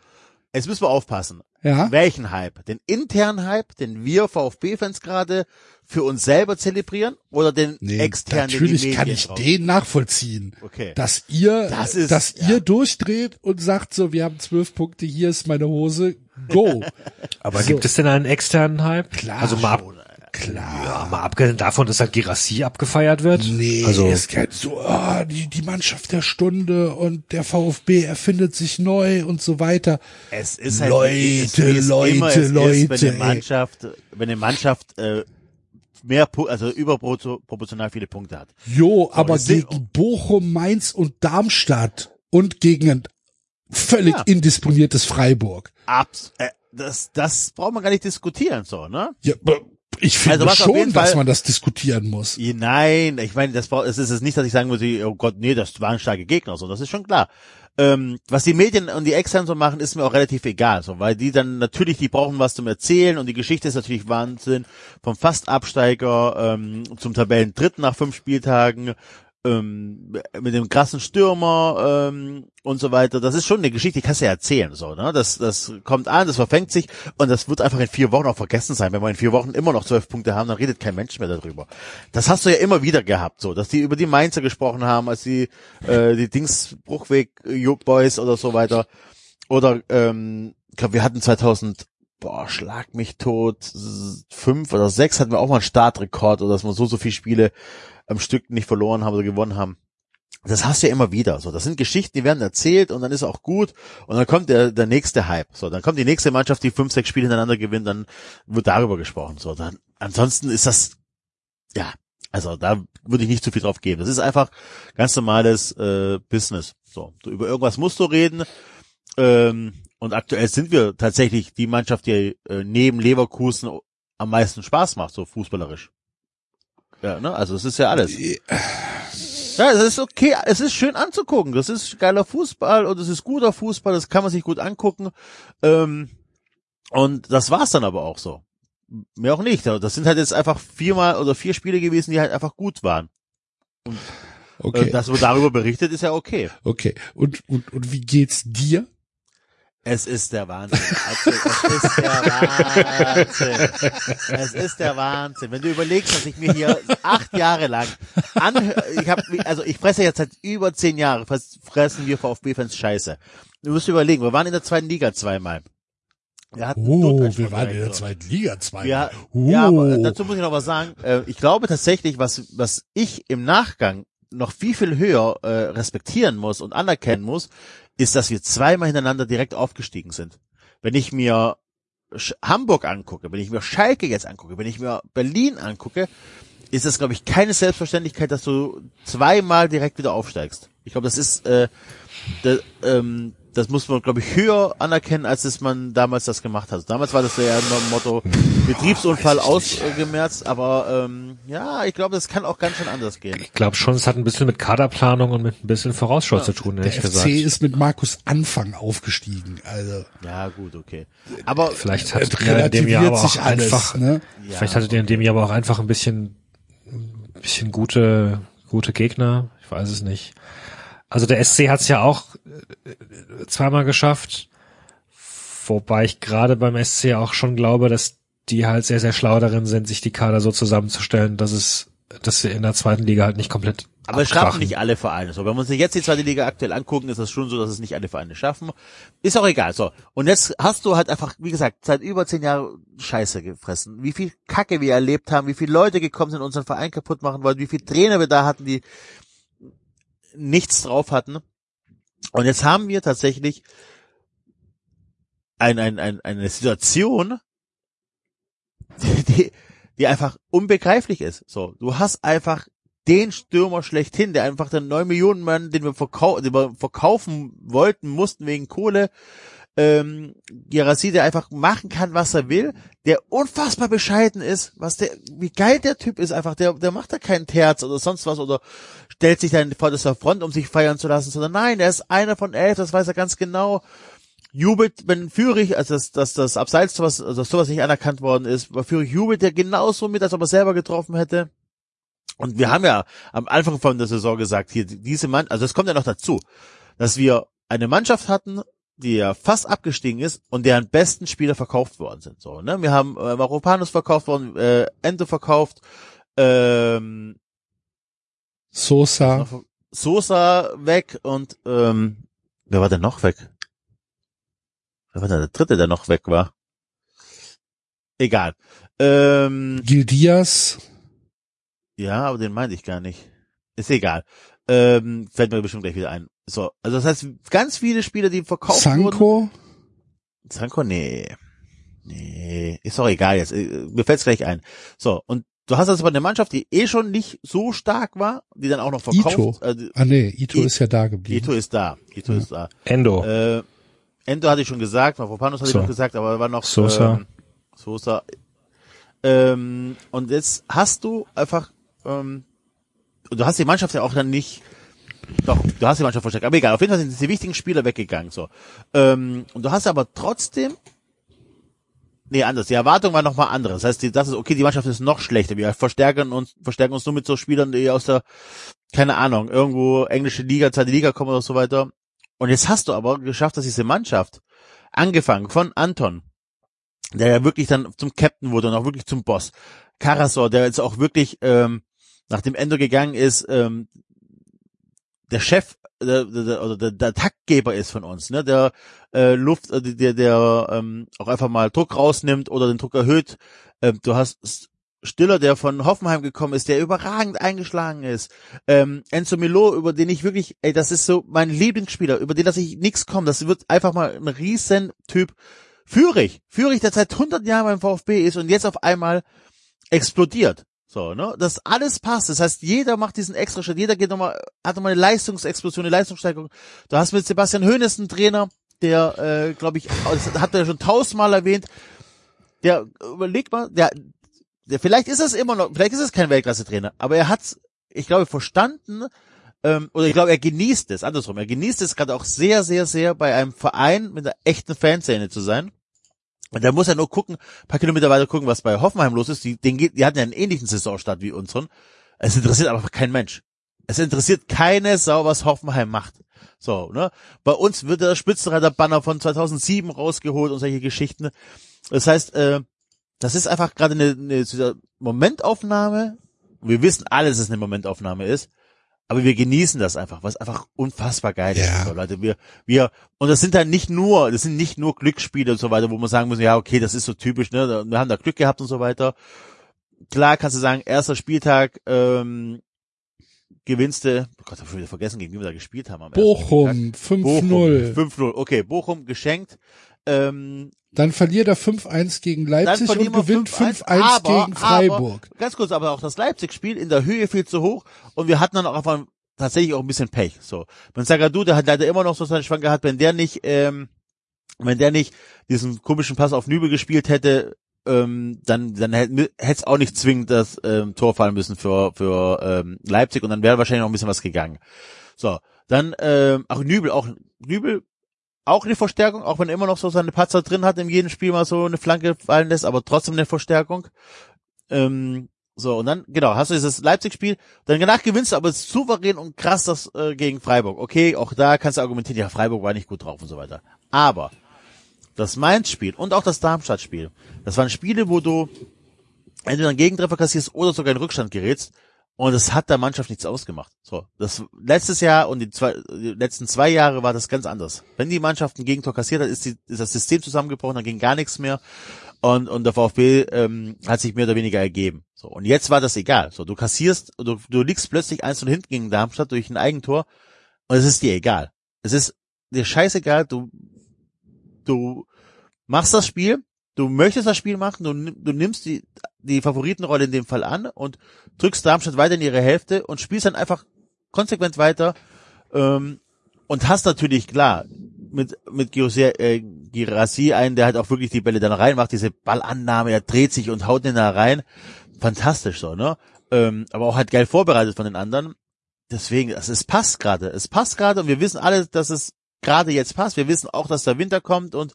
jetzt müssen wir aufpassen. Ja. Welchen Hype? Den internen Hype, den wir VfB-Fans gerade für uns selber zelebrieren oder den Nee, externen, den natürlich die kann ich raus- den nachvollziehen. Okay. Dass ihr, Das ist- dass ja. ihr durchdreht und sagt so, wir haben zwölf Punkte, hier ist meine Hose, go. [laughs] Aber gibt es denn einen externen Hype? Klar Also mal, ab, schon, Klar. ja, mal abgesehen davon, dass halt Girassi abgefeiert wird. Nee, also es geht so, ah, die, die Mannschaft der Stunde und der VfB erfindet sich neu und so weiter. Es ist halt Leute, es- es Leute, immer es ist, Leute, wenn eine ey. Mannschaft, wenn eine Mannschaft äh, mehr, also überproportional viele Punkte hat. Jo, aber es sind- gegen Bochum, Mainz und Darmstadt und gegen ein völlig Ja. indisponiertes Freiburg. Abs äh, das, das braucht man gar nicht diskutieren, so, ne? Ja, ich finde Also schon, dass Fall- man das diskutieren muss. Nein, ich meine, das es ist es nicht, dass ich sagen würde, oh Gott, nee, das waren starke Gegner, so, das ist schon klar. Ähm, was die Medien und die externen so machen, ist mir auch relativ egal, so, weil die dann natürlich, die brauchen was zum Erzählen und die Geschichte ist natürlich Wahnsinn. Vom Fast-Absteiger ähm, zum Tabellendritten nach fünf Spieltagen, ähm, mit dem krassen Stürmer ähm, und so weiter. Das ist schon eine Geschichte, die kannst du ja erzählen, so, ne? Das, das kommt an, das verfängt sich und das wird einfach in vier Wochen auch vergessen sein. Wenn wir in vier Wochen immer noch zwölf Punkte haben, dann redet kein Mensch mehr darüber. Das hast du ja immer wieder gehabt, so, dass die über die Mainzer gesprochen haben, als die äh, die Dings Bruchweg äh, Boys oder so weiter. Oder ähm, ich glaube, wir hatten 2000 Boah, schlag mich tot. Fünf oder sechs hatten wir auch mal einen Startrekord, oder dass wir so, so viele Spiele am Stück nicht verloren haben oder gewonnen haben. Das hast du ja immer wieder. So, das sind Geschichten, die werden erzählt und dann ist auch gut. Und dann kommt der, der nächste Hype. So, dann kommt die nächste Mannschaft, die fünf, sechs Spiele hintereinander gewinnt, dann wird darüber gesprochen. So, dann, ansonsten ist das, ja, also da würde ich nicht zu viel drauf geben. Das ist einfach ganz normales äh, Business. So, du, über irgendwas musst du reden. Ähm, und aktuell sind wir tatsächlich die Mannschaft, die äh, neben Leverkusen am meisten Spaß macht, so fußballerisch. Ja, ne? Also es ist ja alles. Ja, es ist okay, es ist schön anzugucken. Das ist geiler Fußball und es ist guter Fußball, das kann man sich gut angucken. Ähm, und das war's dann aber auch so. Mehr auch nicht. Das sind halt jetzt einfach viermal oder vier Spiele gewesen, die halt einfach gut waren. Okay, Äh, Dass man darüber berichtet, ist ja okay. okay. Und, und, und wie geht's dir? Es ist der Wahnsinn. Also, es ist der Wahnsinn. Es ist der Wahnsinn. Wenn du überlegst, dass ich mir hier acht Jahre lang anhöre, ich habe, also ich fresse jetzt seit über zehn Jahren, fress- fressen wir VfB-Fans Scheiße. Du musst überlegen, wir waren in der zweiten Liga zweimal. Wir hatten Oh, wir waren in der zweiten Liga zwei. Ja, uh. ja, aber dazu muss ich noch was sagen. Äh, ich glaube tatsächlich, was, was ich im Nachgang noch viel, viel höher äh, respektieren muss und anerkennen muss, ist, dass wir zweimal hintereinander direkt aufgestiegen sind. Wenn ich mir Hamburg angucke, wenn ich mir Schalke jetzt angucke, wenn ich mir Berlin angucke, ist es, glaube ich, keine Selbstverständlichkeit, dass du zweimal direkt wieder aufsteigst. Ich glaube, das ist, äh, da, ähm, das muss man, glaube ich, höher anerkennen, als es man damals das gemacht hat. Damals war das ja immer ein Motto Betriebsunfall ausgemerzt, aber ähm, ja, ich glaube, das kann auch ganz schön anders gehen. ich glaube schon, es hat ein bisschen mit Kaderplanung und mit ein bisschen Vorausschau Ja. zu tun, Der ehrlich FC gesagt. ist mit Markus Anfang aufgestiegen. Also Ja, gut, okay. Aber Vielleicht hattet ihr in dem Jahr aber auch einfach, Ne? ja, vielleicht hattet ihr in dem Jahr aber auch einfach ein bisschen, ein bisschen gute, gute Gegner. Ich weiß es nicht. Also der SC hat es ja auch äh, zweimal geschafft, wobei ich gerade beim SC auch schon glaube, dass die halt sehr, sehr schlau darin sind, sich die Kader so zusammenzustellen, dass es, dass sie in der zweiten Liga halt nicht komplett Aber es schaffen nicht alle Vereine. So, wenn wir uns jetzt die zweite Liga aktuell angucken, ist das schon so, dass es nicht alle Vereine schaffen. Ist auch egal. So. Und jetzt hast du halt einfach, wie gesagt, seit über zehn Jahren Scheiße gefressen. Wie viel Kacke wir erlebt haben, wie viele Leute gekommen sind, unseren Verein kaputt machen wollten, wie viele Trainer wir da hatten, die nichts drauf hatten. Und jetzt haben wir tatsächlich ein, ein, ein, eine Situation, [laughs] die, die, einfach unbegreiflich ist. So, du hast einfach den Stürmer schlechthin, der einfach der 9 Millionen Mann, den wir, verkau den wir verkaufen wollten, mussten wegen Kohle, ähm, Gerassi, der einfach machen kann, was er will, der unfassbar bescheiden ist, was der, wie geil der Typ ist einfach, der, der macht da keinen Terz oder sonst was oder stellt sich dann vor der Front, um sich feiern zu lassen, sondern nein, er ist einer von elf, das weiß er ganz genau, jubelt, wenn Führig, also dass, dass das Abseits sowas, also dass sowas nicht anerkannt worden ist, bei Führig jubelt der genauso mit, als ob er selber getroffen hätte. Und wir haben ja am Anfang von der Saison gesagt, hier, diese Mann, also es kommt ja noch dazu, dass wir eine Mannschaft hatten, die ja fast abgestiegen ist und deren besten Spieler verkauft worden sind. So, ne? Wir haben äh, Maropanus verkauft worden, äh, Endo verkauft, ähm, Sosa. Sosa weg und ähm, wer war denn noch weg? Wer war denn der dritte, der noch weg war? Egal. Ähm, Gil Diaz. ja, aber den meinte ich gar nicht. Ist egal. Ähm, fällt mir bestimmt gleich wieder ein. So, also das heißt, ganz viele Spieler, die verkauft wurden. Sanko. Sanko, nee. Nee, ist doch egal jetzt. Äh, Mir fällt's gleich ein. So, und du hast also aber eine Mannschaft, die eh schon nicht so stark war, die dann auch noch verkauft. Ito. Äh, Ah nee, Ito I- ist ja da geblieben. Ito ist da. Ito Ja. ist da. Endo. Äh, Endo hatte ich schon gesagt, Mavropanos hatte So. ich noch gesagt, aber war noch Sosa. Ähm, Sosa. Ähm, und jetzt hast du einfach, ähm, du hast die Mannschaft ja auch dann nicht, doch, du hast die Mannschaft verstärkt, aber egal, auf jeden Fall sind die wichtigen Spieler weggegangen, so. Ähm, und du hast aber trotzdem, nee, anders, die Erwartung war nochmal andere. Das heißt, die, das ist, okay, die Mannschaft ist noch schlechter, wir verstärken uns, verstärken uns nur mit so Spielern, die aus der, keine Ahnung, irgendwo englische Liga, zweite Liga kommen oder so weiter. Und jetzt hast du aber geschafft, dass diese Mannschaft, angefangen von Anton, der ja wirklich dann zum Captain wurde und auch wirklich zum Boss, Karasor, der jetzt auch wirklich ähm, nach dem Ende gegangen ist, ähm, der Chef der, der, der, oder der, der Taktgeber ist von uns, ne, der äh, Luft, äh, der, der ähm, auch einfach mal Druck rausnimmt oder den Druck erhöht. Ähm, du hast Stiller, der von Hoffenheim gekommen ist, der überragend eingeschlagen ist. Ähm, Enzo Milo, über den ich wirklich, ey, das ist so mein Lieblingsspieler, über den lasse ich nichts kommen. Das wird einfach mal ein riesen Typ. Führig, Führig, der seit 100 Jahren beim VfB ist und jetzt auf einmal explodiert. So, ne? Das alles passt. Das heißt, jeder macht diesen extra Schritt, jeder geht nochmal, hat nochmal eine Leistungsexplosion, eine Leistungssteigerung. Du hast mit Sebastian Hoeneß einen Trainer, der, äh, glaube ich, das hat er schon tausendmal erwähnt, der, überleg mal, der, der, vielleicht ist es immer noch, vielleicht ist es kein Weltklasse-Trainer, aber er hat's, ich glaube, verstanden, ähm, oder ich glaube, er genießt es, andersrum, er genießt es gerade auch sehr, sehr, sehr bei einem Verein mit einer echten Fanszene zu sein. Und da muss er nur gucken, paar Kilometer weiter gucken, was bei Hoffenheim los ist. Die, den, geht- die hatten ja einen ähnlichen Saisonstart wie unseren. Es interessiert aber kein Mensch. Es interessiert keine Sau, was Hoffenheim macht. So, ne? Bei uns wird der Spitzenreiter-Banner von 2007 rausgeholt und solche Geschichten. Das heißt, äh, das ist einfach gerade eine, eine Momentaufnahme. Wir wissen alle, dass es eine Momentaufnahme ist. Aber wir genießen das einfach, was einfach unfassbar geil Ja. ist. So, Leute, wir, wir, und das sind dann nicht nur, das sind nicht nur Glücksspiele und so weiter, wo man sagen muss, ja, okay, das ist so typisch, ne, wir haben da Glück gehabt und so weiter. Klar kannst du sagen, erster Spieltag, ähm, gewinnst du, oh Gott, hab ich wieder vergessen, gegen wen wir da gespielt haben am Bochum 5-0. 5-0, okay, Bochum geschenkt. Ähm, Dann verliert er 5-1 gegen Leipzig und gewinnt 5-1, 5-1 aber- gegen Freiburg. Aber, ganz kurz, aber auch das Leipzig-Spiel in der Höhe viel zu hoch und wir hatten dann auch einfach tatsächlich auch ein bisschen Pech. So, wenn Sagadu, der hat leider immer noch so seinen Schwank gehabt, wenn der nicht, ähm, wenn der nicht diesen komischen Pass auf Nübel gespielt hätte, ähm, dann dann hätte es auch nicht zwingend das ähm, Tor fallen müssen für für ähm, Leipzig und dann wäre wahrscheinlich noch ein bisschen was gegangen. So, dann ähm, auch Nübel, auch Nübel auch eine Verstärkung, auch wenn er immer noch so seine Patzer drin hat, in jedem Spiel mal so eine Flanke fallen lässt, aber trotzdem eine Verstärkung. Ähm, so, und dann, genau, hast du dieses Leipzig-Spiel, dann danach gewinnst du aber souverän und krass das äh, gegen Freiburg. Okay, auch da kannst du argumentieren, ja, Freiburg war nicht gut drauf und so weiter. Aber das Mainz-Spiel und auch das Darmstadt-Spiel, das waren Spiele, wo du entweder einen Gegentreffer kassierst oder sogar in Rückstand gerätst. Und es hat der Mannschaft nichts ausgemacht. So, das letztes Jahr und die, zwei, die letzten zwei Jahre war das ganz anders. Wenn die Mannschaft ein Gegentor kassiert hat, ist, die, ist das System zusammengebrochen, dann ging gar nichts mehr. Und, und der VfB ähm, hat sich mehr oder weniger ergeben. So, und jetzt war das egal. So, du kassierst, du, du liegst plötzlich eins und hinten gegen Darmstadt durch ein Eigentor und es ist dir egal. Es ist dir scheißegal, du, du machst das Spiel, du möchtest das Spiel machen, du, du nimmst die, die Favoritenrolle in dem Fall an und drückst Darmstadt weiter in ihre Hälfte und spielst dann einfach konsequent weiter ähm, und hast natürlich klar mit mit Giose, äh, Girassi einen, der halt auch wirklich die Bälle dann reinmacht, diese Ballannahme, er dreht sich und haut den da rein, fantastisch so, ne? Ähm, aber auch halt geil vorbereitet von den anderen. Deswegen, also es passt gerade, es passt gerade und wir wissen alle, dass es gerade jetzt passt. Wir wissen auch, dass der Winter kommt und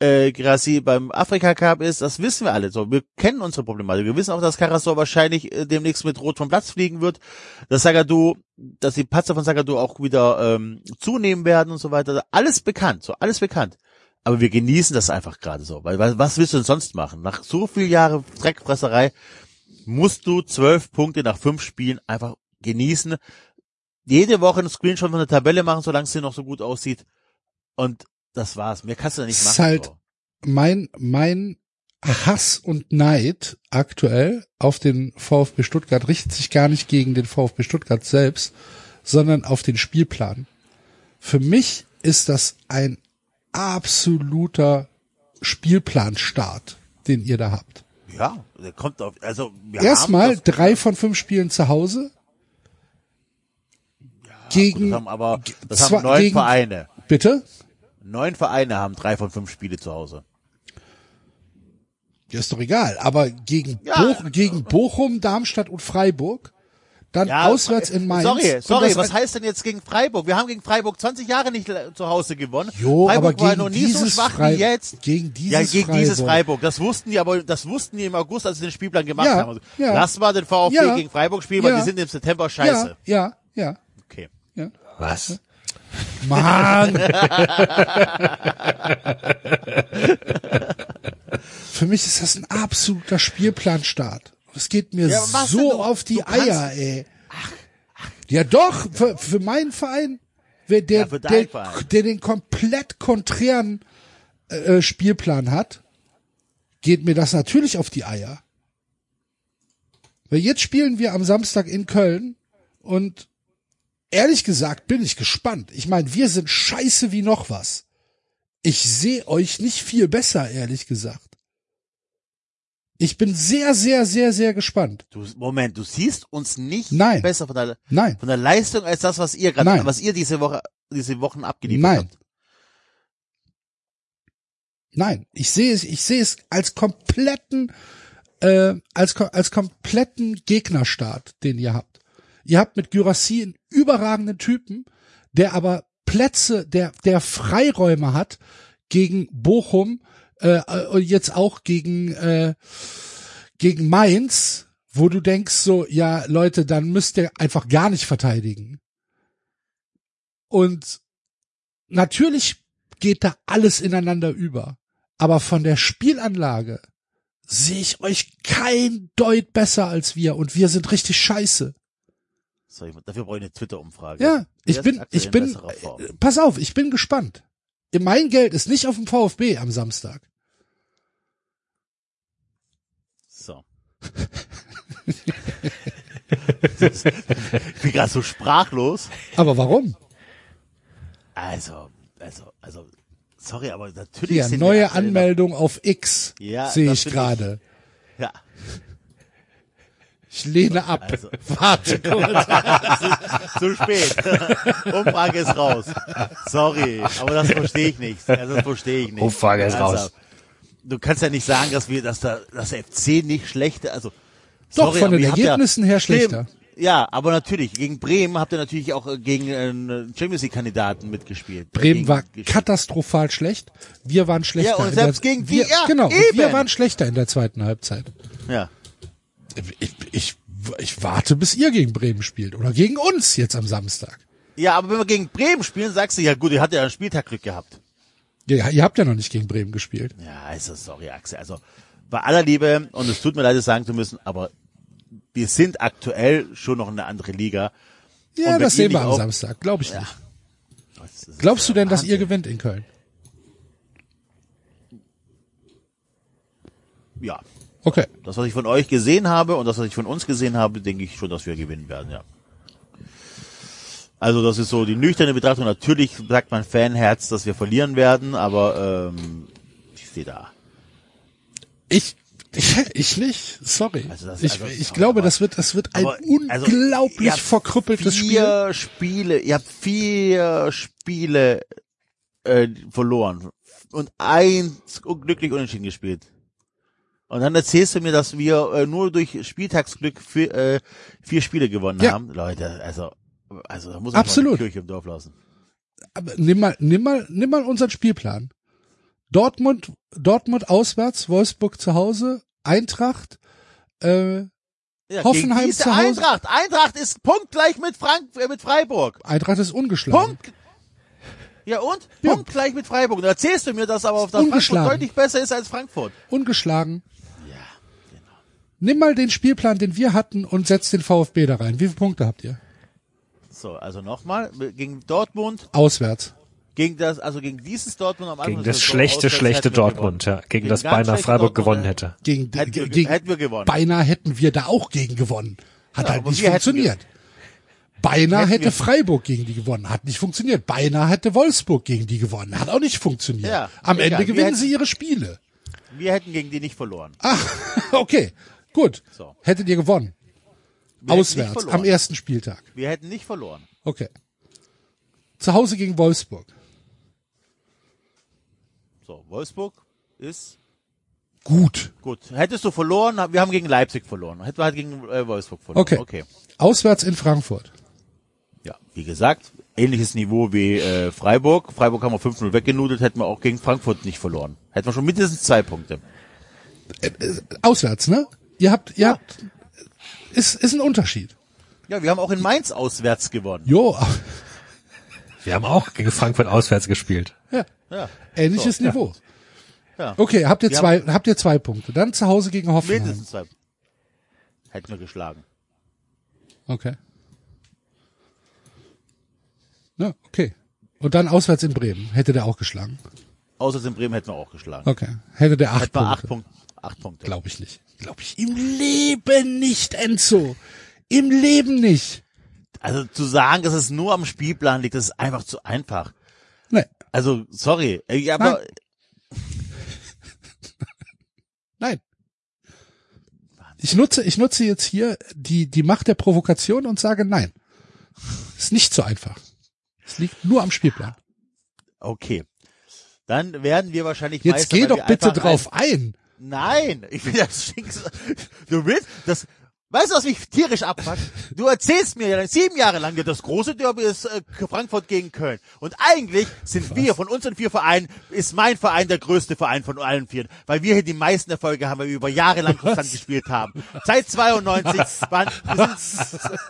äh, Grassi beim Afrika Cup ist, das wissen wir alle so. Wir kennen unsere Problematik. Wir wissen auch, dass Karasor wahrscheinlich äh, demnächst mit Rot vom Platz fliegen wird, dass Sagadu, dass die Patzer von Sagadu auch wieder ähm, zunehmen werden und so weiter. Alles bekannt, so alles bekannt. Aber wir genießen das einfach gerade so, weil was willst du denn sonst machen? Nach so viel Jahre Dreckfresserei musst du zwölf Punkte nach fünf Spielen einfach genießen. Jede Woche einen Screenshot von der Tabelle machen, solange sie noch so gut aussieht. Und das war's. Mehr kannst du nicht machen. ist halt so. mein, mein Hass und Neid aktuell auf den VfB Stuttgart richtet sich gar nicht gegen den VfB Stuttgart selbst, sondern auf den Spielplan. Für mich ist das ein absoluter Spielplanstart, den ihr da habt. Ja, der kommt auf, also, Erstmal drei von fünf Spielen zu Hause. gegen, Das haben aber, das Zwei- haben neun gegen- Vereine. bitte? Neun Vereine haben drei von fünf Spiele zu Hause. Ja, ist doch egal. Aber gegen, Ja. Boch, gegen Bochum, Darmstadt und Freiburg, dann auswärts in Mainz. Sorry, sorry, was heißt denn jetzt gegen Freiburg? Wir haben gegen Freiburg 20 Jahre nicht äh, zu Hause gewonnen. Jo, Freiburg aber war gegen noch nie so dieses schwach Frei- wie jetzt. gegen dieses ja, gegen dieses Freiburg. Freiburg. Das wussten die, aber das wussten die im August, als sie den Spielplan gemacht Ja, haben. Also, ja. Lass mal den VfB Ja, gegen Freiburg spielen, weil ja. die sind im September scheiße. Ja, ja, ja. Okay. ja. Was? Mann! Für mich ist das ein absoluter Spielplanstart. Es geht mir Ja, so denn? Auf die Eier, ey. Ja doch, für, für meinen Verein, wer der, Ja, der, Verein. der den komplett konträren äh, Spielplan hat, geht mir das natürlich auf die Eier. Weil jetzt spielen wir am Samstag in Köln und ehrlich gesagt bin ich gespannt. Ich meine, wir sind scheiße wie noch was. Ich sehe euch nicht viel besser, ehrlich gesagt. Ich bin sehr, sehr, sehr, sehr gespannt. Du, Moment, du siehst uns nicht Nein. besser von der, Nein, von der Leistung als das, was ihr gerade, was ihr diese Woche, diese Wochen abgeliefert Nein. habt. nein. Ich sehe es, ich sehe es als kompletten, äh, als, als kompletten Gegnerstart, den ihr habt. Ihr habt mit Gyrassi einen überragenden Typen, der aber Plätze, der, der Freiräume hat gegen Bochum, äh, und jetzt auch gegen, äh, gegen Mainz, wo du denkst so, ja, Leute, dann müsst ihr einfach gar nicht verteidigen. Und natürlich geht da alles ineinander über. Aber von der Spielanlage sehe ich euch kein Deut besser als wir und wir sind richtig scheiße. Ich, dafür brauche ich eine Twitter-Umfrage. Ja, ich bin, ich in bin, äh, pass auf, ich bin gespannt. Mein Geld ist nicht auf dem VfB am Samstag. So. ich bin gerade so sprachlos. Aber warum? Also, also, also, sorry, aber natürlich wir neue Anmeldung auf X Ja, sehe ich gerade. Ja, Ich lehne ab. Also. [laughs] Warte kurz. [laughs] zu spät. [laughs] Umfrage ist raus. Sorry, aber das verstehe ich nicht. Also, das verstehe ich nicht. Umfrage ist also, raus. Du kannst ja nicht sagen, dass wir, dass da, dass der FC nicht schlecht, also, Doch, sorry, von den Ergebnissen her Stimmt. schlechter. Ja, aber natürlich, gegen Bremen habt ihr natürlich auch äh, gegen einen Champions League Kandidaten mitgespielt. Bremen gegen, war katastrophal schlecht. Wir waren schlechter. Ja, und in selbst der, gegen die- wir, ja, genau, eben. wir waren schlechter in der zweiten Halbzeit. Ja. Ich, ich, ich warte, bis ihr gegen Bremen spielt oder gegen uns jetzt am Samstag. Ja, aber wenn wir gegen Bremen spielen, sagst du, ja gut, ihr hattet ja einen Spieltag Glück gehabt. Ja, ihr habt ja noch nicht gegen Bremen gespielt. Ja, also sorry, Axel. Also bei aller Liebe, und es tut mir leid, es sagen zu müssen, aber wir sind aktuell schon noch eine andere Liga. Ja, das sehen wir nicht am Samstag. Glaube ich nicht. Das ist Glaubst du ja denn, dass ihr Wahnsinn. gewinnt in Köln? Ja. Okay. Das, was ich von euch gesehen habe und das, was ich von uns gesehen habe, denke ich schon, dass wir gewinnen werden, ja. Also das ist so die nüchterne Betrachtung. Natürlich sagt mein Fanherz, dass wir verlieren werden, aber ähm, ich sehe da. Ich, ich, ich nicht. Sorry. Also das- ich, also- ich glaube, das wird, das wird ein Aber, also, unglaublich habt verkrüppeltes Spiel. vier Spiele, ihr habt vier Spiele äh, verloren und eins unglücklich unentschieden gespielt. Und dann erzählst du mir, dass wir äh, nur durch Spieltagsglück vier, äh, vier Spiele gewonnen Ja. haben. Leute, also, also da muss ich die Kirche im Dorf lassen. Aber nimm mal, nimm mal, nimm mal unseren Spielplan. Dortmund, Dortmund auswärts, Wolfsburg zu Hause, Eintracht, äh, Ja, Hoffenheim zu Hause. Eintracht. Eintracht ist punktgleich mit Frank äh, mit Freiburg. Eintracht ist ungeschlagen. Punkt. Ja und? Ja. Punkt gleich mit Freiburg. Da erzählst du mir, dass aber auf der Frankfurt deutlich besser ist als Frankfurt. Ungeschlagen. Nimm mal den Spielplan, den wir hatten und setz den VfB da rein. Wie viele Punkte habt ihr? So, also nochmal, gegen Dortmund, Auswärts. gegen das, also gegen dieses Dortmund am Anfang Gegen das Saison schlechte, schlechte Dortmund, gewonnen. ja. Gegen das ganz beinahe Freiburg Dortmund, gewonnen hätte. Gegen, Hätten wir- gegen, hätten wir gewonnen. Beinahe hätten wir da auch gegen gewonnen. Hat Ja, halt aber nicht funktioniert. Beinahe Hätten hätte wir- Freiburg gegen die gewonnen. Hat nicht funktioniert. Beinahe hätte Wolfsburg gegen die gewonnen. Hat auch nicht funktioniert. Ja, Am egal. Ende Wir gewinnen hätten- sie ihre Spiele. Wir hätten gegen die nicht verloren. Ach, [laughs] okay. Gut. So. Hättet ihr gewonnen. Wir Auswärts. Am ersten Spieltag. Wir hätten nicht verloren. Okay. Zu Hause gegen Wolfsburg. So, Wolfsburg ist Gut. gut. Hättest du verloren, wir haben gegen Leipzig verloren. Hätten wir halt gegen äh, Wolfsburg verloren. Okay. okay. Auswärts in Frankfurt. Ja, wie gesagt, ähnliches Niveau wie äh, Freiburg. Freiburg haben wir 5-0 weggenudelt, hätten wir auch gegen Frankfurt nicht verloren. Hätten wir schon mindestens zwei Punkte. Auswärts, ne? Ihr habt, ihr habt, ist, ist ein Unterschied. Ja, wir haben auch in Mainz auswärts gewonnen. Jo, Wir haben auch gegen Frankfurt auswärts gespielt. ja. Ja. Ähnliches Niveau. Ja. Okay, habt ihr Wir zwei, habt ihr zwei Punkte. Dann zu Hause gegen Hoffenheim. Mindestens zwei. Hätten wir geschlagen. Okay. Ja, okay. Und dann auswärts in Bremen. Hätte der auch geschlagen. Außer in Bremen hätten wir auch geschlagen. Okay. Hätte der acht Hätten wir acht Punkte. Punkte. Acht Punkte. Glaube ich nicht. Glaube ich im Leben nicht, Enzo. Im Leben nicht. Also zu sagen, dass es nur am Spielplan liegt, das ist einfach zu einfach. Nee. Also, sorry. Äh, Aber [laughs] Nein. Ich nutze, ich nutze jetzt hier die, die Macht der Provokation und sage nein. Ist nicht so einfach. Es liegt nur am Spielplan. okay. Dann werden wir wahrscheinlich Jetzt Meister, geh doch bitte drauf ein. Nein, ich will das Schicksal. Du willst das. Weißt du, was mich tierisch abfuckt? Du erzählst mir ja sieben Jahre lang, das große Derby ist äh, Frankfurt gegen Köln. Und eigentlich sind wir von unseren vier Vereinen, ist mein Verein der größte Verein von allen vier. Weil wir hier die meisten Erfolge haben, weil wir über Jahre lang konstant gespielt haben. Seit 92 waren, wir sind,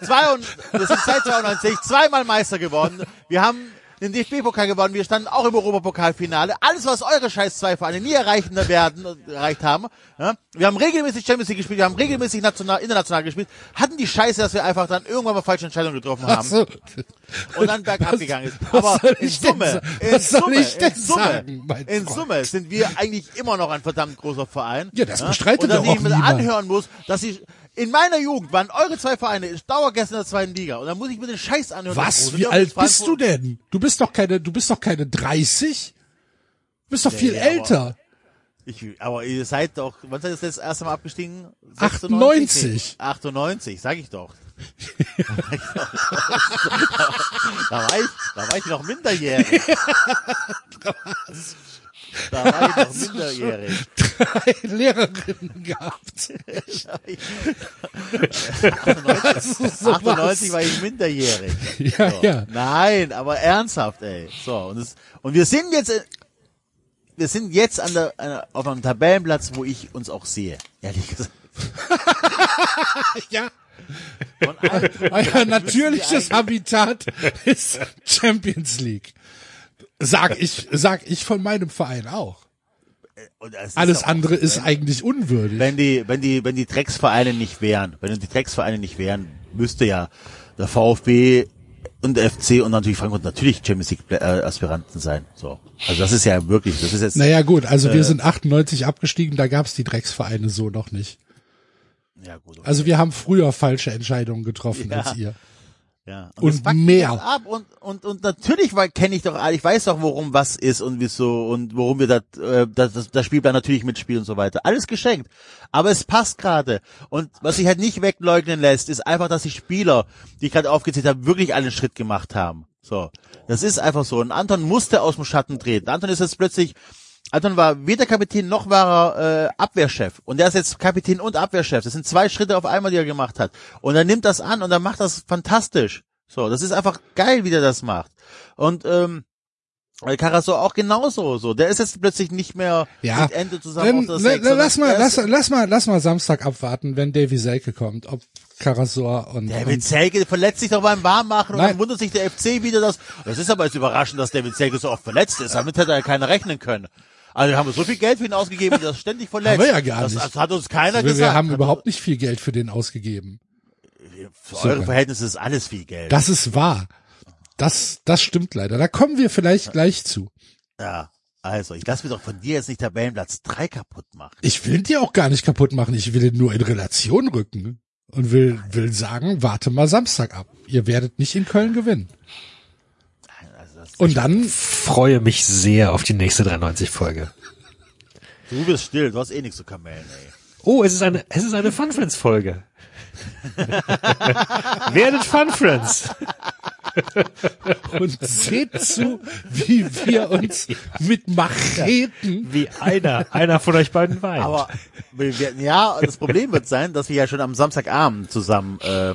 zwei und, wir sind seit 92 zweimal Meister geworden. Wir haben den DFB-Pokal gewonnen, wir standen auch im Europapokalfinale. Alles, was eure scheiß zwei Vereine nie erreichen werden, erreicht haben. Ja? Wir haben regelmäßig Champions League gespielt, wir haben regelmäßig national, international gespielt, hatten die Scheiße, dass wir einfach dann irgendwann mal falsche Entscheidungen getroffen haben so. und dann bergab gegangen ist. Aber in Summe, in Summe, in Summe, in? Summe sind wir eigentlich immer noch ein verdammt großer Verein. Ja, das bestreitet Und dass ich mir anhören muss, dass ich in meiner Jugend waren eure zwei Vereine Dauergäste in der zweiten Liga und dann muss ich mir den Scheiß anhören. Was? Wie alt ist bist du denn? Du bist doch keine, du bist doch keine 30? Du bist doch viel ja, aber- älter. Ich, aber ihr seid doch, wann seid ihr das erste Mal abgestiegen? 98. 98, sag ich doch. [laughs] da war ich, da war ich noch minderjährig. [laughs] [laughs] Da war ich noch [laughs] minderjährig. [laughs] Drei Lehrerinnen gehabt. 98, 98 [laughs] war ich minderjährig. Ja, So. ja. Nein, aber ernsthaft, ey. So, und, es, und wir sind jetzt, wir sind jetzt an der, an auf einem Tabellenplatz, wo ich uns auch sehe. Ehrlich gesagt. Ja. Euer natürliches Habitat ist Champions League. Sag ich, sag ich von meinem Verein auch. Es Alles auch andere ist wenn- eigentlich unwürdig. wenn die, wenn die, wenn die Drecksvereine nicht wären, wenn die Drecksvereine nicht wären, müsste ja der VfB und der FC und natürlich Frankfurt natürlich Champions League äh, Aspiranten sein. So. Also das ist ja wirklich, das ist jetzt, naja gut, also Äh. wir sind 98 abgestiegen, da gab's die Drecksvereine so noch nicht. ja gut. okay. Also wir haben früher falsche Entscheidungen getroffen Ja. als ihr. Ja. Und mich mehr. und, und, und natürlich kenne ich doch, alle, ich weiß doch, worum was ist und wieso und worum wir das, äh, das, das, das Spielplan natürlich mitspielen und so weiter. Alles geschenkt. Aber es passt gerade. Und was sich halt nicht wegleugnen lässt, ist einfach, dass die Spieler, die ich gerade aufgezählt habe, wirklich einen Schritt gemacht haben. So. Das ist einfach so. Und Anton musste aus dem Schatten treten. Anton ist jetzt plötzlich, Anton war weder Kapitän noch war er äh, Abwehrchef. Und er ist jetzt Kapitän und Abwehrchef. Das sind zwei Schritte auf einmal, die er gemacht hat. Und er nimmt das an und er macht das fantastisch. So, das ist einfach geil, wie der das macht. Und ähm, Carasso auch genauso. So, der ist jetzt plötzlich nicht mehr Ja. mit Ende zusammen Dann, sondern lass mal, er lass, lass mal, lass mal Samstag abwarten, wenn Davy Selke kommt, ob Karasor und, David Selke verletzt sich doch beim Warmmachen und dann wundert sich der FC wieder, dass, das ist aber jetzt überraschend, dass David Selke so oft verletzt ist. Damit hätte ja keiner rechnen können. Also wir haben so viel Geld für ihn ausgegeben, ist ständig [laughs] verletzt. Haben wir ja gar das, nicht. Das hat uns keiner wir, gesagt. wir haben Hat- überhaupt nicht viel Geld für den ausgegeben. Für Sogar. eure Verhältnisse ist alles viel Geld. Das ist wahr. Das, das stimmt leider. Da kommen wir vielleicht gleich zu. ja. Also, ich lasse mir doch von dir jetzt nicht Tabellenplatz 3 kaputt machen. Ich will dir auch gar nicht kaputt machen. Ich will ihn nur in Relation rücken und will, will sagen, warte mal Samstag ab. Ihr werdet nicht in Köln gewinnen. Und dann, Freue mich sehr auf die nächste 93-Folge. du bist still, du hast eh nichts zu kamellen, ey. Oh, es ist eine, es ist eine Fun Friends Folge. [laughs] Werdet Fun Friends. und seht zu, wie wir uns mit Macheten Wie einer, einer von euch beiden weint. Aber wir werden, ja, das Problem wird sein, dass wir ja schon am Samstagabend zusammen äh,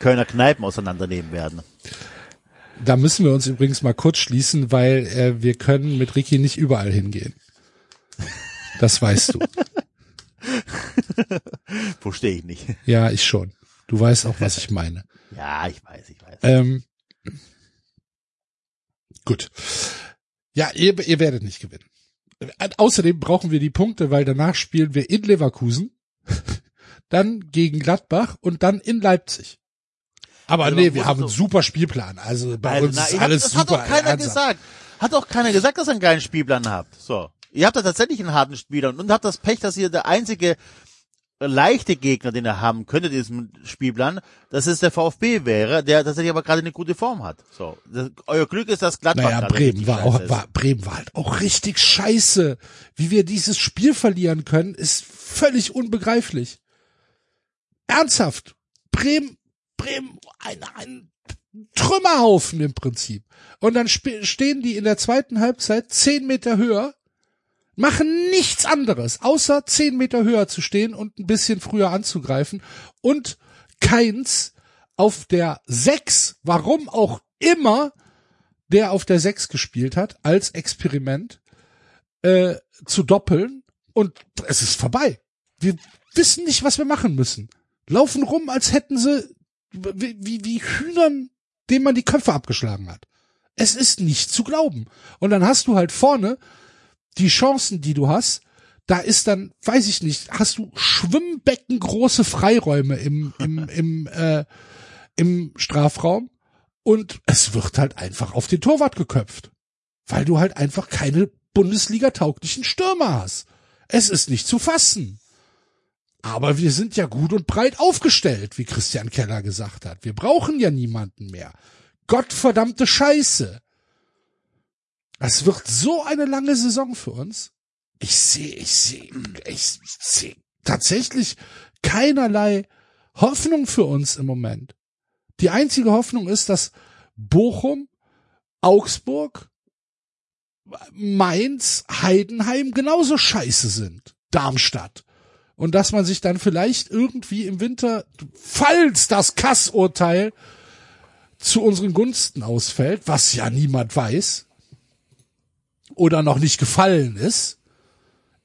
Kölner Kneipen auseinandernehmen werden. Da müssen wir uns übrigens mal kurz schließen, weil äh, wir können mit Ricky nicht überall hingehen. Das weißt du. [laughs] Verstehe ich nicht. Ja, ich schon. Du weißt auch, was ich meine. [laughs] Ja, ich weiß, ich weiß. Ähm, gut. Ja, ihr, ihr werdet nicht gewinnen. Äh, Außerdem brauchen wir die Punkte, weil danach spielen wir in Leverkusen, [laughs] dann gegen Gladbach und dann in Leipzig. Aber Also nee, wir haben so- einen super Spielplan. Also bei Also, uns na, ist alles das super. hat doch keiner ernsthaft. gesagt. Hat doch keiner gesagt, dass ihr einen geilen Spielplan habt. So. Ihr habt da tatsächlich einen harten Spielplan und habt das Pech, dass ihr der einzige leichte Gegner, den ihr haben könntet in diesem Spielplan, dass es der VfB wäre, der tatsächlich aber gerade eine gute Form hat. So. Das, euer Glück ist, dass Gladbach Naja, Bremen war auch, war, Bremen war halt auch richtig scheiße. Wie wir dieses Spiel verlieren können, ist völlig unbegreiflich. Ernsthaft. Bremen, Bremen, ein, ein Trümmerhaufen im Prinzip. Und dann stehen die in der zweiten Halbzeit zehn Meter höher, machen nichts anderes, außer zehn Meter höher zu stehen und ein bisschen früher anzugreifen. Und keins auf der sechs, warum auch immer, der auf der sechs gespielt hat, als Experiment, äh, zu doppeln. Und es ist vorbei. Wir wissen nicht, was wir machen müssen. Laufen rum, als hätten sie wie, wie, wie Hühnern, denen man die Köpfe abgeschlagen hat. Es ist nicht zu glauben. Und dann hast du halt vorne die Chancen, die du hast, da ist dann, weiß ich nicht, hast du Schwimmbecken große Freiräume im, im, [laughs] im, äh, im Strafraum und es wird halt einfach auf den Torwart geköpft. Weil du halt einfach keine Bundesliga-tauglichen Stürmer hast. Es ist nicht zu fassen. Aber wir sind ja gut und breit aufgestellt, wie Christian Keller gesagt hat. Wir brauchen ja niemanden mehr. Gottverdammte Scheiße. Es wird so eine lange Saison für uns. Ich sehe, ich sehe, ich sehe tatsächlich keinerlei Hoffnung für uns im Moment. Die einzige Hoffnung ist, dass Bochum, Augsburg, Mainz, Heidenheim genauso scheiße sind. Darmstadt. Und dass man sich dann vielleicht irgendwie im Winter, falls das Kassurteil zu unseren Gunsten ausfällt, was ja niemand weiß, oder noch nicht gefallen ist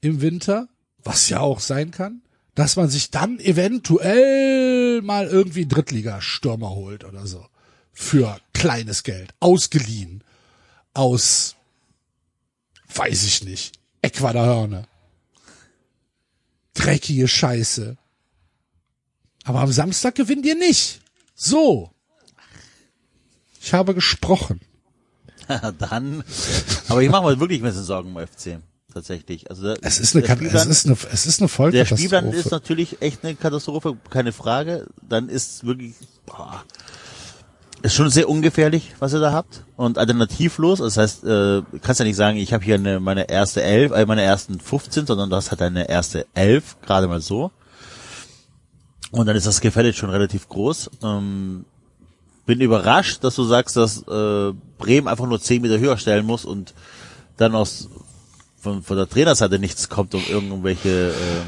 im Winter, was ja auch sein kann, dass man sich dann eventuell mal irgendwie Drittligastürmer holt oder so. Für kleines Geld. Ausgeliehen. Aus, weiß ich nicht, Ecuador Hörne. Dreckige Scheiße. Aber am Samstag gewinnt ihr nicht. So. Ich habe gesprochen. [laughs] Dann. Aber ich mache mir wirklich ein bisschen Sorgen um FC. Tatsächlich. Also der, Es ist eine, es ist eine, es ist eine der Spielplan ist Vollkatastrophe. natürlich echt eine Katastrophe, keine Frage. Dann ist wirklich, boah, ist schon sehr ungefährlich, was ihr da habt und alternativlos. Das heißt, äh, kannst ja nicht sagen, ich habe hier eine, meine erste elf, äh, meine ersten 15, sondern das hat eine erste elf, gerade mal so. Und dann ist das Gefälle schon relativ groß. Ähm, bin überrascht, dass du sagst, dass äh, Bremen einfach nur 10 Meter höher stellen muss und dann aus von, von der Trainerseite nichts kommt, um irgendwelche ähm,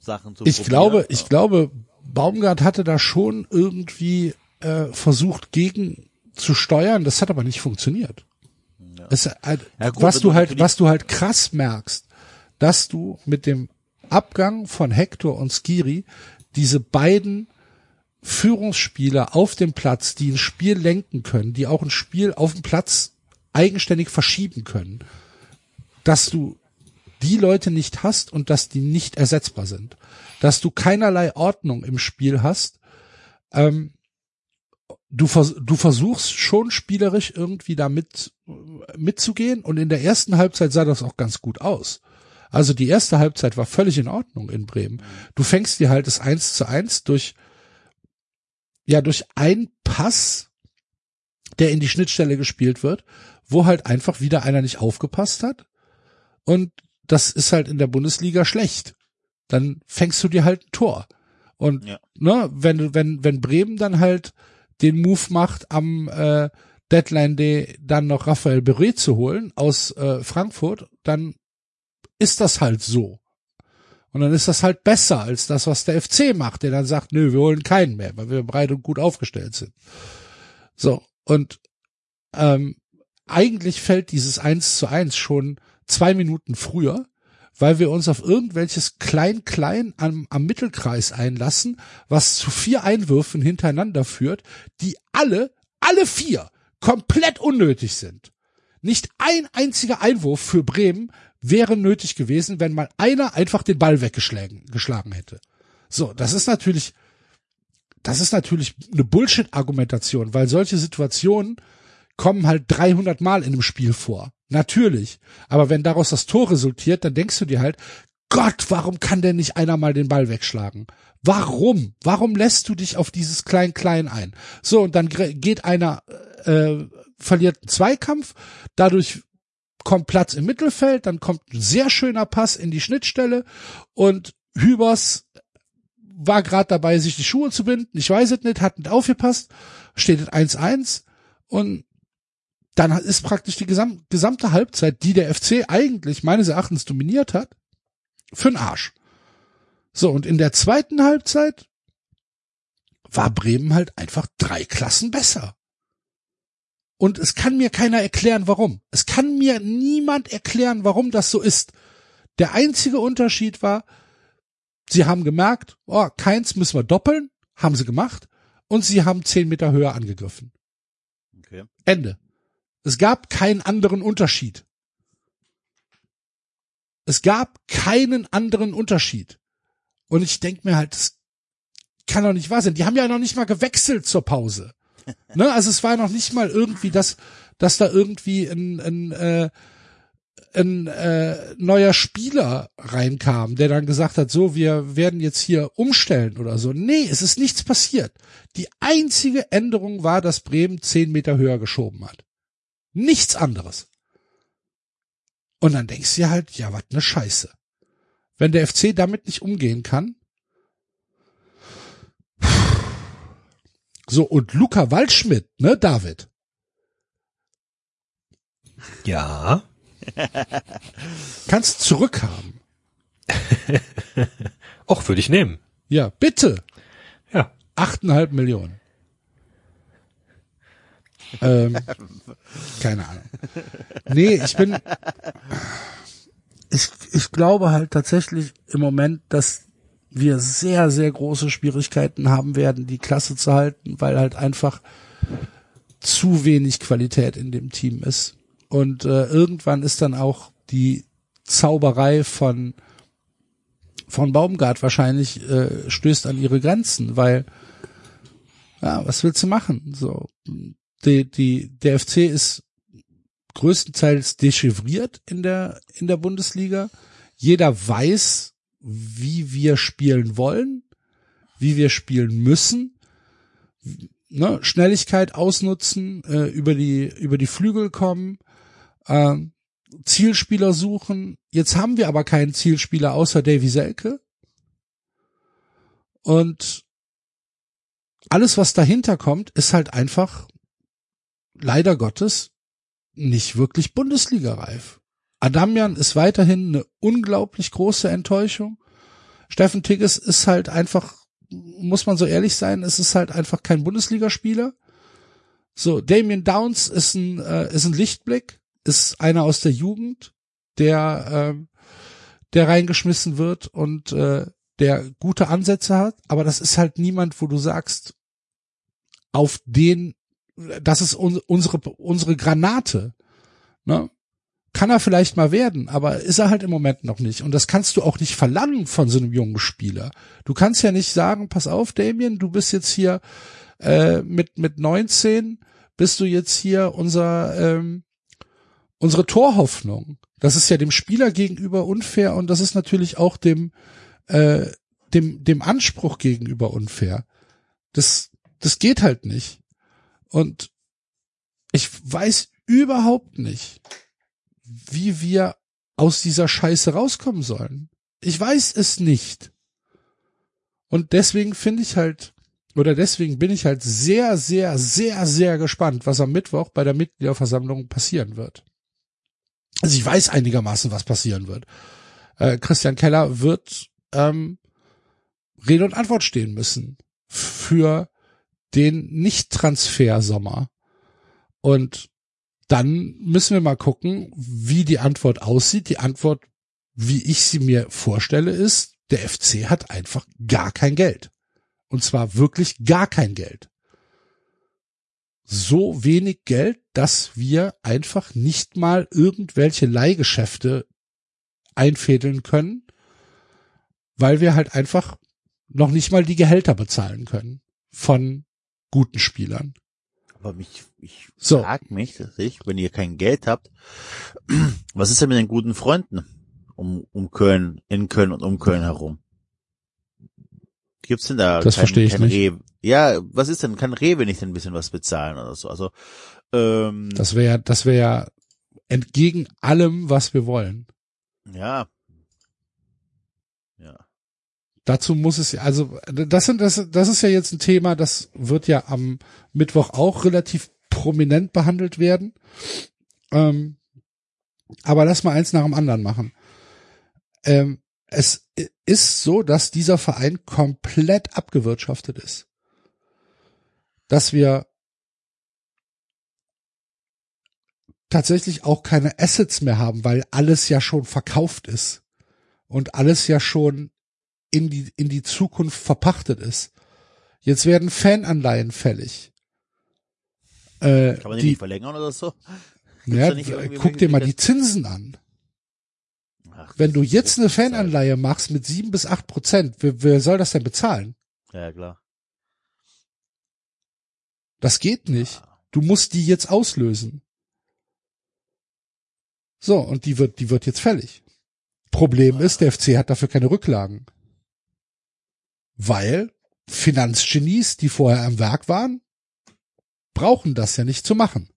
Sachen zu Ich probieren. glaube, ich glaube, Baumgart hatte da schon irgendwie äh, versucht gegen zu steuern. Das hat aber nicht funktioniert. Es, halt, Ja, gut, was du halt, was du halt krass merkst, dass du mit dem Abgang von Hector und Skiri diese beiden Führungsspieler auf dem Platz, die ein Spiel lenken können, die auch ein Spiel auf dem Platz eigenständig verschieben können, dass du die Leute nicht hast und dass die nicht ersetzbar sind. Dass du keinerlei Ordnung im Spiel hast. Ähm, du, vers du versuchst schon spielerisch irgendwie damit mitzugehen und in der ersten Halbzeit sah das auch ganz gut aus. Also die erste Halbzeit war völlig in Ordnung in Bremen. Du fängst dir halt das 1 zu 1 durch, ja, durch einen Pass, der in die Schnittstelle gespielt wird, wo halt einfach wieder einer nicht aufgepasst hat. Und das ist halt in der Bundesliga schlecht. Dann fängst du dir halt ein Tor. Und Ja. ne, wenn wenn wenn Bremen dann halt den Move macht, am äh, Deadline Day dann noch Raphael Beret zu holen aus äh, Frankfurt, dann ist das halt so. Und dann ist das halt besser als das, was der FC macht, der dann sagt, nö, wir holen keinen mehr, weil wir breit und gut aufgestellt sind. So, und ähm, eigentlich fällt dieses 1 zu 1 schon zwei Minuten früher, weil wir uns auf irgendwelches Klein-Klein am, am Mittelkreis einlassen, was zu vier Einwürfen hintereinander führt, die alle, alle vier komplett unnötig sind. Nicht ein einziger Einwurf für Bremen wäre nötig gewesen, wenn mal einer einfach den Ball weggeschlagen geschlagen hätte. So, das ist natürlich, das ist natürlich eine Bullshit-Argumentation, weil solche Situationen kommen halt 300 Mal in einem Spiel vor. Natürlich. Aber wenn daraus das Tor resultiert, dann denkst du dir halt, Gott, warum kann denn nicht einer mal den Ball wegschlagen? Warum? Warum lässt du dich auf dieses Klein-Klein ein? So, und dann geht einer, äh, verliert einen Zweikampf, dadurch kommt Platz im Mittelfeld, dann kommt ein sehr schöner Pass in die Schnittstelle und Hübers war gerade dabei, sich die Schuhe zu binden. Ich weiß es nicht, hat nicht aufgepasst, steht es 1-1 und dann ist praktisch die gesam gesamte Halbzeit, die der FC eigentlich meines Erachtens dominiert hat, für'n Arsch. So, und in der zweiten Halbzeit war Bremen halt einfach drei Klassen besser. Und es kann mir keiner erklären, warum. Es kann mir niemand erklären, warum das so ist. Der einzige Unterschied war, sie haben gemerkt, oh, keins müssen wir doppeln, haben sie gemacht, und sie haben zehn Meter höher angegriffen. Okay. Ende. Es gab keinen anderen Unterschied. Es gab keinen anderen Unterschied. Und ich denk mir halt, das kann doch nicht wahr sein. Die haben ja noch nicht mal gewechselt zur Pause. [laughs] Ne? Also es war noch nicht mal irgendwie, dass, dass da irgendwie ein, ein, äh, ein äh, neuer Spieler reinkam, der dann gesagt hat, so, wir werden jetzt hier umstellen oder so. Nee, es ist nichts passiert. Die einzige Änderung war, dass Bremen zehn Meter höher geschoben hat. Nichts anderes. Und dann denkst du dir halt, ja, was ne Scheiße. Wenn der FC damit nicht umgehen kann. So, und Luca Waldschmidt, ne, David? Ja. [laughs] Kannst zurückhaben. [laughs] Och, würde ich nehmen. Ja, bitte. Ja. Achteinhalb Millionen. Ähm, keine Ahnung. Nee, ich bin, ich, ich glaube halt tatsächlich im Moment, dass wir sehr, sehr große Schwierigkeiten haben werden, die Klasse zu halten, weil halt einfach zu wenig Qualität in dem Team ist. Und äh, irgendwann ist dann auch die Zauberei von von Baumgart wahrscheinlich äh, stößt an ihre Grenzen, weil ja, was willst du machen? So, die, die, der FC ist größtenteils dechiffriert in der in der Bundesliga. Jeder weiß, wie wir spielen wollen, wie wir spielen müssen. Ne? Schnelligkeit ausnutzen, äh, über die über die Flügel kommen, äh, Zielspieler suchen. Jetzt haben wir aber keinen Zielspieler außer Davy Selke. Und alles, was dahinter kommt, ist halt einfach leider Gottes nicht wirklich Bundesliga-reif. Adamian ist weiterhin eine unglaublich große Enttäuschung. Steffen Tigges ist halt einfach, muss man so ehrlich sein, es ist halt einfach kein Bundesligaspieler. So, Damien Downs ist ein, äh, ist ein Lichtblick, ist einer aus der Jugend, der, äh, der reingeschmissen wird und äh, der gute Ansätze hat, aber das ist halt niemand, wo du sagst, auf den, das ist un unsere, unsere Granate. Ne? Kann er vielleicht mal werden, aber ist er halt im Moment noch nicht. Und das kannst du auch nicht verlangen von so einem jungen Spieler. Du kannst ja nicht sagen, pass auf, Damien, du bist jetzt hier äh, mit, mit 19, bist du jetzt hier unser, ähm, unsere Torhoffnung. Das ist ja dem Spieler gegenüber unfair und das ist natürlich auch dem, äh, dem, dem Anspruch gegenüber unfair. Das, das geht halt nicht. Und ich weiß überhaupt nicht, wie wir aus dieser Scheiße rauskommen sollen. Ich weiß es nicht. Und deswegen finde ich halt, oder deswegen bin ich halt sehr, sehr, sehr, sehr gespannt, was am Mittwoch bei der Mitgliederversammlung passieren wird. Also ich weiß einigermaßen, was passieren wird. Äh, Christian Keller wird ähm, Rede und Antwort stehen müssen für den Nicht-Transfer-Sommer. Und dann müssen wir mal gucken, wie die Antwort aussieht. Die Antwort, wie ich sie mir vorstelle, ist, der FC hat einfach gar kein Geld. Und zwar wirklich gar kein Geld. So wenig Geld, dass wir einfach nicht mal irgendwelche Leihgeschäfte einfädeln können, weil wir halt einfach noch nicht mal die Gehälter bezahlen können von guten Spielern. Aber mich, ich So. frag mich, dass ich, wenn ihr kein Geld habt, [clears throat] was ist denn mit den guten Freunden um, um Köln, in Köln und um Köln herum? Gibt's denn da Das verstehe ich kein nicht. Rewe? Ja, was ist denn, kann Rewe nicht ein bisschen was bezahlen oder so? Also, ähm, Das wäre, das wäre entgegen allem, was wir wollen. ja. Ja. Dazu muss es ja, also das sind das, das ist ja jetzt ein Thema, das wird ja am Mittwoch auch relativ prominent behandelt werden. Ähm, aber lass mal eins nach dem anderen machen. Ähm, es ist so, dass dieser Verein komplett abgewirtschaftet ist. Dass wir tatsächlich auch keine Assets mehr haben, weil alles ja schon verkauft ist und alles ja schon in die, in die Zukunft verpachtet ist. Jetzt werden Fananleihen fällig. Äh, Kann man die, die, nicht verlängern oder so? ja, irgendwie guck dir mal die? Zinsen an. Ach, Wenn du jetzt eine. Fananleihe machst mit sieben bis acht Prozent, wer, wer soll das denn bezahlen? Ja, klar. Das geht nicht. Du musst die jetzt auslösen. So, und die wird, die wird jetzt fällig. Problem ist, der FC hat dafür keine Rücklagen. Weil Finanzgenies, die vorher am Werk waren, brauchen das ja nicht zu machen.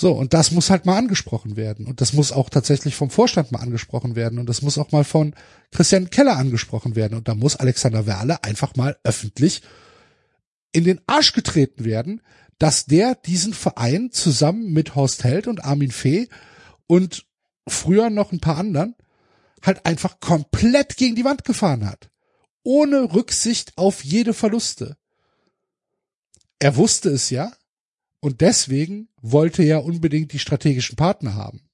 So, und das muss halt mal angesprochen werden. Und das muss auch tatsächlich vom Vorstand mal angesprochen werden. Und das muss auch mal von Christian Keller angesprochen werden. Und da muss Alexander Werle einfach mal öffentlich in den Arsch getreten werden, dass der diesen Verein zusammen mit Horst Held und Armin Fee und früher noch ein paar anderen halt einfach komplett gegen die Wand gefahren hat. Ohne Rücksicht auf jede Verluste. Er wusste es ja und deswegen wollte er unbedingt die strategischen Partner haben.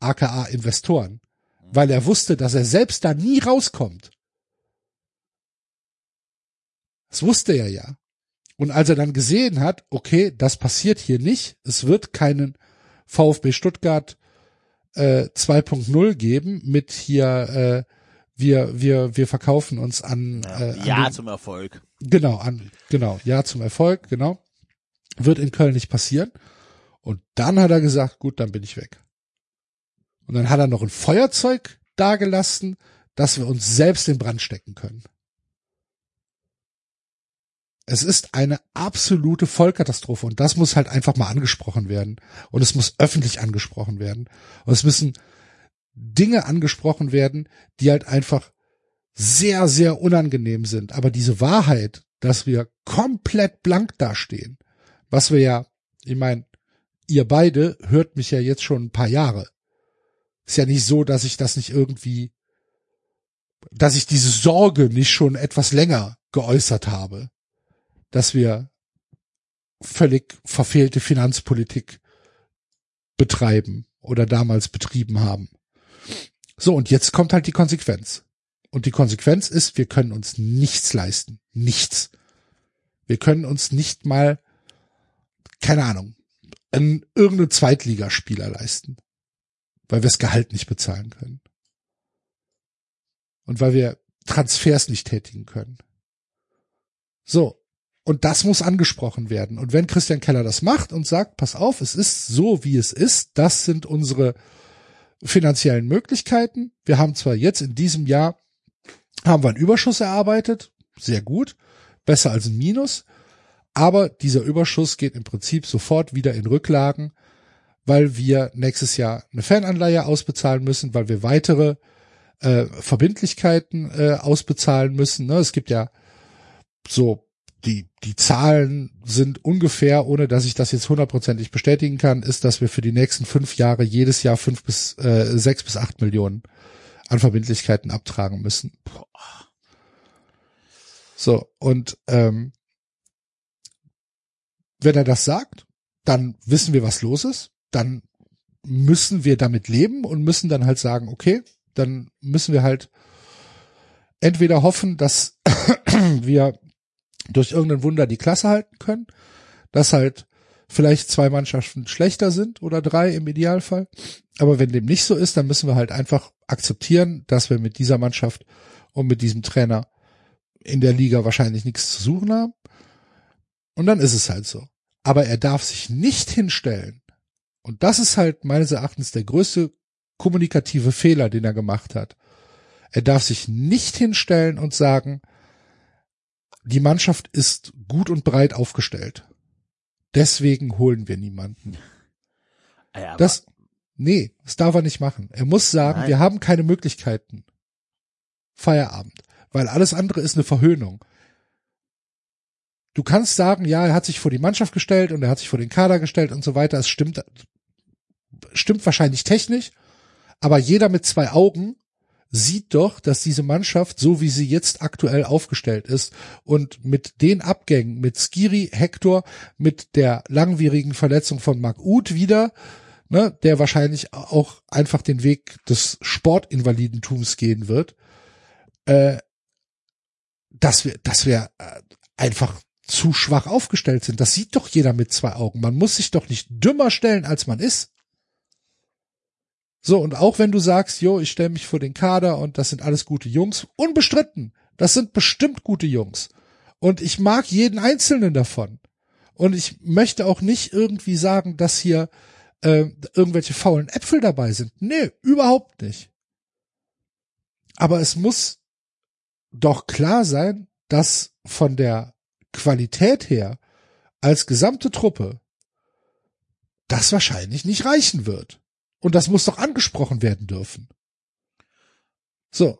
aka Investoren. Weil er wusste, dass er selbst da nie rauskommt. Das wusste er ja. Und als er dann gesehen hat, okay, das passiert hier nicht, es wird keinen VfB Stuttgart äh, 2.0 geben mit hier äh, wir wir wir verkaufen uns an Ja, äh, an ja den- zum Erfolg. Genau, an, genau, ja zum Erfolg, genau. Wird in Köln nicht passieren. Und dann hat er gesagt, gut, dann bin ich weg. Und dann hat er noch ein Feuerzeug dagelassen, dass wir uns selbst in Brand stecken können. Es ist eine absolute Vollkatastrophe und das muss halt einfach mal angesprochen werden. Und es muss öffentlich angesprochen werden. Und es müssen Dinge angesprochen werden, die halt einfach sehr, sehr unangenehm sind. Aber diese Wahrheit, dass wir komplett blank dastehen, was wir ja, ich meine, ihr beide hört mich ja jetzt schon ein paar Jahre. Ist ja nicht so, dass ich das nicht irgendwie, dass ich diese Sorge nicht schon etwas länger geäußert habe, dass wir völlig verfehlte Finanzpolitik betreiben oder damals betrieben haben. So, und jetzt kommt halt die Konsequenz. Und die Konsequenz ist, wir können uns nichts leisten. Nichts. Wir können uns nicht mal, keine Ahnung, einen, irgendeinen Zweitligaspieler leisten. Weil wir das Gehalt nicht bezahlen können. Und weil wir Transfers nicht tätigen können. So. Und das muss angesprochen werden. Und wenn Christian Keller das macht und sagt, pass auf, es ist so, wie es ist, das sind unsere finanziellen Möglichkeiten. Wir haben zwar jetzt in diesem Jahr haben wir einen Überschuss erarbeitet, sehr gut, besser als ein Minus, aber dieser Überschuss geht im Prinzip sofort wieder in Rücklagen, weil wir nächstes Jahr eine Fananleihe ausbezahlen müssen, weil wir weitere äh, Verbindlichkeiten äh, ausbezahlen müssen. Ne? Es gibt ja so die die Zahlen sind ungefähr, ohne dass ich das jetzt hundertprozentig bestätigen kann, ist, dass wir für die nächsten fünf Jahre jedes Jahr fünf bis äh, sechs bis acht Millionen an Verbindlichkeiten abtragen müssen. So, und ähm, wenn er das sagt, dann wissen wir, was los ist. Dann müssen wir damit leben und müssen dann halt sagen, okay, dann müssen wir halt entweder hoffen, dass [clears throat] wir durch irgendein Wunder die Klasse halten können, dass halt vielleicht zwei Mannschaften schlechter sind oder drei im Idealfall. Aber wenn dem nicht so ist, dann müssen wir halt einfach akzeptieren, dass wir mit dieser Mannschaft und mit diesem Trainer in der Liga wahrscheinlich nichts zu suchen haben. Und dann ist es halt so. Aber er darf sich nicht hinstellen. Und das ist halt meines Erachtens der größte kommunikative Fehler, den er gemacht hat. Er darf sich nicht hinstellen und sagen, die Mannschaft ist gut und breit aufgestellt. Deswegen holen wir niemanden. Ja, Das, nee, das darf er nicht machen. Er muss sagen, Nein. wir haben keine Möglichkeiten. Feierabend. Weil alles andere ist eine Verhöhnung. Du kannst sagen, ja, er hat sich vor die Mannschaft gestellt und er hat sich vor den Kader gestellt und so weiter. Es stimmt, stimmt wahrscheinlich technisch. Aber jeder mit zwei Augen sieht doch, dass diese Mannschaft, so wie sie jetzt aktuell aufgestellt ist und mit den Abgängen, mit Skiri, Hector, mit der langwierigen Verletzung von Marc Uth wieder, ne, der wahrscheinlich auch einfach den Weg des Sportinvalidentums gehen wird, äh, dass wir, dass wir äh, einfach zu schwach aufgestellt sind. Das sieht doch jeder mit zwei Augen. Man muss sich doch nicht dümmer stellen, als man ist. So, und auch wenn du sagst, jo, ich stelle mich vor den Kader und das sind alles gute Jungs, unbestritten, das sind bestimmt gute Jungs. Und ich mag jeden einzelnen davon. Und ich möchte auch nicht irgendwie sagen, dass hier äh, irgendwelche faulen Äpfel dabei sind. Nee, überhaupt nicht. Aber es muss doch klar sein, dass von der Qualität her als gesamte Truppe das wahrscheinlich nicht reichen wird. Und das muss doch angesprochen werden dürfen. So.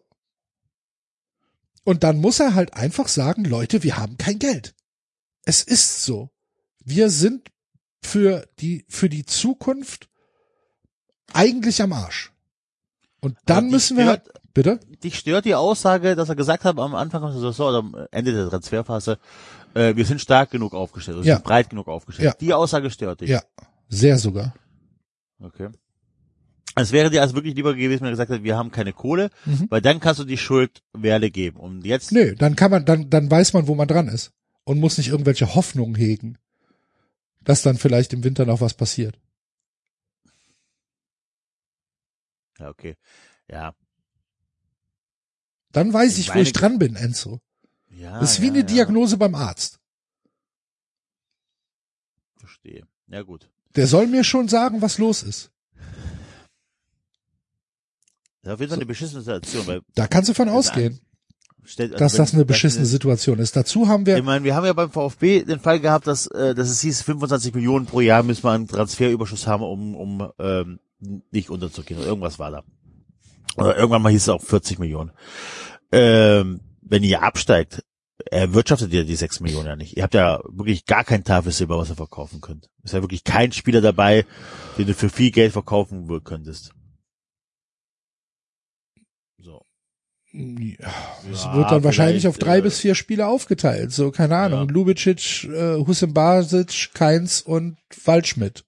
Und dann muss er halt einfach sagen, Leute, wir haben kein Geld. Es ist so. Wir sind für die, für die Zukunft eigentlich am Arsch. Und dann müssen wir halt, stört- bitte? dich stört die Aussage, dass er gesagt hat am Anfang der Saison oder am Ende der Transferphase, äh, wir sind stark genug aufgestellt, wir Ja. sind breit genug aufgestellt. Ja. Die Aussage stört dich. Ja, sehr sogar. Okay. Es wäre dir also wirklich lieber gewesen, wenn er gesagt hat, wir haben keine Kohle, Mhm. weil dann kannst du die Schuld Werle geben. Und jetzt, Nö, dann kann man, dann, dann weiß man, wo man dran ist. Und muss nicht irgendwelche Hoffnungen hegen, dass dann vielleicht im Winter noch was passiert. Ja, okay. Ja. Dann weiß Ich ich, wo ich dran bin, Enzo. Ja. Das ist wie ja, eine ja. Diagnose beim Arzt. Verstehe. Ja, gut. Der soll mir schon sagen, was los ist. Das ist auf jeden Fall eine beschissene Situation, weil Da kannst du von ausgehen, stellt, also dass wenn- das eine beschissene Situation ist. Dazu haben Ich wir, meine, wir haben ja beim VfB den Fall gehabt, dass, äh, dass es hieß, 25 Millionen pro Jahr müssen wir einen Transferüberschuss haben, um, um ähm, nicht unterzugehen. Irgendwas war da. Oder irgendwann mal hieß es auch 40 Millionen. Ähm, wenn ihr absteigt, erwirtschaftet ihr die 6 Millionen ja nicht. Ihr habt ja wirklich gar kein Tafelsilber, was ihr verkaufen könnt. Ist ja wirklich kein Spieler dabei, den du für viel Geld verkaufen könntest. So. Es Ja, wird dann wahrscheinlich auf drei äh, bis vier Spiele aufgeteilt. So, keine Ahnung. Ja. Lubicic, äh, Hussein Basic, Keins und Waldschmidt.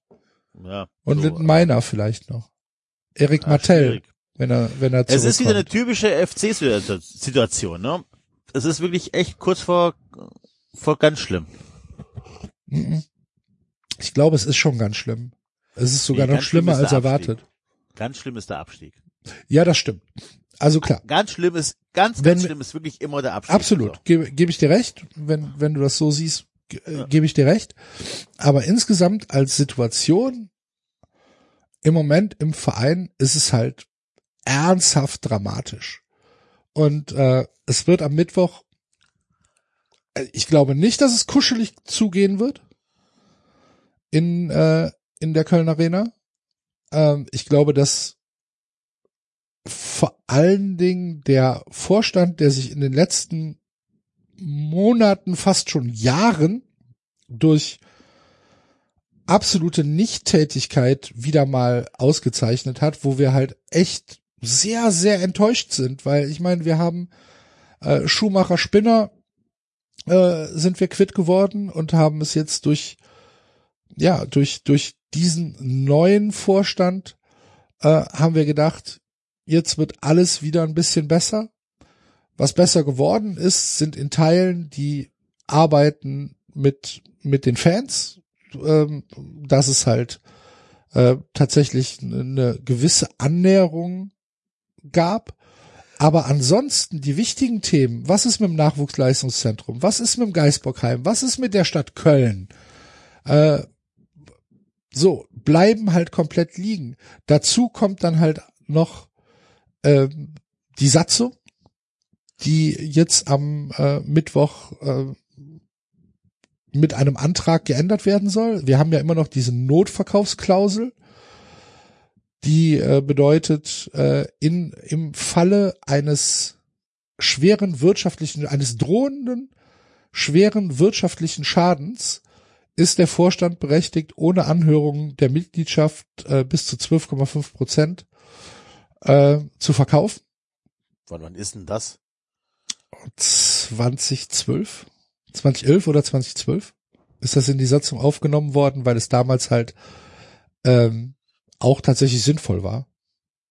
Ja, Und so, Litten Meiner vielleicht noch. Erik ja, Martell, schwierig. wenn er, wenn er Es ist wieder eine typische FC-Situation, ne? Es ist wirklich echt kurz vor, vor ganz schlimm. Mhm. Ich glaube, es ist schon ganz schlimm. Es ist sogar Nee, noch schlimmer als erwartet. Ganz schlimm ist der Abstieg. Ja, das stimmt. Also klar, Ganz schlimm ist, ganz, Wenn ganz wir- schlimm ist wirklich immer der Abstieg. absolut. Gebe gebe ich dir recht, wenn, wenn du das so siehst, ge- äh, gebe ich dir recht. Aber insgesamt als Situation im Moment im Verein ist es halt ernsthaft dramatisch. Und äh, es wird am Mittwoch, äh, ich glaube nicht, dass es kuschelig zugehen wird in, äh, in der Köln Arena. Ähm, ich glaube, dass vor allen Dingen der Vorstand, der sich in den letzten Monaten, fast schon Jahren durch absolute Nichttätigkeit wieder mal ausgezeichnet hat, wo wir halt echt sehr, sehr enttäuscht sind, weil ich meine, wir haben äh, Schumacher Spinner äh, sind wir quitt geworden und haben es jetzt durch ja durch durch diesen neuen Vorstand äh, haben wir gedacht, jetzt wird alles wieder ein bisschen besser. Was besser geworden ist, sind in Teilen die Arbeiten mit mit den Fans, ähm, dass es halt äh, tatsächlich eine gewisse Annäherung gab. Aber ansonsten die wichtigen Themen, was ist mit dem Nachwuchsleistungszentrum, was ist mit dem Geisbockheim, was ist mit der Stadt Köln, äh, so, bleiben halt komplett liegen. Dazu kommt dann halt noch ähm, die Satzung, die jetzt am äh, Mittwoch äh, mit einem Antrag geändert werden soll. Wir haben ja immer noch diese Notverkaufsklausel, die äh, bedeutet, äh, in, im Falle eines schweren wirtschaftlichen, eines drohenden schweren wirtschaftlichen Schadens ist der Vorstand berechtigt, ohne Anhörung der Mitgliedschaft äh, bis zu 12,5 Prozent äh, zu verkaufen. Wann, wann ist denn das? 2012, 2011 oder 2012 ist das in die Satzung aufgenommen worden, weil es damals halt ähm, auch tatsächlich sinnvoll war,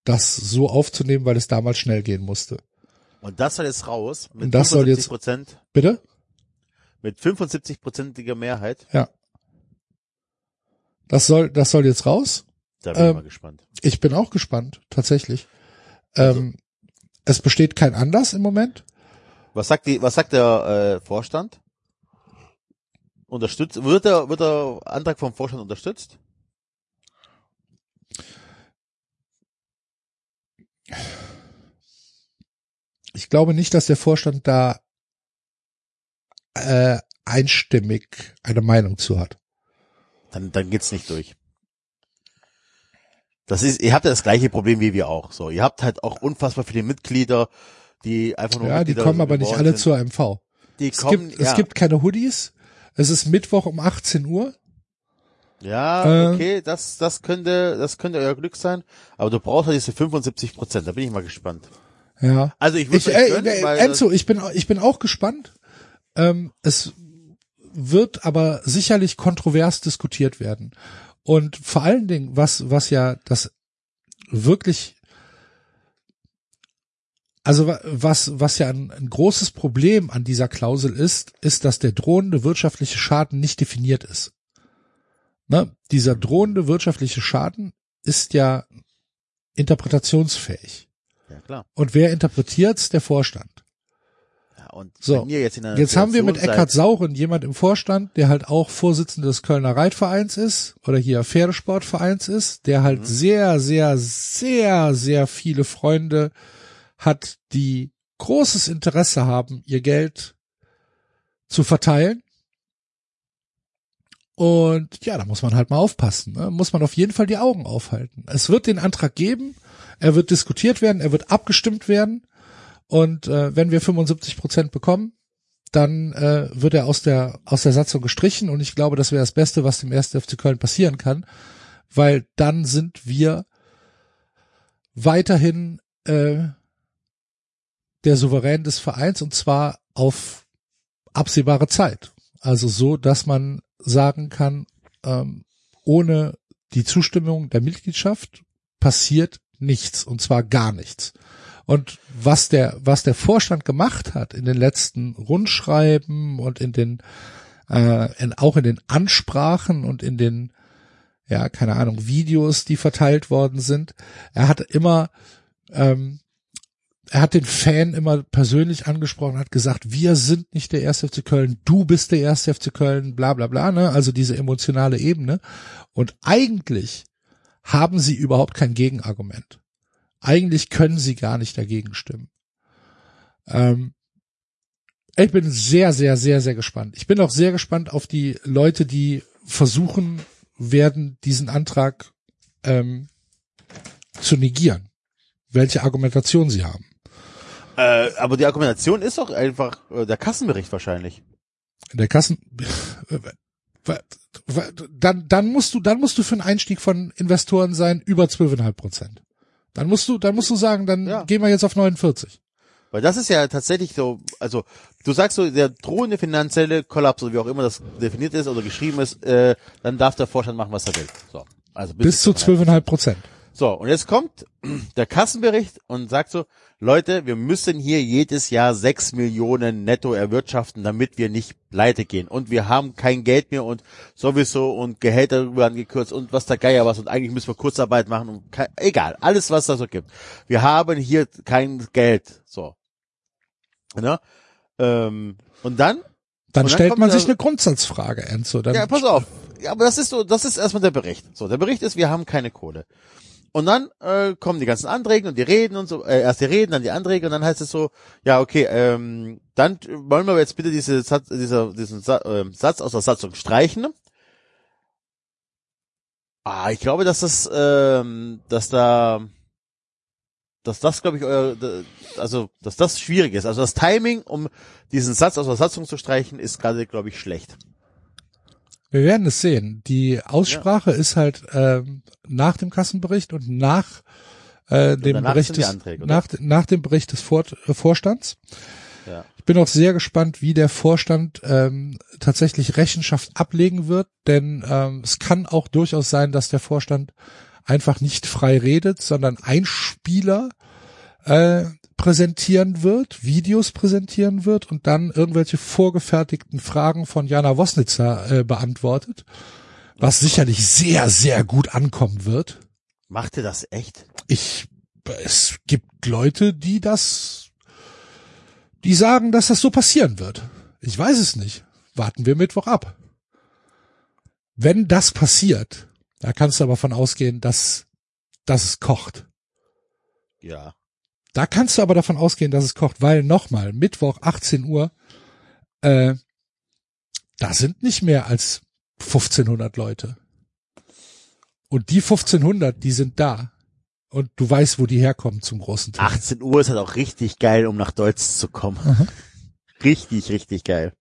das so aufzunehmen, weil es damals schnell gehen musste. Und das soll jetzt raus mit Und das soll 75 jetzt- Prozent, Bitte? mit 75-prozentiger Mehrheit. Ja. Das soll, das soll jetzt raus. Da bin ich Ähm, mal gespannt. Ich bin auch gespannt, tatsächlich. Ähm, es besteht kein Anlass im Moment. Was sagt die, was sagt der äh, Vorstand? Unterstützt, wird der, wird der Antrag vom Vorstand unterstützt? Ich glaube nicht, dass der Vorstand da äh, einstimmig eine Meinung zu hat. Dann, dann geht's nicht durch. Das ist, ihr habt ja das gleiche Problem wie wir auch. So, ihr habt halt auch unfassbar viele Mitglieder, die einfach nur Ja, die Mitglieder kommen aber nicht alle sind. zur MV. Die Es kommen, gibt, ja, es gibt keine Hoodies. Es ist Mittwoch um 18 Uhr. ja, äh, okay, das, das könnte, das könnte euer Glück sein. Aber du brauchst halt diese 75 Prozent. Da bin ich mal gespannt. Ja. Also ich würde äh, gönnen, äh, Enzo, ich bin, ich bin auch gespannt. Ähm, es wird aber sicherlich kontrovers diskutiert werden. Und vor allen Dingen, was, was ja das wirklich, also wa- was, was ja ein, ein großes Problem an dieser Klausel ist, ist, dass der drohende wirtschaftliche Schaden nicht definiert ist. Ne? Dieser drohende wirtschaftliche Schaden ist ja interpretationsfähig. Ja, klar. Und wer interpretiert's? Der Vorstand. Und So. jetzt Jetzt haben wir mit Eckhard Sauren jemand im Vorstand, der halt auch Vorsitzender des Kölner Reitvereins ist oder hier Pferdesportvereins ist, der halt sehr, sehr, sehr, sehr viele Freunde hat, die großes Interesse haben, ihr Geld zu verteilen. Und ja, da muss man halt mal aufpassen. Ne? Muss man auf jeden Fall die Augen aufhalten. Es wird den Antrag geben, er wird diskutiert werden, er wird abgestimmt werden. Und äh, wenn wir 75 Prozent bekommen, dann äh, wird er aus der aus der Satzung gestrichen. Und ich glaube, das wäre das Beste, was dem 1. FC Köln passieren kann, weil dann sind wir weiterhin äh, der Souverän des Vereins und zwar auf absehbare Zeit. Also so, dass man sagen kann, ähm, ohne die Zustimmung der Mitgliedschaft passiert nichts und zwar gar nichts. Und was der, was der Vorstand gemacht hat in den letzten Rundschreiben und in den, äh, in, auch in den Ansprachen und in den, ja, keine Ahnung, Videos, die verteilt worden sind, er hat immer, ähm, er hat den Fan immer persönlich angesprochen, hat gesagt, wir sind nicht der erste FC Köln, du bist der erste FC Köln, bla bla bla, ne? Also diese emotionale Ebene. Und eigentlich haben sie überhaupt kein Gegenargument. Eigentlich können sie gar nicht dagegen stimmen. Ähm, ich bin sehr, sehr, sehr, sehr gespannt. Ich bin auch sehr gespannt auf die Leute, die versuchen werden, diesen Antrag ähm, zu negieren. Welche Argumentation sie haben. Äh, aber die Argumentation ist doch einfach äh, der Kassenbericht wahrscheinlich. In der Kassen, [laughs] dann, dann musst du, dann musst du für einen Einstieg von Investoren sein über 12,5 Prozent. Dann musst du, dann musst du sagen, dann Ja. gehen wir jetzt auf 49. Weil das ist ja tatsächlich so, also du sagst so, der drohende finanzielle Kollaps, oder wie auch immer das definiert ist oder geschrieben ist, äh, dann darf der Vorstand machen, was er will. So. Also Bis zu 12,5 Prozent. So, und jetzt kommt der Kassenbericht und sagt so, Leute, wir müssen hier jedes Jahr sechs Millionen netto erwirtschaften, damit wir nicht pleite gehen. Und wir haben kein Geld mehr und sowieso und Gehälter werden gekürzt und was der Geier was und eigentlich müssen wir Kurzarbeit machen und kein, egal, alles was da so gibt. Wir haben hier kein Geld. So. Ne? Ähm, und dann Dann Und dann stellt man sich eine Grundsatzfrage, Enzo. Ja, pass auf. Ja, aber das ist so, das ist erstmal der Bericht. So, der Bericht ist, wir haben keine Kohle. Und dann äh, kommen die ganzen Anträge und die Reden und so, äh, erst die Reden, dann die Anträge und dann heißt es so, ja, okay, ähm, dann wollen wir jetzt bitte diese Satz, dieser, diesen Sa äh, Satz aus der Satzung streichen. Ah, ich glaube, dass das, ähm, dass da, dass das, glaube ich, euer, also, dass das schwierig ist. Also das Timing, um diesen Satz aus der Satzung zu streichen, ist gerade, glaube ich, schlecht. Wir werden es sehen. Die Aussprache ist halt ähm, nach dem Kassenbericht und nach äh, dem Bericht des, Anträge, nach, nach dem Bericht des Vor äh, Vorstands. Ja. Ich bin auch sehr gespannt, wie der Vorstand ähm, tatsächlich Rechenschaft ablegen wird, denn ähm, es kann auch durchaus sein, dass der Vorstand einfach nicht frei redet, sondern Einspieler äh, präsentieren wird, Videos präsentieren wird und dann irgendwelche vorgefertigten Fragen von Jana Wosnitzer äh, beantwortet, was sicherlich sehr, sehr gut ankommen wird. Macht ihr das echt? Ich, es gibt Leute, die das, die sagen, dass das so passieren wird. Ich weiß es nicht. Warten wir Mittwoch ab. Wenn das passiert, da kannst du aber von ausgehen, dass, dass es kocht. Ja. Da kannst du aber davon ausgehen, dass es kocht, weil nochmal, Mittwoch 18 Uhr, äh, da sind nicht mehr als 1500 Leute. Und die 1500, die sind da. Und du weißt, wo die herkommen zum großen Teil. 18 Uhr ist halt auch richtig geil, um nach Deutsch zu kommen. Mhm. Richtig, richtig geil.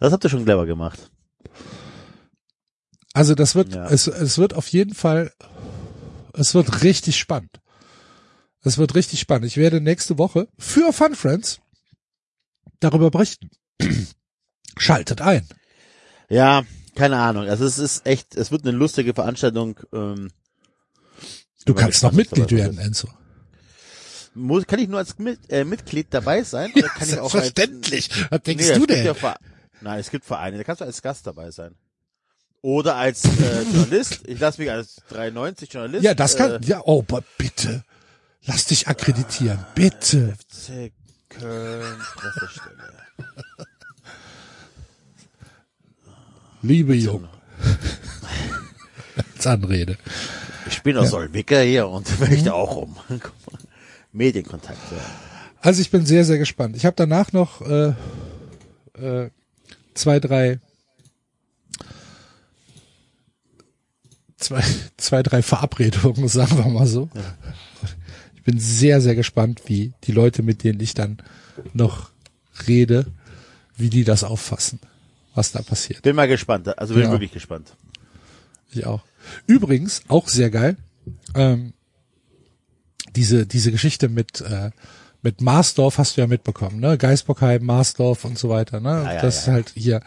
Das habt ihr schon clever gemacht. Also das wird, Ja. es, es wird auf jeden Fall, es wird richtig spannend. Es wird richtig spannend. Ich werde nächste Woche für Fun Friends darüber berichten. [clears throat] Schaltet ein. Ja, keine Ahnung. Also es ist echt, es wird eine lustige Veranstaltung. Ähm, Du kannst noch Mitglied werden, Enzo. muss, kann ich nur als Mit, äh, Mitglied dabei sein? Oder [laughs] kann ich auch als, Selbstverständlich. Was denkst Nee, du denn? Ja Nein, es gibt Vereine, da kannst du als Gast dabei sein. Oder als äh, Journalist. Ich lasse mich als 93 Journalist. Ja, das kann, Äh, ja, oh, bitte. Lass dich akkreditieren, bitte. FC Köln Pressestelle. Liebe Jung. Als Anrede. Ich bin aus Solwicker hier und [laughs] möchte auch um. Medienkontakte. Also ich bin sehr, sehr gespannt. Ich habe danach noch äh, äh, zwei, drei zwei, zwei, drei Verabredungen, [laughs] sagen wir mal so. Ich bin sehr, sehr gespannt, wie die Leute, mit denen ich dann noch rede, wie die das auffassen, was da passiert. Bin mal gespannt. Also bin Ja. wirklich gespannt. Ich auch. Übrigens, auch sehr geil, ähm, diese, diese Geschichte mit, äh, mit Marsdorf hast du ja mitbekommen, ne? Geisbockheim, Marsdorf und so weiter, ne? ja, das ja. halt hier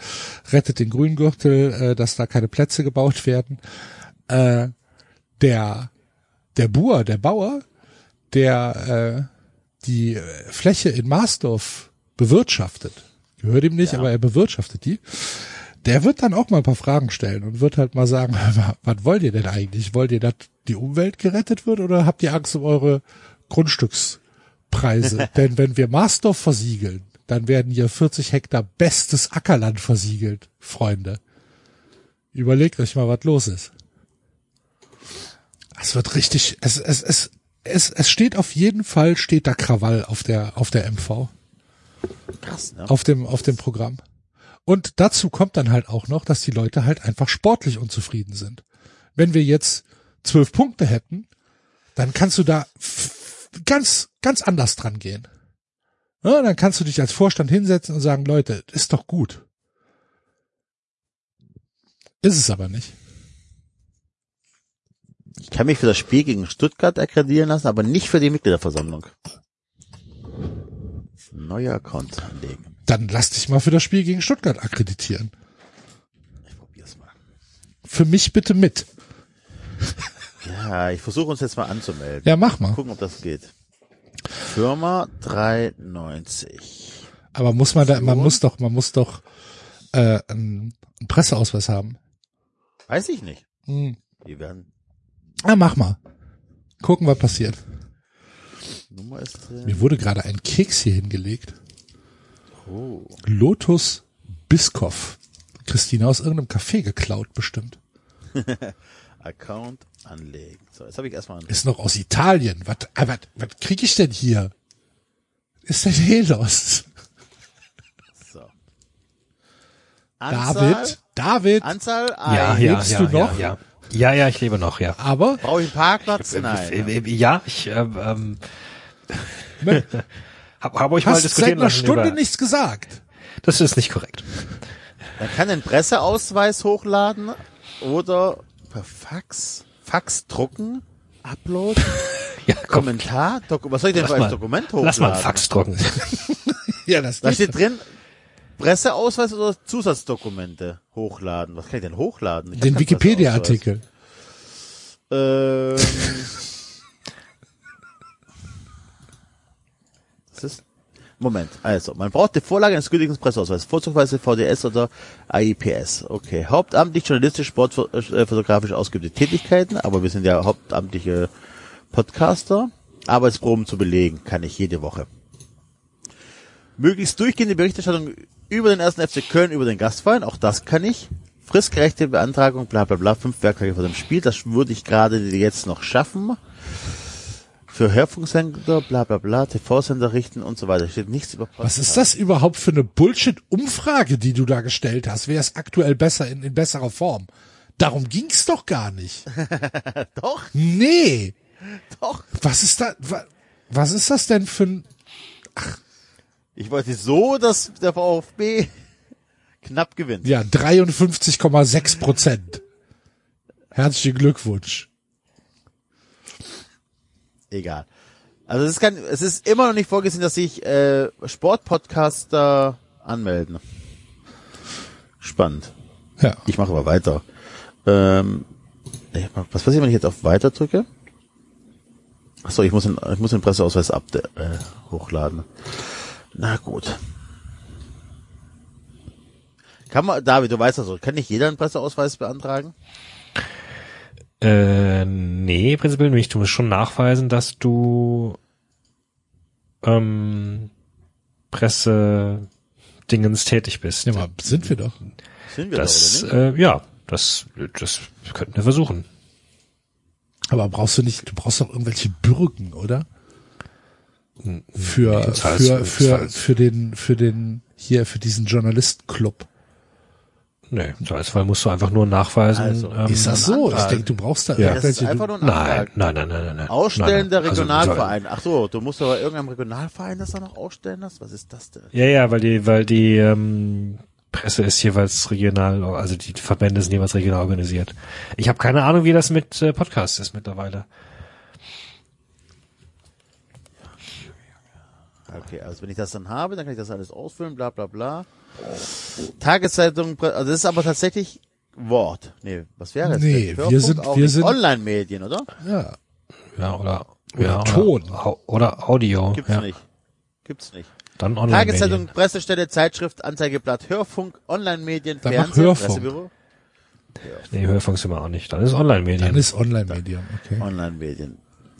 rettet den Grüngürtel, äh, dass da keine Plätze gebaut werden. Äh, der, der Buhr, der Bauer, der äh, die Fläche in Marsdorf bewirtschaftet, gehört ihm nicht, aber er bewirtschaftet die, der wird dann auch mal ein paar Fragen stellen und wird halt mal sagen, [laughs] was wollt ihr denn eigentlich? Wollt ihr, dass die Umwelt gerettet wird oder habt ihr Angst um eure Grundstückspreise? [laughs] Denn wenn wir Marsdorf versiegeln, dann werden hier 40 Hektar bestes Ackerland versiegelt, Freunde. Überlegt euch mal, was los ist. Es wird richtig, es, es, es, es, es steht auf jeden Fall, steht da Krawall auf der, auf der MV Krass, ne? auf dem, auf dem Programm. Und dazu kommt dann halt auch noch, dass die Leute halt einfach sportlich unzufrieden sind. Wenn wir jetzt zwölf Punkte hätten, dann kannst du da ganz, ganz anders dran gehen. Ja, dann kannst du dich als Vorstand hinsetzen und sagen, Leute, ist doch gut. Ist es aber nicht. Ich kann mich für das Spiel gegen Stuttgart akkreditieren lassen, aber nicht für die Mitgliederversammlung. Neuer Account anlegen. Dann lass dich mal für das Spiel gegen Stuttgart akkreditieren. Ich probier's mal. Für mich bitte mit. [laughs] Ja, ich versuche uns jetzt mal anzumelden. Ja, mach mal. Gucken, ob das geht. Firma 390. Aber muss man da, man muss doch, man muss doch äh, einen Presseausweis haben. Weiß ich nicht. Hm. Die werden. Ah, mach mal. Gucken, was passiert. Nummer ist drin. Mir wurde gerade ein Keks hier hingelegt. Oh. Lotus Biskoff. Christina aus irgendeinem Café geklaut, bestimmt. [laughs] Account anlegen. So, jetzt habe ich erstmal einen Ist noch aus Italien. Was, ah, was, was krieg ich denn hier? Ist denn hier los? [laughs] so. David, David, Anzahl Ja, ein. ja, lebst ja, du noch? Ja, ja. Ja, ja, ich lebe noch, ja. aber Brauche ich einen Parkplatz? Nein. Äh, äh, Ja, ich ähm, ähm, [laughs] ne, hab, hab euch mal hast seit einer Stunde über, nichts gesagt. Das ist nicht korrekt. Man kann den Presseausweis hochladen oder per Fax, Fax drucken, Upload, [laughs] Ja, komm, Kommentar, Doku was soll ich denn für ein Dokument hochladen? lass mal einen Fax trocken. [laughs] Ja, das Da nicht. steht drin, Presseausweis oder Zusatzdokumente hochladen. Was kann ich denn hochladen? Ich Den Wikipedia-Artikel. Ähm, [laughs] das ist, Moment, also, man braucht die Vorlage eines gültigen Presseausweises, vorzugsweise VDS oder AIPS. Okay, hauptamtlich journalistisch, sportfotografisch ausgeübte Tätigkeiten, aber wir sind ja hauptamtliche Podcaster. Arbeitsproben zu belegen, kann ich jede Woche. Möglichst durchgehende Berichterstattung über den ersten FC Köln, über den Gastverein, auch das kann ich. Fristgerechte Beantragung, bla bla bla, fünf Werktage vor dem Spiel, das würde ich gerade jetzt noch schaffen. Für Hörfunksender, bla bla bla, TV-Sender richten und so weiter. Steht nichts über Podcast. Was ist das überhaupt für eine Bullshit-Umfrage, die du da gestellt hast? Wer ist aktuell besser in, in besserer Form? Darum ging's doch gar nicht. [laughs] Doch, Nee. doch. Was ist da, wa, was ist das denn für ein, Ich wollte so, dass der VfB [laughs] knapp gewinnt. ja, 53,6 Prozent. Herzlichen Glückwunsch. Egal. Also es ist, kein, es ist immer noch nicht vorgesehen, dass sich äh, Sportpodcaster anmelden. Spannend. Ja. Ich mache aber weiter. Ähm, was passiert, wenn ich jetzt auf Weiter drücke? Achso, ich muss den, ich muss den Presseausweis ab, äh, hochladen. Na gut. Kann man, David, du weißt das so, kann nicht jeder einen Presseausweis beantragen? Äh, nee, prinzipiell nicht. Du musst schon nachweisen, dass du ähm, Presse-Dingens tätig bist. Ja, mal, sind wir doch. Sind wir das, da, oder nicht? äh, ja, das, das könnten wir versuchen. Aber brauchst du nicht, du brauchst doch irgendwelche Bürgen, oder? Für, für, für, für den, für den, hier, für diesen Journalistenclub. Nee, im Zweifelsfall musst du einfach nur nachweisen. Also, ähm, Ist das so? Ich denke, du brauchst da Ja. Das ist irgendwelche. einfach nur ein Nein, nein, nein, nein, nein, nein. Ausstellen nein, der nein. Also, Regionalverein. Ach so, du musst aber irgendeinem Regionalverein das dann noch ausstellen lassen? Was ist das denn? Ja, ja, weil die, weil die ähm, Presse ist jeweils regional, also die Verbände sind jeweils regional organisiert. Ich habe keine Ahnung, wie das mit äh, Podcasts ist mittlerweile. Okay, also wenn ich das dann habe, dann kann ich das alles ausfüllen, bla bla bla. Tageszeitung, also das ist aber tatsächlich Wort. Nee, was wäre es Nee, denn? wir Hörfunk sind- auch wir sind- Online-Medien, oder? Ja. Ja, oder, Oder ja, Ton. Oder, Au- oder Audio. Gibt's ja. nicht. Gibt's nicht. Dann online. Tageszeitung, Pressestelle, Zeitschrift, Anzeigeblatt, Hörfunk, Online-Medien, Fernsehen, Hörfunk. Pressebüro. Nee, Hörfunk sind wir auch nicht. Dann ist Online-Medien. Dann ist Online-Medium, okay. Online-Medien.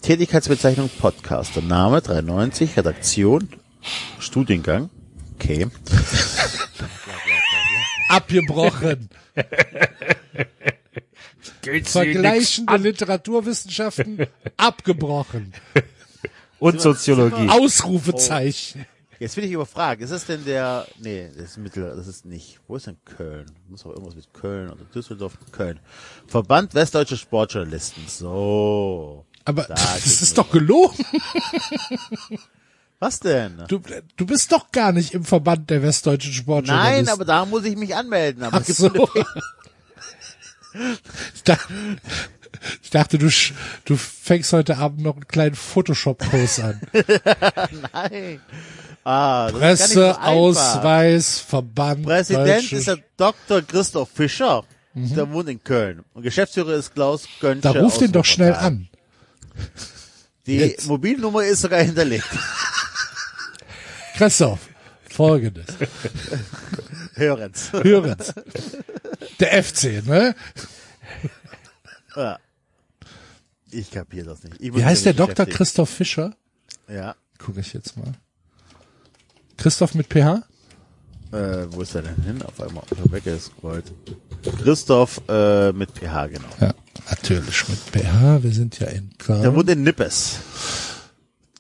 Tätigkeitsbezeichnung Podcaster. Name 390, Redaktion, Studiengang. Okay. [laughs] Abgebrochen. Vergleichende Literaturwissenschaften abgebrochen. [laughs] Und Soziologie. Ausrufezeichen. Jetzt bin ich überfragt. Ist es denn der, nee, das ist Mittel, das ist nicht. Wo ist denn Köln? Muss auch irgendwas mit Köln oder Düsseldorf, Köln. Verband Westdeutsche Sportjournalisten. So. Aber Da das ist doch gelogen. Was denn? Du, du bist doch gar nicht im Verband der westdeutschen Sportjournalisten. Nein, aber da muss ich mich anmelden. Aber Ach so. Ich dachte, ich dachte du, du fängst heute Abend noch einen kleinen Photoshop-Post an. [laughs] Nein. Ah, nicht so. Presseausweis, Verband Präsident Deutsche- ist der Dr. Christoph Fischer. Mhm. Der wohnt in Köln. Und Geschäftsführer ist Klaus Gönsche. Da ruf aus den doch schnell an. Die Jetzt. Mobilnummer ist sogar hinterlegt. Christoph, folgendes. Hören's. Hören's. Der FC, ne? Ja. Ich kapier das nicht. Wie heißt der Dr. Christoph Fischer? Ja. Gucke ich jetzt mal. Christoph mit PH? Äh, wo ist er denn hin? Auf einmal weggescrollt. Christoph äh, mit PH, genau. Ja, natürlich mit PH. Wir sind ja in Der Köln. wohnt in Nippes.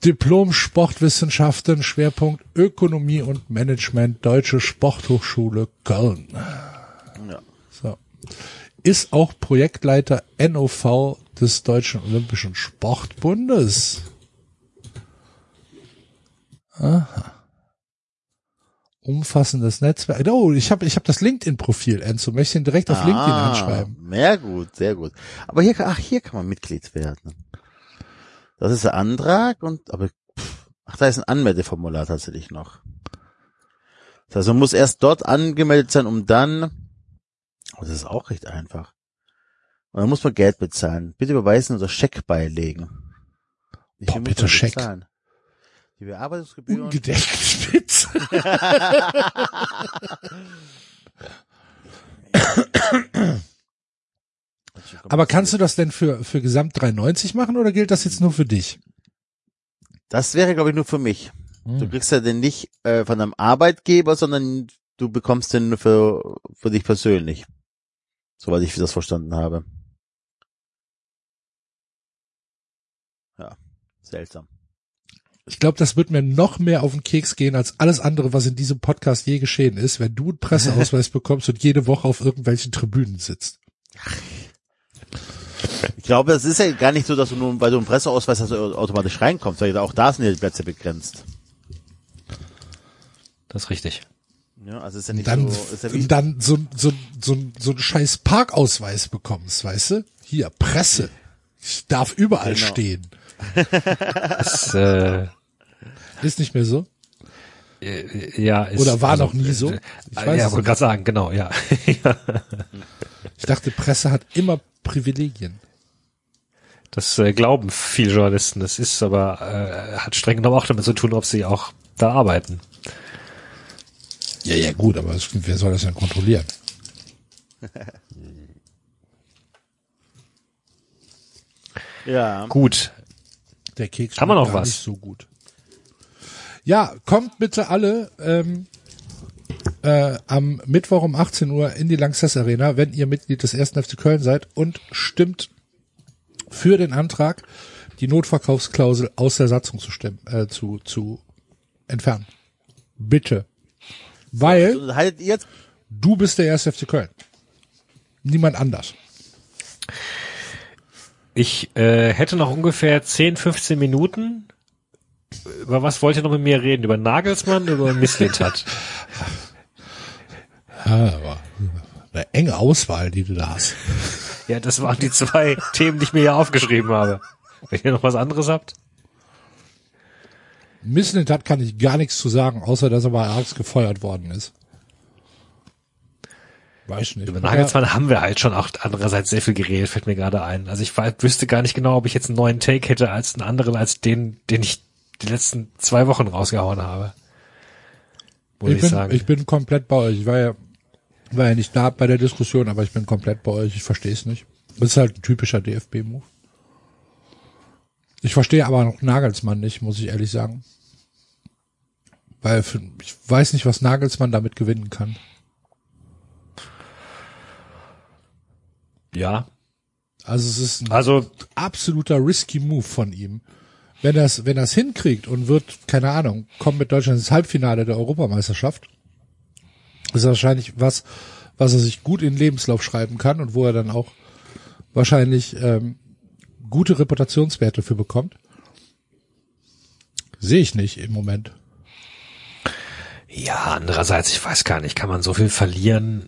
Diplom Sportwissenschaften, Schwerpunkt Ökonomie und Management, Deutsche Sporthochschule Köln. Ja. So. Ist auch Projektleiter NOV des Deutschen Olympischen Sportbundes. Aha. Umfassendes Netzwerk. Oh, ich habe ich hab das LinkedIn-Profil, Enzo. Möchte ich ihn direkt auf LinkedIn Ah, anschreiben? Sehr gut, sehr gut. Aber hier, ach, hier kann man Mitglied werden. Das ist der Antrag und, aber, pff, ach, da ist ein Anmeldeformular tatsächlich noch. Das heißt, man muss erst dort angemeldet sein, um dann, oh, das ist auch recht einfach. Und dann muss man Geld bezahlen. Bitte überweisen oder Scheck beilegen. Wie Boah, bitte Scheck. bezahlen? Die Bearbeitungsgebühren. Ungedeckt Aber kannst du das denn für, für Gesamt 390 machen oder gilt das jetzt nur für dich? Das wäre, glaube ich, nur für mich. Du Hm. kriegst ja den nicht äh, von einem Arbeitgeber, sondern du bekommst den nur für, für dich persönlich. Soweit ich das verstanden habe. Ja, seltsam. Ich glaube, das wird mir noch mehr auf den Keks gehen als alles andere, was in diesem Podcast je geschehen ist, wenn du einen Presseausweis [laughs] bekommst und jede Woche auf irgendwelchen Tribünen sitzt. Ich glaube, es ist ja gar nicht so, dass du nur, weil du einen Presseausweis hast, automatisch reinkommst, weil auch da sind ja die Plätze begrenzt. Das ist richtig. Ja, also ist ja nicht Dann, so, ist ja wie, dann so, so, so, so einen scheiß Parkausweis bekommst, weißt du? Hier, Presse. Ich darf überall Genau. stehen. [laughs] Das, äh, Ist nicht mehr so? äh, ja, ist, Oder war noch nie so? äh, Ich weiß ja, wollte gerade sagen, genau, ja. ja. [laughs] Ich dachte, Presse hat immer Privilegien. Das äh, glauben viele Journalisten. Das ist aber, äh, hat streng genommen auch damit zu tun, ob sie auch da arbeiten. Ja, ja, gut, aber es, wer soll das denn kontrollieren? Ja. Gut. Der Keks Haben wir schmeckt noch gar was? nicht so gut. Ja, kommt bitte alle ähm, äh, am Mittwoch um 18 Uhr in die Lanxess Arena, wenn ihr Mitglied des 1. FC Köln seid und stimmt für den Antrag, die Notverkaufsklausel aus der Satzung zu stimmen, äh, zu, zu entfernen. Bitte. Weil ihr jetzt du bist der 1. FC Köln. Niemand anders. Ich äh, hätte noch ungefähr 10, 15 Minuten. Über was wollt ihr noch mit mir reden? Über Nagelsmann oder über Misslintat? [laughs] Ja, aber eine enge Auswahl, die du da hast. ja, das waren die zwei Themen, die ich mir hier aufgeschrieben habe. Wenn ihr noch was anderes habt? Misslintat kann ich gar nichts zu sagen, außer dass er bei Ajax gefeuert worden ist. Weiß nicht. Über Nagelsmann haben wir halt schon auch andererseits sehr viel geredet, fällt mir gerade ein. Also ich wüsste gar nicht genau, ob ich jetzt einen neuen Take hätte als einen anderen, als den, den ich die letzten zwei Wochen rausgehauen habe. Muss ich, ich, bin, sagen. ich bin komplett bei euch. Ich war ja, war ja nicht da bei der Diskussion, aber ich bin komplett bei euch. Ich verstehe es nicht. Das ist halt ein typischer DFB-Move. Ich verstehe aber noch Nagelsmann nicht, muss ich ehrlich sagen. Weil ich weiß nicht, was Nagelsmann damit gewinnen kann. ja. Also es ist ein Also absoluter risky Move von ihm. Wenn das, wenn das hinkriegt und wird, keine Ahnung, kommt mit Deutschland ins Halbfinale der Europameisterschaft, ist wahrscheinlich was, was er sich gut in den Lebenslauf schreiben kann und wo er dann auch wahrscheinlich ähm, gute Reputationswerte für bekommt. Sehe ich nicht im Moment. Ja, andererseits, ich weiß gar nicht, kann man so viel verlieren,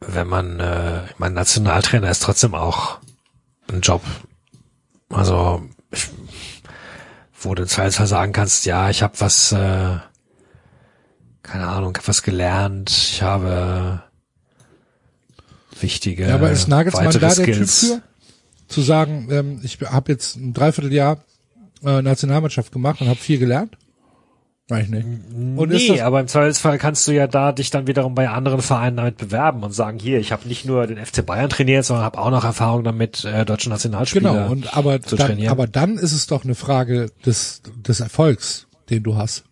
wenn man, äh, mein Nationaltrainer ist trotzdem auch ein Job. Also, ich, wo du Zweifelsfall sagen kannst, ja, ich habe was, äh, keine Ahnung, hab was gelernt, ich habe wichtige Ja, aber ist Nagelsmann da der Typ Skills. für? Zu sagen, ähm, ich habe jetzt ein Dreivierteljahr äh, Nationalmannschaft gemacht und habe viel gelernt? Weiß ich nicht. Und nee, aber im Zweifelsfall kannst du ja da dich dann wiederum bei anderen Vereinen damit bewerben und sagen, hier, ich habe nicht nur den FC Bayern trainiert, sondern habe auch noch Erfahrung damit, äh, deutsche Nationalspieler. genau, und aber zu dann, trainieren. aber dann ist es doch eine Frage des, des Erfolgs, den du hast.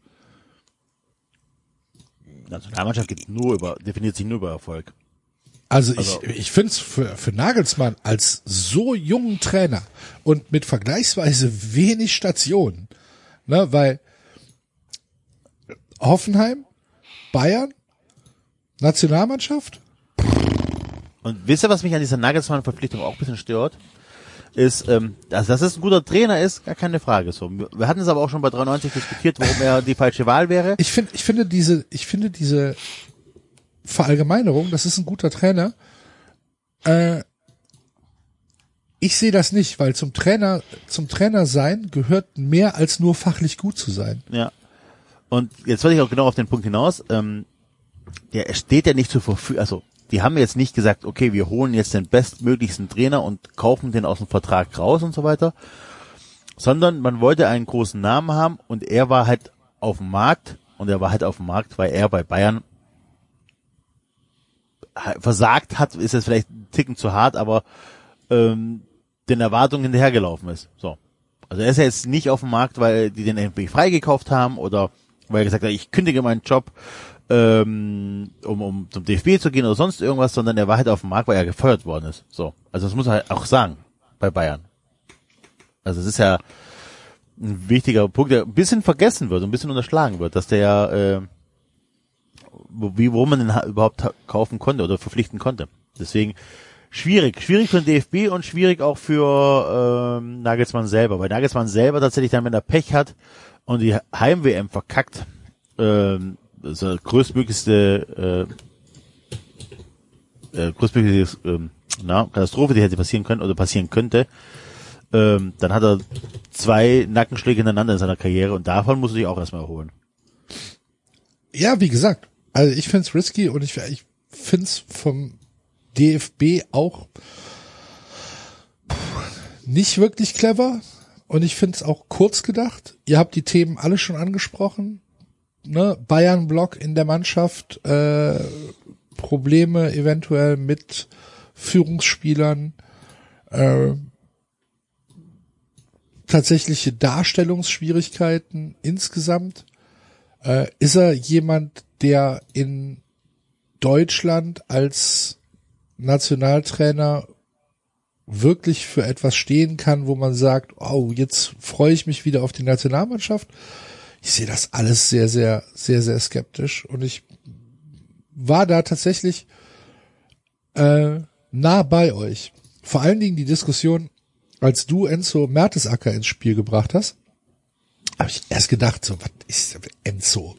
Nationalmannschaft geht nur über, definiert sich nur über Erfolg. Also, Also- ich, ich finde es für, für Nagelsmann als so jungen Trainer und mit vergleichsweise wenig Stationen, ne, weil Hoffenheim, Bayern, Nationalmannschaft, Und wisst ihr, was mich an dieser Nagelsmann-Verpflichtung auch ein bisschen stört? Ist, ähm, also, dass es ein guter Trainer ist, gar keine Frage. So, wir hatten es aber auch schon bei 93 diskutiert, warum er die falsche Wahl wäre. ich finde, ich finde diese, ich finde diese Verallgemeinerung, das ist ein guter Trainer. Äh, ich sehe das nicht, weil zum Trainer, zum Trainer sein gehört mehr als nur fachlich gut zu sein. Ja. Und jetzt wollte ich auch genau auf den Punkt hinaus. Ähm, der steht ja nicht zur Verfügung. Also die haben jetzt nicht gesagt, okay, wir holen jetzt den bestmöglichsten Trainer und kaufen den aus dem Vertrag raus und so weiter, sondern man wollte einen großen Namen haben und er war halt auf dem Markt und er war halt auf dem Markt, weil er bei Bayern versagt hat, ist jetzt vielleicht ein Ticken zu hart, aber ähm, den Erwartungen hinterhergelaufen ist. So. Also er ist ja jetzt nicht auf dem Markt, weil die den irgendwie freigekauft haben oder weil er gesagt hat, ich kündige meinen Job, ähm, um, um zum DFB zu gehen oder sonst irgendwas, sondern er war halt auf dem Markt, weil er gefeuert worden ist. So. Also das muss er halt auch sagen bei Bayern. Also es ist ja ein wichtiger Punkt, der ein bisschen vergessen wird, ein bisschen unterschlagen wird, dass der ja, äh, wie, wo man den ha- überhaupt ha- kaufen konnte oder verpflichten konnte. Deswegen schwierig, schwierig für den DFB und schwierig auch für ähm, Nagelsmann selber, weil Nagelsmann selber tatsächlich dann, wenn er Pech hat und die Heim-WM verkackt, ähm, die größtmöglichste äh, äh, größtmögliche ähm, na, Katastrophe, die hätte passieren können oder passieren könnte, ähm, dann hat er zwei Nackenschläge hintereinander in seiner Karriere und davon muss er sich auch erstmal erholen. Ja, wie gesagt, also ich find's risky und ich, ich find's vom DFB auch nicht wirklich clever und ich find's auch kurz gedacht. Ihr habt die Themen alle schon angesprochen. ne, Bayern-Block in der Mannschaft, äh, Probleme eventuell mit Führungsspielern, äh, tatsächliche Darstellungsschwierigkeiten insgesamt. Äh, ist er jemand, der in Deutschland als Nationaltrainer wirklich für etwas stehen kann, wo man sagt, oh, jetzt freue ich mich wieder auf die Nationalmannschaft. Ich sehe das alles sehr, sehr, sehr, sehr skeptisch und ich war da tatsächlich äh, nah bei euch. Vor allen Dingen die Diskussion, als du Enzo Mertesacker ins Spiel gebracht hast, habe ich erst gedacht, so, was ist Enzo?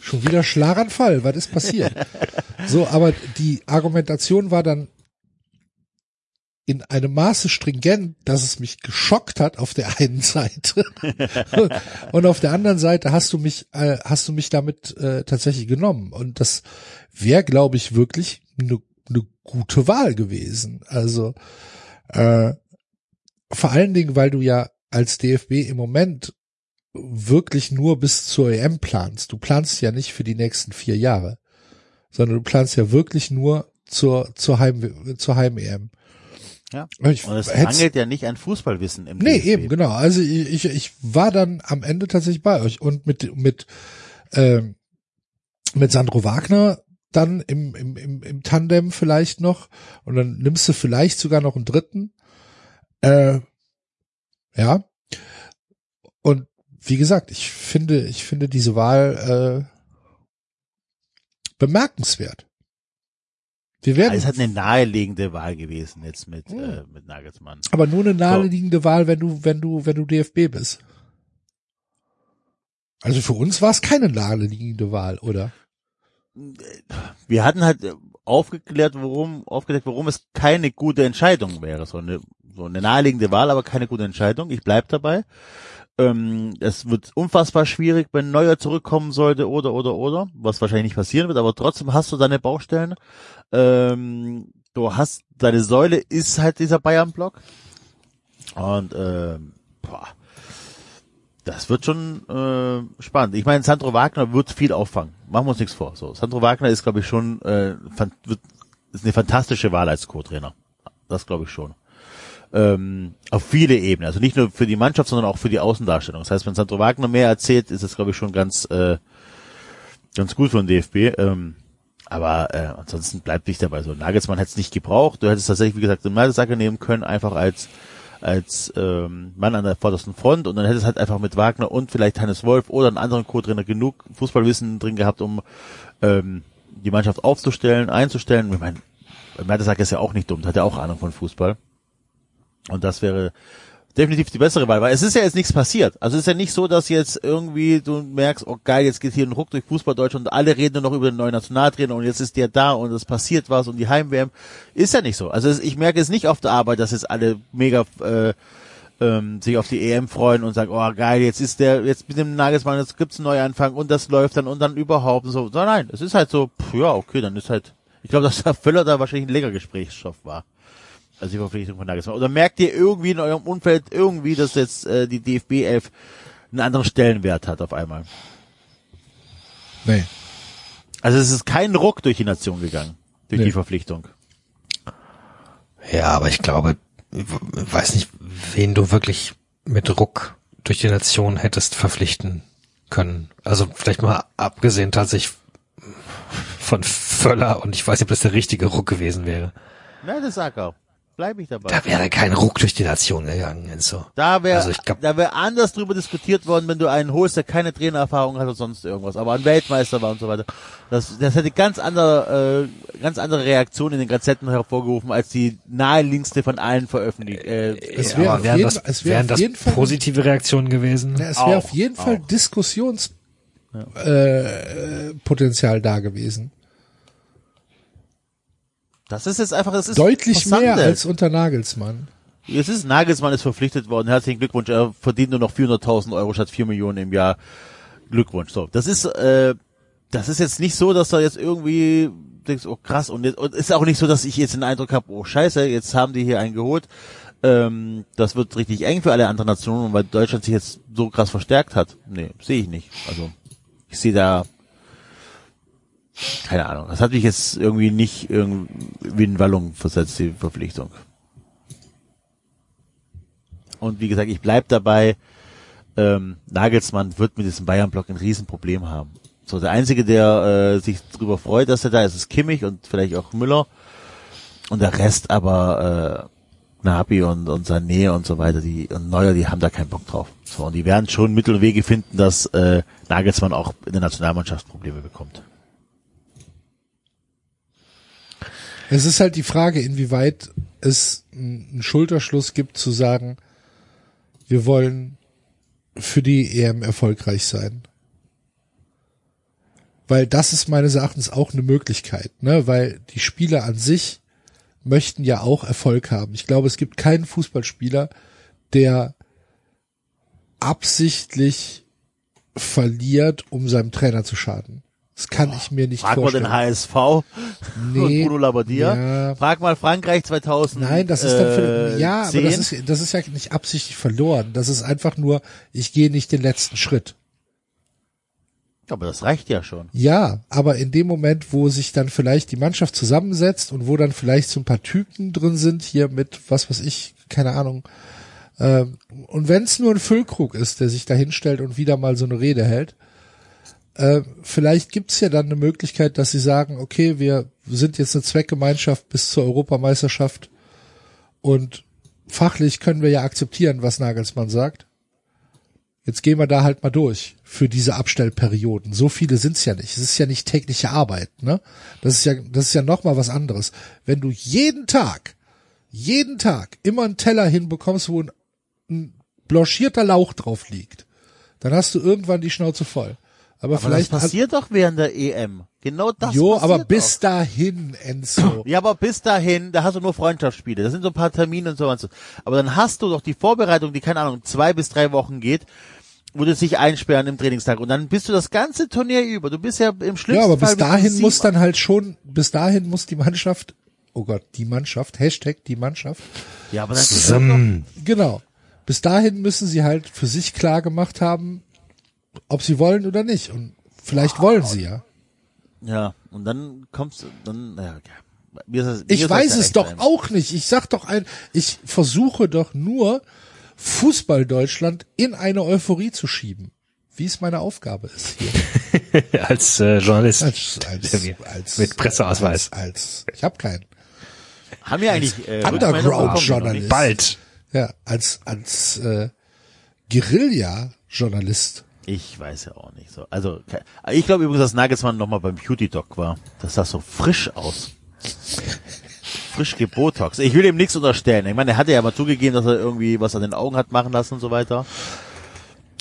Schon wieder Schlaganfall, was ist passiert? [laughs] so, aber die Argumentation war dann in einem Maße stringent, dass es mich geschockt hat auf der [laughs] einen Seite [laughs] und auf der anderen Seite hast du mich äh, hast du mich damit äh, tatsächlich genommen und das wäre glaube ich wirklich eine ne gute Wahl gewesen. Also äh, vor allen Dingen, weil du ja als DFB im Moment wirklich nur bis zur EM planst. Du planst ja nicht für die nächsten vier Jahre, sondern du planst ja wirklich nur zur zur Heim zur Heim EM. Ja. Ich Und es mangelt ja nicht an Fußballwissen im Nee, DFB. eben, genau. Also ich, ich, ich war dann am Ende tatsächlich bei euch und mit, mit, ähm, mit Sandro Wagner dann im, im, im, im Tandem vielleicht noch und dann nimmst du vielleicht sogar noch einen dritten. Äh, ja. Und wie gesagt, ich finde, ich finde diese Wahl äh, bemerkenswert. Wir werden Also es hat eine naheliegende Wahl gewesen jetzt mit, Hm. äh, mit Nagelsmann. aber nur eine naheliegende Wahl, wenn du, wenn du, wenn du DFB bist. Also für uns war es keine naheliegende Wahl, oder? Wir hatten halt aufgeklärt, warum, aufgedeckt, warum es keine gute Entscheidung wäre. So eine, so eine naheliegende Wahl, aber keine gute Entscheidung. Ich bleib dabei. Ähm, es wird unfassbar schwierig, wenn Neuer zurückkommen sollte oder, oder, oder, was wahrscheinlich nicht passieren wird, aber trotzdem hast du deine Baustellen. Ähm, du hast, deine Säule ist halt dieser Bayern-Block. Und, ähm, boah, das wird schon äh, spannend. Ich meine, Sandro Wagner wird viel auffangen. Machen wir uns nichts vor. So, Sandro Wagner ist, glaube ich, schon äh, wird, ist eine fantastische Wahl als Co-Trainer. Das glaube ich schon. Ähm, auf viele Ebenen. Also nicht nur für die Mannschaft, sondern auch für die Außendarstellung. Das heißt, wenn Sandro Wagner mehr erzählt, ist es, glaube ich, schon ganz äh, ganz gut für den DFB. Ähm, aber äh, ansonsten bleibt dich dabei so. Nagelsmann hätte es nicht gebraucht. Du hättest tatsächlich, wie gesagt, den Mertesacker nehmen können, einfach als als ähm, Mann an der vordersten Front und dann hätte es halt einfach mit Wagner und vielleicht Hannes Wolf oder einen anderen Co-Trainer genug Fußballwissen drin gehabt, um ähm, die Mannschaft aufzustellen, einzustellen. Ich meine, Mertesacker ist ja auch nicht dumm, hat ja auch Ahnung von Fußball. Und das wäre definitiv die bessere Wahl, weil es ist ja jetzt nichts passiert. Also es ist ja nicht so, dass jetzt irgendwie du merkst, oh geil, jetzt geht hier ein Ruck durch Fußball Deutschland und alle reden nur noch über den neuen Nationaltrainer und jetzt ist der da und es passiert was und die Heim-WM. Ist ja nicht so. Also ich merke es nicht auf der Arbeit, dass jetzt alle mega äh, ähm, sich auf die EM freuen und sagen, oh geil, jetzt ist der, jetzt mit dem Nagelsmann, jetzt gibt's einen Neuanfang und das läuft dann und dann überhaupt und so. so nein, es ist halt so, pff, ja, okay, dann ist halt, ich glaube, dass der Völler da wahrscheinlich ein lecker Gesprächsstoff war. Also die Verpflichtung von Nagelsmann. Oder merkt ihr irgendwie in eurem Umfeld irgendwie, dass jetzt äh, die DFB 11 einen anderen Stellenwert hat auf einmal? Nee. Also es ist kein Ruck durch die Nation gegangen, durch Nee. die Verpflichtung. Ja, aber ich glaube, ich weiß nicht, wen du wirklich mit Ruck durch die Nation hättest verpflichten können. Also vielleicht mal abgesehen tatsächlich von Völler und ich weiß nicht, ob das der richtige Ruck gewesen wäre. Nein, das sag auch. Bleib ich dabei. Da wäre kein Ruck durch die Nation gegangen, Enzo. Da wäre Also glaub- da wäre anders drüber diskutiert worden, wenn du einen holst, der keine Trainererfahrung hat oder sonst irgendwas, aber ein Weltmeister war und so weiter. Das, das hätte ganz andere, äh, ganz andere Reaktionen in den Gazetten hervorgerufen als die naheliegendste von allen veröffentlich. Äh, Es Ja, wäre auf wären jeden, das, es wäre wären auf das jeden Fall, positive Reaktionen gewesen? ja, es wäre Auch, auf jeden Fall Diskussionspotenzial äh, Potenzial da gewesen. Das ist jetzt einfach, das ist Deutlich mehr als unter Nagelsmann. Es ist Nagelsmann ist verpflichtet worden. Herzlichen Glückwunsch. Er verdient nur noch 400.000 Euro statt 4 Millionen im Jahr. Glückwunsch. So, das ist äh, das ist jetzt nicht so, dass da jetzt irgendwie denkst, oh krass und, jetzt, und ist auch nicht so, dass ich jetzt den Eindruck habe, oh scheiße, jetzt haben die hier einen geholt. Ähm, das wird richtig eng für alle anderen Nationen, weil Deutschland sich jetzt so krass verstärkt hat. Nee, sehe ich nicht. Also Ich sehe da keine Ahnung. Das hat mich jetzt irgendwie nicht irgendwie in Wallung versetzt, die Verpflichtung. Und wie gesagt, ich bleib dabei, ähm, Nagelsmann wird mit diesem Bayern-Block ein Riesenproblem haben. So, der Einzige, der äh, sich darüber freut, dass er da ist, ist Kimmich und vielleicht auch Müller. Und der Rest aber äh, Nabi und, und Sané und so weiter, die und Neuer, die haben da keinen Bock drauf. So, und die werden schon Mittel und Wege finden, dass äh, Nagelsmann auch in der Nationalmannschaft Probleme bekommt. Es ist halt die Frage, inwieweit es einen Schulterschluss gibt zu sagen, wir wollen für die EM erfolgreich sein. Weil das ist meines Erachtens auch eine Möglichkeit, ne? Weil die Spieler an sich möchten ja auch Erfolg haben. Ich glaube, es gibt keinen Fußballspieler, der absichtlich verliert, um seinem Trainer zu schaden. Das kann ich mir nicht Frag vorstellen. mal den HSV und Nee, Bruno Labbadia. ja. Frag mal Frankreich 2000. Nein, das ist dann für, äh, ja, aber 10. das ist, das ist ja nicht absichtlich verloren. Das ist einfach nur, ich gehe nicht den letzten Schritt. aber das reicht ja schon. Ja, aber in dem Moment, wo sich dann vielleicht die Mannschaft zusammensetzt und wo dann vielleicht so ein paar Typen drin sind, hier mit, was weiß ich, keine Ahnung, ähm, und wenn es nur ein Füllkrug ist, der sich da hinstellt und wieder mal so eine Rede hält, äh, vielleicht gibt's ja dann eine Möglichkeit, dass sie sagen, okay, wir sind jetzt eine Zweckgemeinschaft bis zur Europameisterschaft und fachlich können wir ja akzeptieren, was Nagelsmann sagt. Jetzt gehen wir da halt mal durch für diese Abstellperioden. So viele sind's ja nicht. Es ist ja nicht tägliche Arbeit, ne? Das ist ja, das ist ja noch mal was anderes. Wenn du jeden Tag, jeden Tag immer einen Teller hinbekommst, wo ein, ein blanchierter Lauch drauf liegt, dann hast du irgendwann die Schnauze voll. Aber, Aber vielleicht das passiert doch während der EM. Genau das jo, passiert aber bis doch. dahin, Enzo. [clears throat] Ja, aber bis dahin, da hast du nur Freundschaftsspiele. Das sind so ein paar Termine und so und so. Aber dann hast du doch die Vorbereitung, die, keine Ahnung, zwei bis drei Wochen geht, wo du dich einsperren im Trainingstag. Und dann bist du das ganze Turnier über. Du bist ja im schlimmsten Ja, aber bis Fall dahin muss dann halt schon, bis dahin muss die Mannschaft, oh Gott, die Mannschaft, Hashtag die Mannschaft, Ja, aber dann Zusammen. genau. Bis dahin müssen sie halt für sich klar gemacht haben, ob sie wollen oder nicht. Und vielleicht wollen sie ja. Ja, und dann kommst du, dann, ja, okay. Mir ist das, mir Ich weiß es doch sein. auch nicht. Ich sag doch ein, ich versuche doch nur, Fußball Deutschland in eine Euphorie zu schieben. Wie es meine Aufgabe ist hier. [laughs] als äh, Journalist Als, als, als, mit Presseausweis. Als, als ich habe keinen. Haben wir eigentlich, äh? Underground-Journalist. Bald. Ja, als, als äh, Guerilla-Journalist. Ich weiß ja auch nicht so. Also, ich glaube übrigens, dass Nagelsmann nochmal beim Beauty Doc war. Das sah so frisch aus. Frisch gebotox. Ich will ihm nichts unterstellen. Ich meine, er hatte ja mal zugegeben, dass er irgendwie was an den Augen hat machen lassen und so weiter.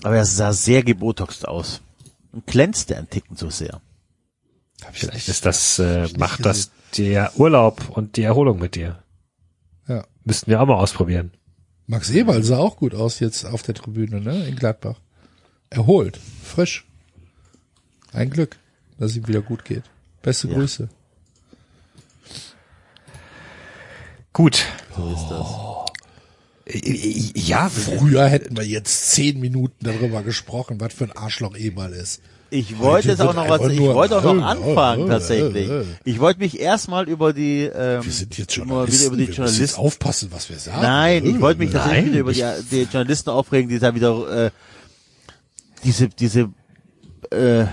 Aber er sah sehr gebotoxt aus. Und glänzte ein Ticken zu sehr. Vielleicht ist das, äh, macht das der Urlaub und die Erholung mit dir. Ja. Müssten wir auch mal ausprobieren. Max Eberl sah auch gut aus jetzt auf der Tribüne, ne, in Gladbach. Erholt, frisch. Ein Glück, dass es ihm wieder gut geht. Beste Ja. Grüße. Gut. So ist das. Äh, Ja, Früher hätten wir jetzt zehn Minuten darüber gesprochen, was für ein Arschloch Eberl ist. Ich wollte jetzt auch noch was, ich wollte auch noch anfangen, äh, tatsächlich. äh, äh. Ich wollte mich erstmal über die, ähm, Wir sind jetzt Journalisten. wieder über die wir müssen jetzt Journalisten aufpassen, was wir sagen. Nein, ich wollte mich tatsächlich Nein, wieder über die, die Journalisten aufregen, die da wieder äh, diese diese äh,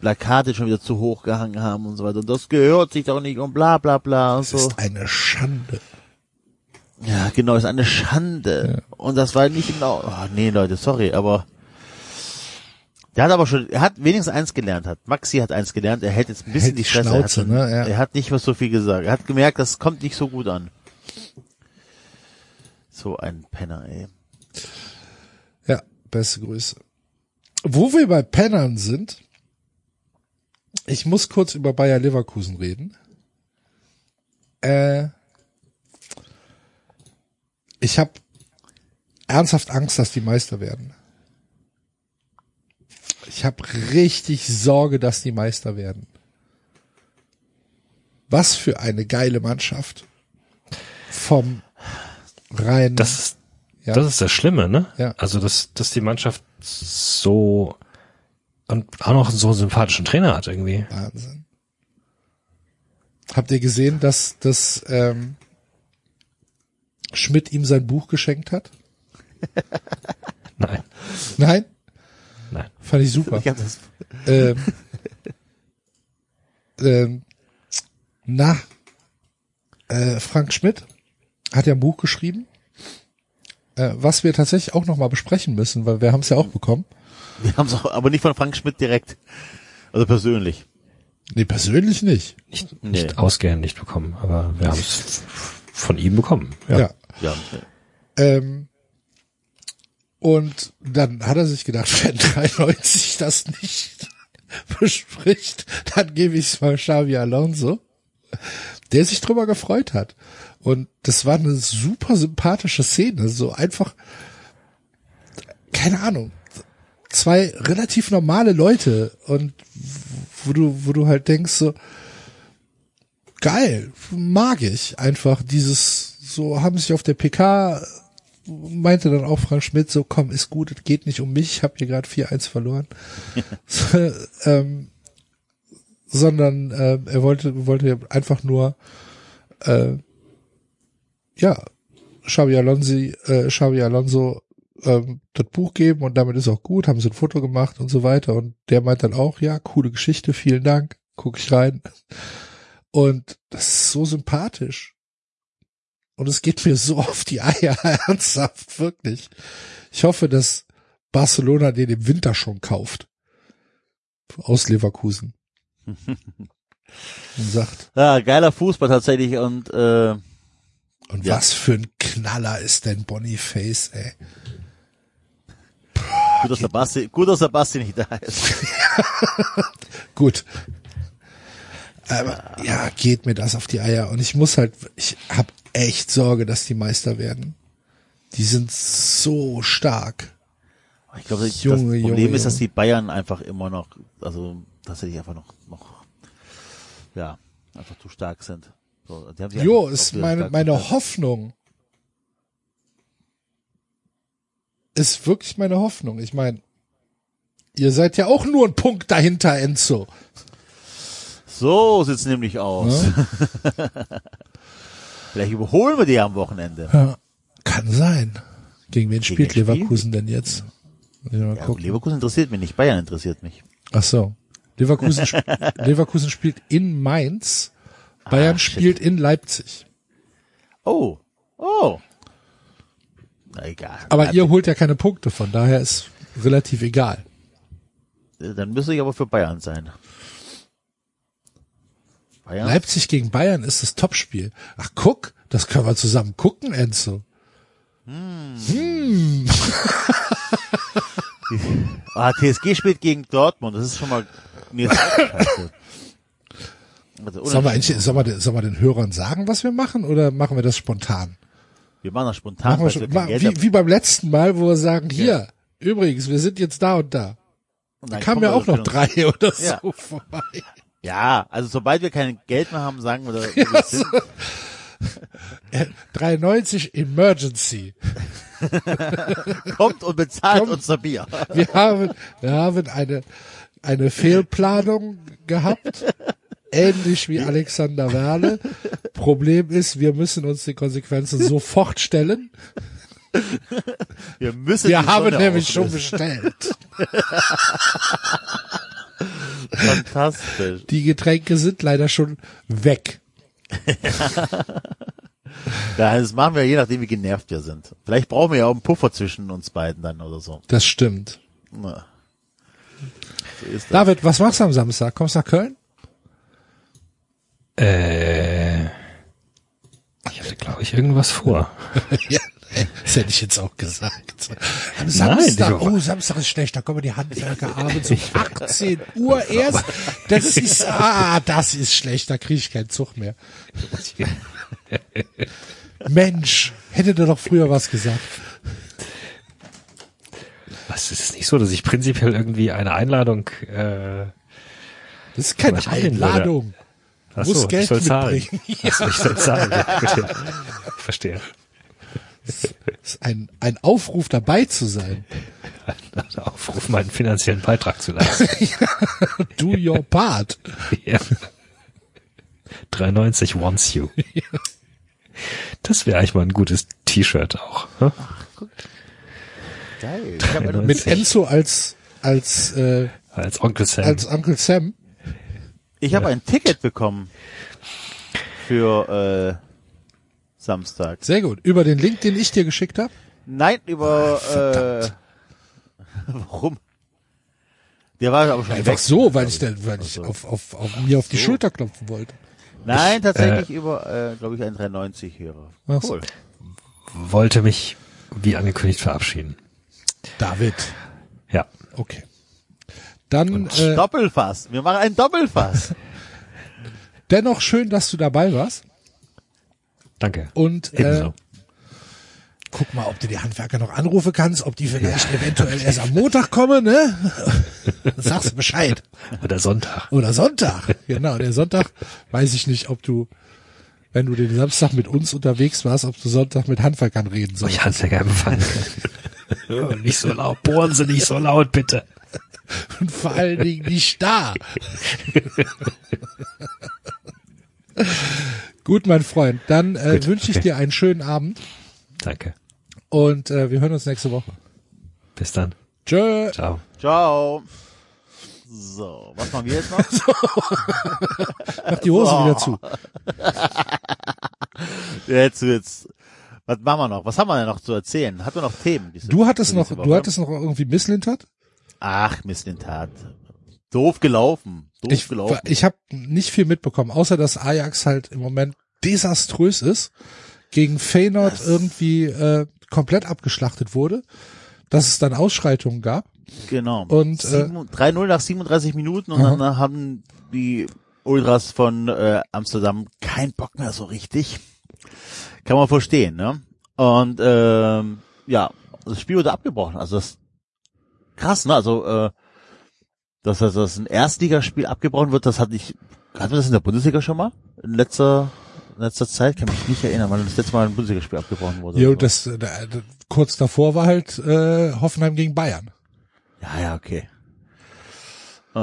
Plakate schon wieder zu hoch gehangen haben und so weiter. Und das gehört sich doch nicht und bla bla bla und Das so. ist eine Schande. Ja, genau, ist eine Schande. Und das war nicht genau. Oh, nee, Leute, sorry, aber der hat aber schon, er hat wenigstens eins gelernt hat. Maxi hat eins gelernt, er hält jetzt ein bisschen Hält die die Fresse. Schnauze, er, hat, ne? Ja. er hat nicht mehr so viel gesagt. Er hat gemerkt, das kommt nicht so gut an. So ein Penner, ey. Ja, beste Grüße. Wo wir bei Pennern sind, ich muss kurz über Bayer Leverkusen reden. Äh, ich habe ernsthaft Angst, dass die Meister werden. Ich habe richtig Sorge, dass die Meister werden. Was für eine geile Mannschaft. Vom rein. das ist, Ja. das ist das Schlimme, ne? Ja. Also, dass, dass die Mannschaft so und auch noch so einen sympathischen Trainer hat irgendwie. Wahnsinn. Habt ihr gesehen, dass, dass ähm, Schmidt ihm sein Buch geschenkt hat? [laughs] Nein, Nein? nein. Fand ich super. Ich hab das, ähm, ähm, na, äh, Frank Schmidt hat ja ein Buch geschrieben, äh, was wir tatsächlich auch nochmal besprechen müssen, weil wir haben es ja auch bekommen. wir haben es aber nicht von Frank Schmidt direkt. Also persönlich. Nee, persönlich nicht. Nicht, Nee. nicht ausgehend nicht bekommen, aber wir haben es von ihm bekommen. Ja. Ja. Ja. Ähm, und dann hat er sich gedacht, [laughs] wenn 93 das nicht [laughs] bespricht, dann gebe ich es mal Xavi Alonso, der sich drüber gefreut hat. Und das war eine super sympathische Szene, so einfach, keine Ahnung, zwei relativ normale Leute und wo du, wo du halt denkst so, geil, mag ich einfach dieses, so haben sich auf der PK meinte dann auch Frank Schmidt so, komm, ist gut, es geht nicht um mich, ich habe hier gerade 4-1 verloren. [laughs] so, ähm, sondern äh, er wollte wollte einfach nur äh, ja, Xabi Alonso, äh, Xabi Alonso ähm, das Buch geben und damit ist auch gut, haben sie ein Foto gemacht und so weiter und der meint dann auch, ja, coole Geschichte, vielen Dank, guck ich rein. Und das ist so sympathisch. Und es geht mir so auf die Eier, [laughs] ernsthaft, wirklich. Ich hoffe, dass Barcelona den im Winter schon kauft. Aus Leverkusen. [laughs] Und sagt, ja, geiler Fußball tatsächlich und äh, und Ja. was für ein Knaller ist denn Boniface, ey. gut, dass der Basti, gut, dass der Basti nicht da ist. [laughs] Gut. Aber ja, geht mir das auf die Eier. Und ich muss halt, ich habe echt Sorge, dass die Meister werden. Die sind so stark. Ich glaube, das Junge, Problem Junge, ist, dass die Bayern einfach immer noch, also tatsächlich einfach noch, noch, ja, einfach zu stark sind. So, Jo, ist meine, meine. Hoffnung. Ist wirklich meine Hoffnung. Ich meine, ihr seid ja auch nur ein Punkt dahinter, Enzo. So sieht's nämlich aus. Ne? [laughs] Vielleicht überholen wir die am Wochenende. Ja, kann sein. Gegen wen spielt wen spielen Leverkusen denn jetzt? Ja. Leverkusen interessiert mich nicht, Bayern interessiert mich. Ach so. Leverkusen, sp [laughs] Leverkusen spielt in Mainz. Bayern Ah, spielt in Leipzig. Oh, oh. Na egal. Aber ihr holt ja keine Punkte, von daher ist relativ egal. Dann müsste ich aber für Bayern sein. Bayern? Leipzig gegen Bayern ist das Topspiel. Ach guck, das können wir zusammen gucken, Enzo. [laughs] Ah, TSG spielt gegen Dortmund. Das ist schon mal, auch [laughs] scheiße. Also, Sollen wir, eigentlich- sollen, wir, den- sollen wir den Hörern sagen, was wir machen, oder machen wir das spontan? wir machen das spontan, Machen wir schon, wir wie, haben. wie beim letzten Mal, wo wir sagen, hier, übrigens, wir sind jetzt da und da. Und dann Kamen ja auch noch drei oder so Ja. vorbei. Ja, also sobald wir kein Geld mehr haben, sagen wir, da- wo wir sind. 93 Emergency. [laughs] kommt und bezahlt Kommt. unser Bier. Wir haben, wir haben eine, eine Fehlplanung gehabt. [laughs] Ähnlich wie Alexander Werle. Problem ist, wir müssen uns den Konsequenzen sofort stellen. Wir müssen Wir die haben Sonne nämlich schon auflösen. bestellt. Fantastisch. Die Getränke sind leider schon weg. [laughs] Ja, das machen wir je nachdem, wie genervt wir sind. Vielleicht brauchen wir ja auch einen Puffer zwischen uns beiden dann oder so. Das stimmt. Na. So. David, was machst du am Samstag? Kommst du nach Köln? Äh, ich hatte, glaube ich, irgendwas vor. [laughs] ja, das hätte ich jetzt auch gesagt. Am Nein, Samstag, die- oh, Samstag ist schlecht, da kommen die Handwerker abends um 18 Uhr erst. Das ist, [laughs] ah, das ist schlecht, da kriege ich keinen Zug mehr. [laughs] Mensch, hätte dir doch früher was gesagt. Was ist es nicht so, dass ich prinzipiell irgendwie eine Einladung, äh, Das ist keine machen würde. Ach Muss so, Geld [laughs] ich soll zahlen. mitbringen. Ach so, ich soll zahlen. Ja, ja. Ich [laughs] verstehe. Das ist ein, ein Aufruf dabei zu sein. [laughs] aufrufen, meinen finanziellen Beitrag zu leisten. Do your part. ja. 390 wants you. Das wäre eigentlich mal ein gutes T-Shirt auch. Ne? Geil. Mit Enzo als als äh, Als Onkel Sam. als Uncle Sam. Ich hab ein Ticket bekommen für äh, Samstag. Sehr gut. Über den Link, den ich dir geschickt habe. Nein, über äh, [laughs] warum? Der war aber schon Einfach weg. so, weil ich dann, weil ich auf, auf, auf mir auf die Schulter klopfen wollte. Nein, tatsächlich über, äh, glaube ich, ein 390 Hörer. Ach so. Cool. wollte mich, wie angekündigt, verabschieden. David. Ja. Okay. Dann äh, Doppelfass. Wir machen ein Doppelfass. [laughs] dennoch schön, dass du dabei warst. Danke. Und äh, Ebenso. guck mal, ob du die Handwerker noch anrufen kannst, ob die vielleicht eventuell erst am Montag kommen, ne? [laughs] Sagst du Bescheid. Oder Sonntag. Oder Sonntag. Genau, der Sonntag weiß ich nicht, ob du, wenn du den Samstag mit uns unterwegs warst, ob du Sonntag mit Handwerkern reden sollst. Ich Handwerker empfangen. [laughs] nicht so laut. Bohren Sie nicht so laut, bitte. Und vor allen Dingen nicht da. Gut, mein Freund, dann äh, Gut, wünsche ich okay. dir einen schönen Abend Danke. und äh, wir hören uns nächste Woche. Bis dann. Tschö. Ciao. Ciao. So, was machen wir jetzt noch? [laughs] Mach die Hose wieder zu. [laughs] Jetzt wird's. Was machen wir noch? Was haben wir denn noch zu erzählen? Hat wir noch Themen? Du hattest noch, du hattest noch irgendwie Misslintert? Ach, Mist in Tat. Doof gelaufen. Doof Ich, gelaufen. ich habe nicht viel mitbekommen, außer dass Ajax halt im Moment desaströs ist, gegen Feyenoord irgendwie äh, komplett abgeschlachtet wurde, dass es dann Ausschreitungen gab. Genau. Und, äh, Sieben- 3-0 nach 37 Minuten und Aha. dann haben die Ultras von äh, Amsterdam keinen Bock mehr so richtig. Kann man verstehen, ne? Und ähm, ja, das Spiel wurde abgebrochen. Also das krass, ne? Also äh, dass das, das ein Erstligaspiel abgebrochen wird, das hatte ich, hatten wir das in der Bundesliga schon mal? In letzter, in letzter Zeit kann mich nicht erinnern, wann das letzte Mal ein Bundesligaspiel abgebrochen wurde. Jo, das, äh, da- da- kurz davor war halt äh, Hoffenheim gegen Bayern. Ja, ja, okay. Äh,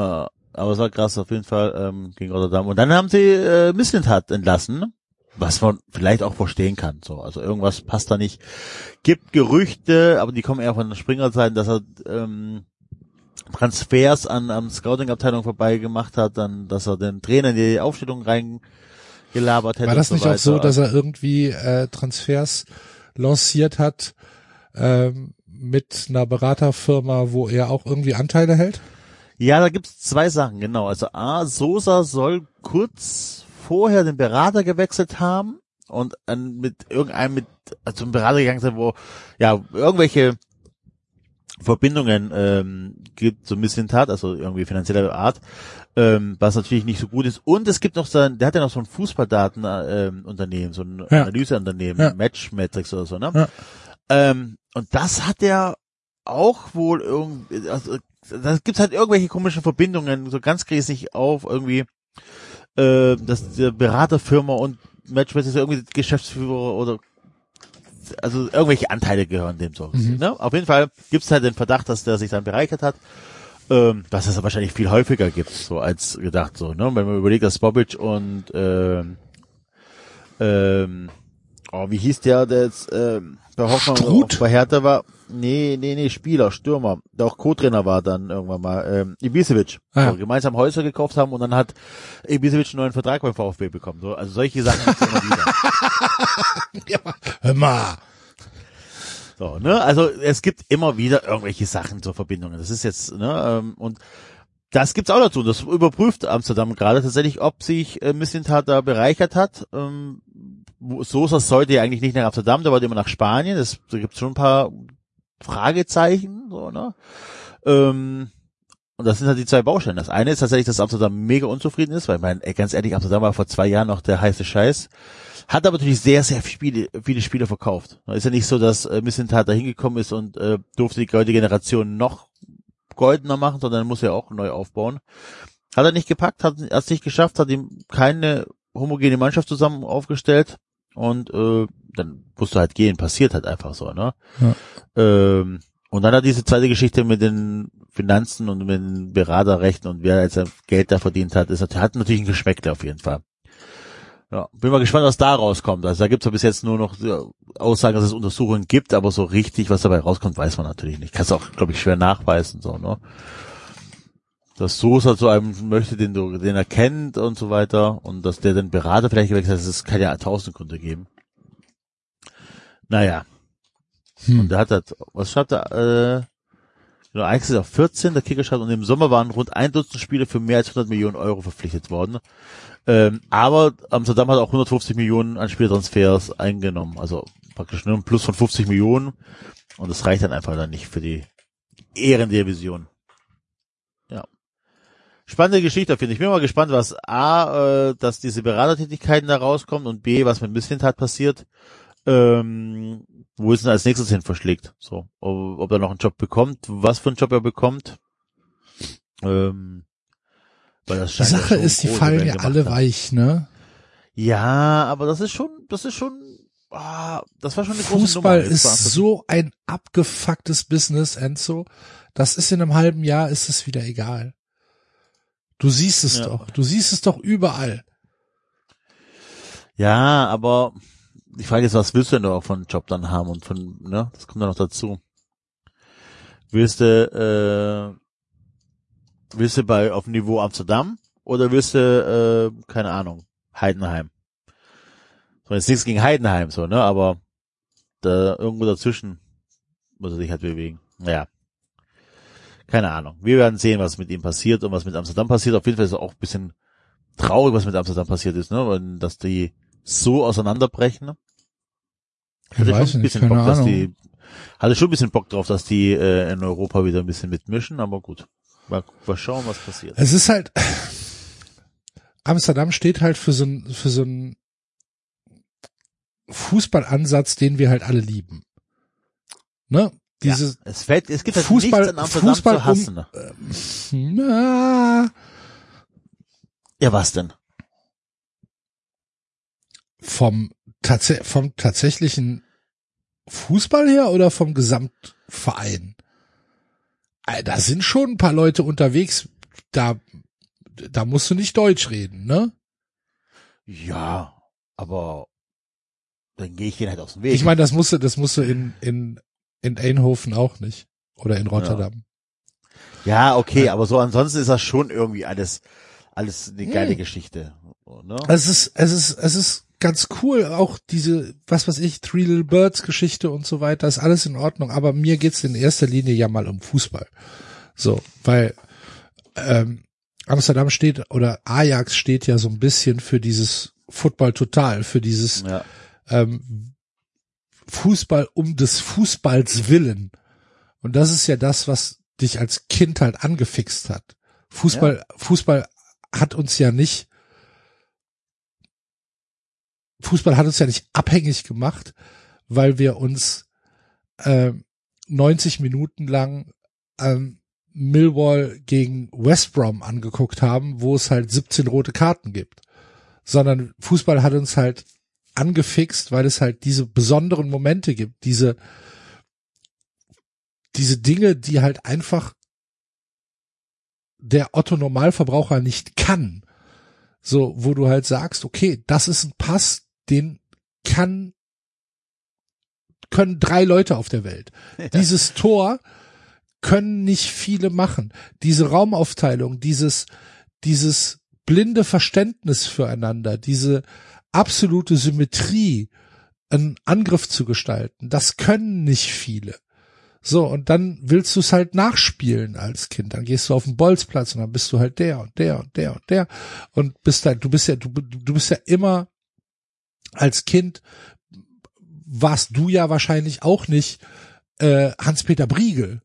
aber es war krass auf jeden Fall ähm, gegen Rotterdam. Und dann haben sie äh, Misslintat entlassen, was man vielleicht auch verstehen kann. So, also irgendwas passt da nicht. Gibt Gerüchte, aber die kommen eher von der Springer-Seite, dass er ähm, Transfers an am Scouting-Abteilung vorbei gemacht hat, dann, dass er den Trainer in die Aufstellung reingelabert hätte. War das nicht so auch so, dass er irgendwie äh, Transfers lanciert hat ähm, mit einer Beraterfirma, wo er auch irgendwie Anteile hält? Ja, da gibt's zwei Sachen, genau. Also A, Sosa soll kurz vorher den Berater gewechselt haben und an, mit irgendeinem mit also zum Berater gegangen sein, wo ja irgendwelche Verbindungen ähm, gibt, so ein bisschen Tat, also irgendwie finanzieller Art, ähm, was natürlich nicht so gut ist. Und es gibt noch so, ein- der hat ja noch so ein Fußballdatenunternehmen, ähm, so ein Ja. Analyseunternehmen, Ja. Matchmetrics oder so, ne? Ja. Ähm, und das hat er auch wohl irgendwie, also da gibt's halt irgendwelche komischen Verbindungen, so ganz gräßig auf irgendwie, äh, dass die Beraterfirma und Matchmetrics irgendwie Geschäftsführer oder also irgendwelche Anteile gehören dem so. Mhm. Ne? Auf jeden Fall gibt's halt den Verdacht, dass der sich dann bereichert hat. Ähm, was es wahrscheinlich viel häufiger gibt, so als gedacht so, ne? Wenn man überlegt, dass Bobic und ähm, ähm, oh, wie hieß der, der jetzt ähm, bei Hoffmann bei Hertha war? Nee, nee, nee, Spieler, Stürmer, der auch Co-Trainer war dann irgendwann mal, ähm, Ibisevic, Ah, ja. gemeinsam Häuser gekauft haben und dann hat Ibisevic einen neuen Vertrag beim VfB bekommen. So, also solche Sachen immer wieder. [laughs] Hör mal. So, ne? Also es gibt immer wieder irgendwelche Sachen zur Verbindungen. Das ist jetzt, ne, ähm, und das gibt's auch dazu. Das überprüft Amsterdam gerade tatsächlich, ob sich äh, Mislintat da bereichert hat. Ähm, Sosa sollte ja eigentlich nicht nach Amsterdam, der wollte immer nach Spanien. Das, da gibt's schon ein paar Fragezeichen, so, ne? Ähm, und das sind halt die zwei Baustellen. Das eine ist tatsächlich, dass Amsterdam mega unzufrieden ist, weil, mein, ey, ganz ehrlich, Amsterdam war vor zwei Jahren noch der heiße Scheiß. Hat aber natürlich sehr, sehr viele, viele Spiele verkauft. Ist ja nicht so, dass äh, Missentat da hingekommen ist und äh, durfte die goldene Generation noch goldener machen, sondern muss ja auch neu aufbauen. Hat er nicht gepackt, hat es nicht geschafft, hat ihm keine homogene Mannschaft zusammen aufgestellt und äh, dann musste halt gehen, passiert halt einfach so, ne? Ja. Ähm, Und dann hat diese zweite Geschichte mit den Finanzen und mit den Beraterrechten und wer jetzt Geld da verdient hat, ist, hat natürlich ein Geschmäckle auf jeden Fall. Ja, bin mal gespannt, was da rauskommt. Also da gibt es ja bis jetzt nur noch Aussagen, dass es Untersuchungen gibt, aber so richtig, was dabei rauskommt, weiß man natürlich nicht. Kannst auch, glaube ich, schwer nachweisen, so, ne? Dass Sosa zu einem möchte, den du, den er kennt und so weiter und dass der den Berater vielleicht gewechselt hat, das kann ja tausend Gründe geben. Naja. Hm. Und der hat das, was schreibt er, äh, genau, eigentlich ist er auf 14, der Kicker schreibt, und im Sommer waren rund ein Dutzend Spiele für mehr als 100 Millionen Euro verpflichtet worden. Ähm, aber Amsterdam hat auch 150 Millionen an Spieltransfers eingenommen, also praktisch nur ein Plus von 50 Millionen. Und das reicht dann einfach dann nicht für die Ehrendivision. Ja. Spannende Geschichte, finde ich. Ich bin mal gespannt, was A, äh, dass diese Beratertätigkeiten da rauskommen und B, was mit Misslintat passiert. Ähm, wo es denn als nächstes hin verschlägt. So, ob, ob er noch einen Job bekommt, was für einen Job er bekommt. Ähm, weil das Die scheint ja Sache schon ist, die fallen ja alle haben. weich, ne? Ja, aber das ist schon, das ist schon, ah, das war schon eine große Fußball Nummer. Ist so ein abgefucktes Business, Enzo. Das ist in einem halben Jahr, ist es wieder egal. Du siehst es Ja. doch. Du siehst es doch überall. Ja, aber die Frage ist, was willst du denn auch von Job dann haben und von, ne, das kommt dann noch dazu. Willst du, äh, willst du bei, auf dem Niveau Amsterdam oder willst du, äh, keine Ahnung, Heidenheim? So, jetzt nichts gegen Heidenheim, so, ne, aber da, irgendwo dazwischen muss er sich halt bewegen. Ja. Keine Ahnung. Wir werden sehen, was mit ihm passiert und was mit Amsterdam passiert. Auf jeden Fall ist es auch ein bisschen traurig, was mit Amsterdam passiert ist, ne, weil, dass die so auseinanderbrechen. Ich Hatte schon weiß ein nicht, bisschen keine Bock, dass Ahnung. die, hatte schon ein bisschen Bock drauf, dass die äh, in Europa wieder ein bisschen mitmischen, aber gut. Mal, mal schauen, was passiert. Es ist halt, Amsterdam steht halt für so ein, für so ein Fußballansatz, den wir halt alle lieben. Ne? Diese, Es fällt, es gibt halt Fußball- nichts in Fußball zu hassen. ne? na, Ja, was denn? vom, tats vom tatsächlichen Fußball her oder vom Gesamtverein? Äh, Da sind schon ein paar Leute unterwegs, da, da musst du nicht Deutsch reden, ne? Ja, aber dann gehe ich den halt aus dem Weg. Ich meine, das musst du, das musst du in, in, in Eindhoven auch nicht. Oder in Rotterdam. ja, okay, aber so ansonsten ist das schon irgendwie alles, alles eine geile Hm. Geschichte. Ne? Es ist, es ist, es ist ganz cool, auch diese, was weiß ich, Three Little Birds Geschichte und so weiter, ist alles in Ordnung, aber mir geht's in erster Linie ja mal um Fußball. So, weil ähm, Amsterdam steht oder Ajax steht ja so ein bisschen für dieses Football total, für dieses Ja. ähm, Fußball um des Fußballs willen. Und das ist ja das, was dich als Kind halt angefixt hat. Fußball, Fußball hat uns ja nicht, Fußball hat uns ja nicht abhängig gemacht, weil wir uns ähm, 90 Minuten lang ähm, Millwall gegen West Brom angeguckt haben, wo es halt 17 rote Karten gibt. Sondern Fußball hat uns halt angefixt, weil es halt diese besonderen Momente gibt, diese, diese Dinge, die halt einfach der Otto Normalverbraucher nicht kann. So, wo du halt sagst, okay, das ist ein Pass, den kann, können drei Leute auf der Welt. [laughs] Dieses Tor können nicht viele machen. Diese Raumaufteilung, dieses, dieses blinde Verständnis füreinander, diese absolute Symmetrie, einen Angriff zu gestalten, das können nicht viele. So, und dann willst du es halt nachspielen als Kind. Dann gehst du auf den Bolzplatz und dann bist du halt der und der und der und der und bist halt, du bist ja, du, du bist ja immer als Kind warst du ja wahrscheinlich auch nicht äh, Hans-Peter Briegel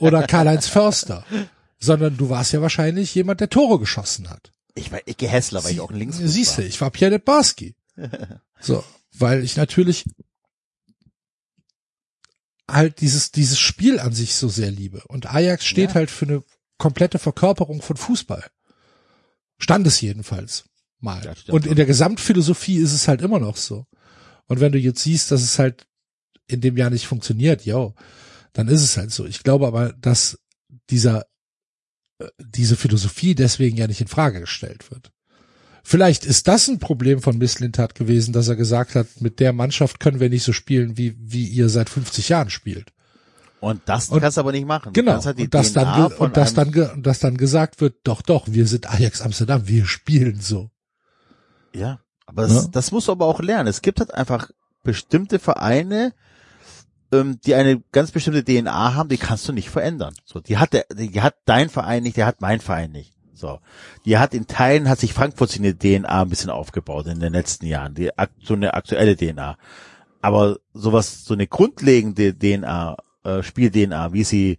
oder Karl-Heinz Förster, sondern du warst ja wahrscheinlich jemand, der Tore geschossen hat. Ich war Icke Hessler, weil ich auch links Siehst du, ich war Pierre Barski. [laughs] So, weil ich natürlich halt dieses, dieses Spiel an sich so sehr liebe. Und Ajax steht Ja. halt für eine komplette Verkörperung von Fußball. Stand es jedenfalls mal. Ja, stimmt Und in der Gesamtphilosophie ist es halt immer noch so. Und wenn du jetzt siehst, dass es halt in dem Jahr nicht funktioniert, yo, dann ist es halt so. Ich glaube aber, dass dieser diese Philosophie deswegen ja nicht in Frage gestellt wird. Vielleicht ist das ein Problem von Misslintat gewesen, dass er gesagt hat, mit der Mannschaft können wir nicht so spielen, wie, wie ihr seit 50 Jahren spielt. Und das Und- kannst du aber nicht machen. Genau. halt und das DNA dann, und das dann, und das dann gesagt wird, doch, doch, wir sind Ajax Amsterdam, wir spielen so. Ja, aber das, Ja. das musst du aber auch lernen. Es gibt halt einfach bestimmte Vereine, ähm, die eine ganz bestimmte DNA haben, die kannst du nicht verändern. So, die hat der, die hat dein Verein nicht, der hat mein Verein nicht. So, die hat in Teilen hat sich Frankfurt seine DNA ein bisschen aufgebaut in den letzten Jahren, die so eine aktuelle DNA. Aber sowas, so eine grundlegende DNA, äh, Spiel-DNA, wie sie,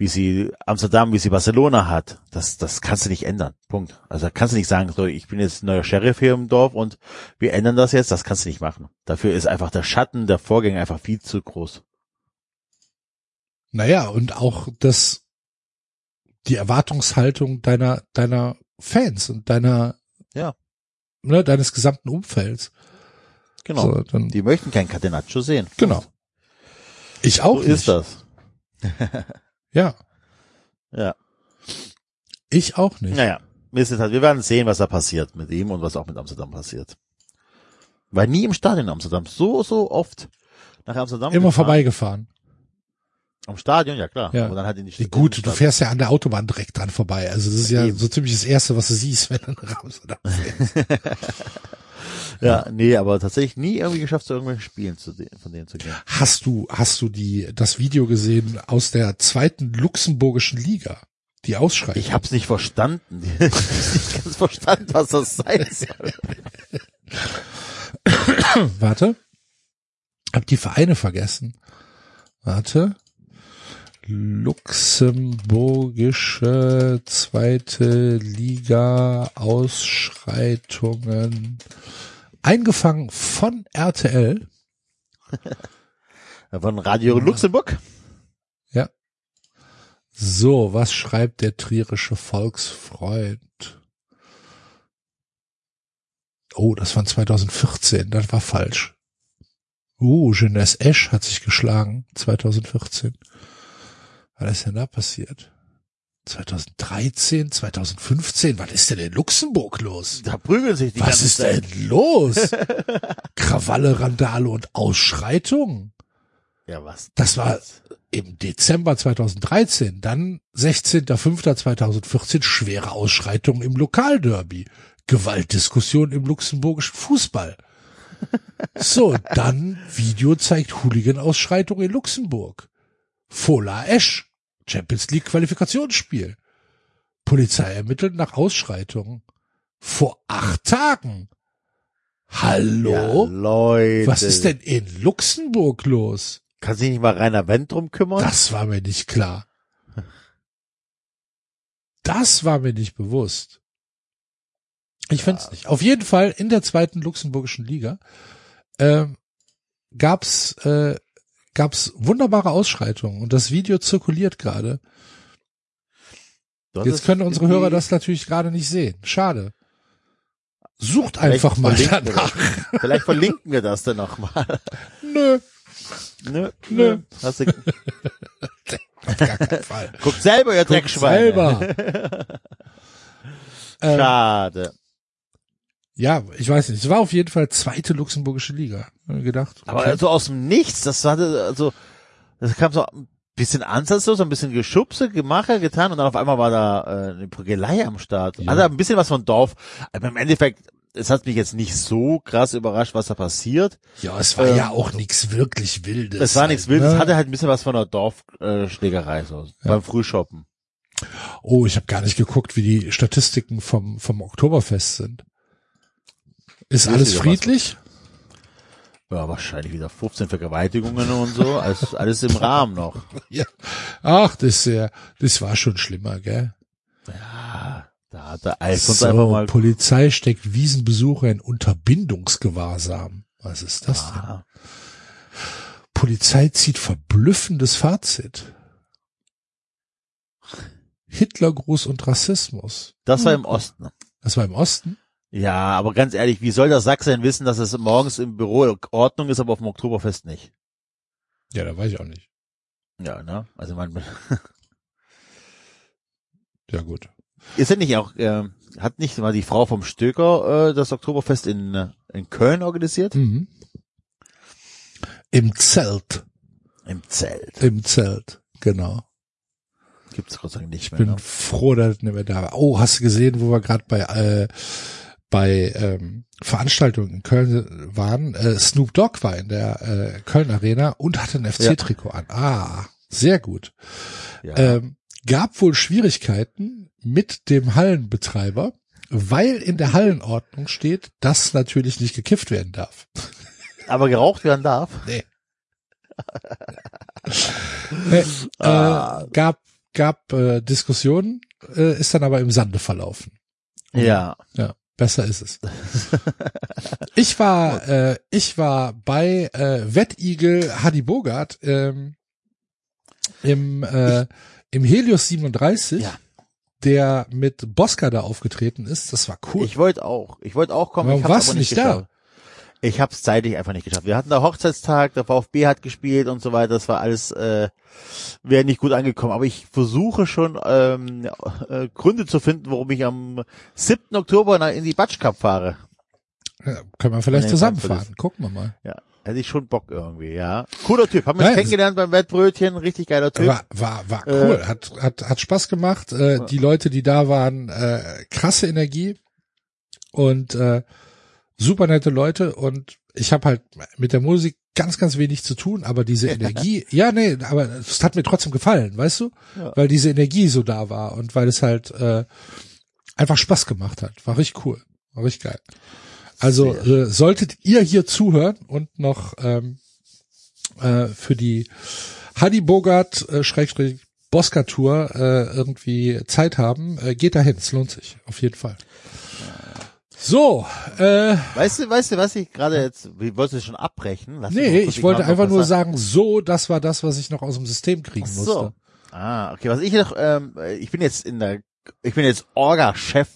wie sie Amsterdam, wie sie Barcelona hat, das, das kannst du nicht ändern. Punkt. Also da kannst du nicht sagen, so, ich bin jetzt neuer Sheriff hier im Dorf und wir ändern das jetzt, das kannst du nicht machen. Dafür ist einfach der Schatten der Vorgänge einfach viel zu groß. Naja, und auch das, die Erwartungshaltung deiner, deiner Fans und deiner, Ja. ne, deines gesamten Umfelds. Genau. So, dann, Die möchten kein Catenaccio sehen. genau. Ich auch So nicht. ist das. [laughs] Ja, Ja. ich auch nicht. Naja, wir, sind halt, wir werden sehen, was da passiert mit ihm und was auch mit Amsterdam passiert. Weil nie im Stadion in Amsterdam, so, so oft nach Amsterdam. Immer gefahren. vorbeigefahren. Am Stadion, ja klar. Ja. Aber dann halt in die Stadt- gut, du fährst ja an der Autobahn direkt dran vorbei. Also das ist ja Eben. so ziemlich das Erste, was du siehst, wenn du nach Amsterdam [laughs] fährst. Ja, nee, aber tatsächlich nie irgendwie geschafft, zu irgendwelchen Spielen zu de von denen zu gehen. Hast du, hast du die, das Video gesehen aus der zweiten luxemburgischen Liga? Die Ausschreitung. Ich hab's nicht verstanden. [laughs] Ich hab's nicht ganz verstanden, was das sein soll. [coughs] Warte. Hab die Vereine vergessen. Warte. Luxemburgische zweite Liga Ausschreitungen. Eingefangen von RTL. [laughs] Von Radio Luxemburg. Ja. So, was schreibt der trierische Volksfreund? Oh, das war 2014, das war falsch. Uh, Jeunesse Esch hat sich geschlagen, 2014. Was ist denn da passiert? 2013, 2015, was ist denn in Luxemburg los? Da prügeln sich die Was ist Zeit. denn los? [laughs] Krawalle, Randale und Ausschreitungen? Ja, was? Das war im Dezember 2013, dann 16.05.2014 schwere Ausschreitungen im Lokalderby, Gewaltdiskussion im luxemburgischen Fußball. [laughs] So, dann Video zeigt Hooligan-Ausschreitung in Luxemburg. Fola Esch, Champions League Qualifikationsspiel. Polizei ermittelt nach Ausschreitungen. Vor acht Tagen. Ja, Hallo? Leute. Was ist denn in Luxemburg los? Kann sich nicht mal Rainer Wendt drum kümmern? Das war mir nicht klar. Das war mir nicht bewusst. Ich find's nicht. Auf jeden Fall in der zweiten luxemburgischen Liga ähm, gab's äh, gab's wunderbare Ausschreitungen und das Video zirkuliert gerade. Jetzt können unsere Hörer das natürlich gerade nicht sehen. Schade. Sucht einfach mal danach. Vielleicht verlinken wir das dann nochmal. Nö, Nö, Nö. Hast du, auf gar keinen Fall. guckt selber, ihr Guckt Dreckschweine. selber. [laughs] ähm, Schade. Ja, ich weiß nicht. Es war auf jeden Fall zweite luxemburgische Liga. Gedacht. Aber okay. also aus dem Nichts, das hatte, also, das kam so ein bisschen ansatzlos, ein bisschen Geschubse, Gemache getan und dann auf einmal war da äh, eine Prügelei am Start. Ja. Also ein bisschen was von Dorf. Aber im Endeffekt, es hat mich jetzt nicht so krass überrascht, was da passiert. ja, es war ähm, ja auch nichts wirklich Wildes. Es war nichts halt, Wildes, ne? hatte halt ein bisschen was von einer Dorfschlägerei, äh, so beim Frühshoppen. Oh, ich habe gar nicht geguckt, wie die Statistiken vom vom Oktoberfest sind. Ist alles was? friedlich? Ja, wahrscheinlich wieder 15 Vergewaltigungen und so, alles, alles im Rahmen noch. [laughs] Ja. Ach, das ja, das war schon schlimmer, gell? Ja, da hat der Alfons So, einfach mal Polizei steckt Wiesenbesucher in Unterbindungsgewahrsam. Was ist das denn? Ah, Polizei zieht verblüffendes Fazit. Hitlergruß und Rassismus. das war im Osten. Das war im Osten? Ja, aber ganz ehrlich, wie soll der Sachse denn wissen, dass es morgens im Büro Ordnung ist, aber auf dem Oktoberfest nicht? Ja, da weiß ich auch nicht. Ja, ne? Also man [laughs] Ja, gut. ist ja nicht auch, äh, hat nicht mal die Frau vom Stöker äh, das Oktoberfest in, äh, in Köln organisiert? Mhm. Im Zelt. Im Zelt. Im Zelt, genau. Gibt's Gott sei Dank nicht Ich mehr. bin Ne? froh, dass es nicht mehr da war. Oh, hast du gesehen, wo wir gerade bei äh, bei ähm, Veranstaltungen in Köln waren? Äh, Snoop Dogg war in der äh, Köln Arena und hatte ein FC-Trikot an. Ah, sehr gut. Ja. Ähm, gab wohl Schwierigkeiten mit dem Hallenbetreiber, weil in der Hallenordnung steht, dass natürlich nicht gekifft werden darf. Aber geraucht werden darf. Nee. Nee, [laughs] Ah. äh, gab gab äh, Diskussionen, äh, ist dann aber im Sande verlaufen. Ja. Ja, besser ist es. [laughs] ich war äh, ich war bei äh, Wettigel Hadi Bogart ähm, im äh, im Helios 37, Ja. der mit Bosca da aufgetreten ist. Das war cool. Ich wollte auch. Ich wollte auch kommen. Warum warst du nicht nicht da? Ich hab's zeitlich einfach nicht geschafft. Wir hatten da Hochzeitstag, der VfB hat gespielt und so weiter. Das war alles äh, wäre nicht gut angekommen. Aber ich versuche schon ähm, äh, Gründe zu finden, warum ich am 7. Oktober in die Batsch Cup fahre. ja, können wir vielleicht zusammenfahren. Gucken wir mal. Ja, hätte ich schon Bock irgendwie. Ja, cooler Typ. Haben wir uns Nein, kennengelernt beim Wettbrötchen. Richtig geiler Typ. War, war, war cool, Äh, hat, hat, hat Spaß gemacht. Äh, Die Leute, die da waren, äh, krasse Energie und äh, super nette Leute und ich habe halt mit der Musik ganz, ganz wenig zu tun, aber diese [laughs] Energie, ja, nee, aber es hat mir trotzdem gefallen, weißt du? Ja. Weil diese Energie so da war und weil es halt äh, einfach Spaß gemacht hat. War richtig cool. War richtig geil. Also äh, solltet ihr hier zuhören und noch ähm, äh, für die Hadi Bogart äh, Schrägstrich Bosca Tour äh, irgendwie Zeit haben, äh, geht dahin. Es lohnt sich auf jeden Fall. So, äh, Weißt du, weißt du, was ich gerade jetzt, wie wolltest du schon abbrechen? Lass nee, ich wollte einfach nur sagen. so, das war das, was ich noch aus dem System kriegen Ach musste. so. Ah, okay. Was ich noch, ähm, ich bin jetzt in der, ich bin jetzt Orga-Chef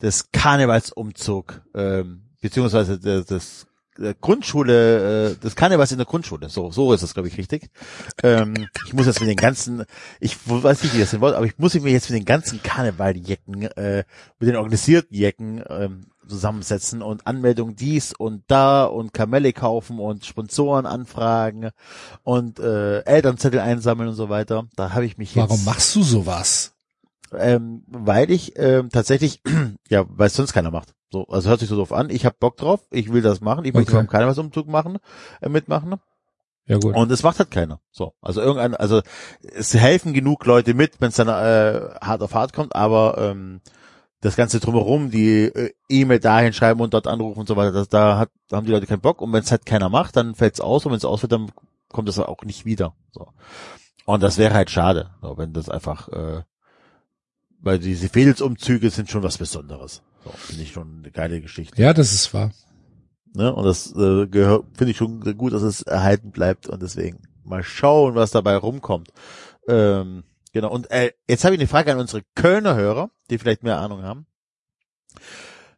des Karnevalsumzug, ähm, beziehungsweise des, des der Grundschule, äh, des Karnevals in der Grundschule. So, so ist es, glaube ich, richtig. Ähm, ich muss jetzt mit den ganzen, ich weiß nicht, wie das denn Wort, aber ich muss mich jetzt mit den ganzen Karnevaljecken, äh, mit den organisierten Jecken ähm, zusammensetzen und Anmeldung dies und da und Kamelle kaufen und Sponsoren anfragen und äh, Elternzettel einsammeln und so weiter. Da habe ich mich jetzt, Warum machst du sowas? ähm, weil ich ähm, tatsächlich, [clears throat] ja, weil es sonst keiner macht. So, also hört sich so doof an. Ich habe Bock drauf. Ich will das machen. Ich möchte Okay. beim Karnevalsumzug machen, äh, mitmachen. Ja gut. Und es macht halt keiner. So, also irgendein, also es helfen genug Leute mit, wenn es dann äh, hart auf hart kommt, aber ähm, das ganze drumherum, die äh, E-Mail dahin schreiben und dort anrufen und so weiter, das, da, hat, da haben die Leute keinen Bock. Und wenn es halt keiner macht, dann fällt's aus und wenn es ausfällt, dann kommt es auch nicht wieder. So. Und das wäre halt schade, so, wenn das einfach, äh, weil diese Fädelsumzüge sind schon was Besonderes. So, finde ich schon eine geile Geschichte. ja, das ist wahr. Ne? Und das äh, gehört, finde ich schon gut, dass es erhalten bleibt und deswegen mal schauen, was dabei rumkommt. Ähm, genau. Und äh, jetzt habe ich eine Frage an unsere Kölner Hörer, die vielleicht mehr Ahnung haben.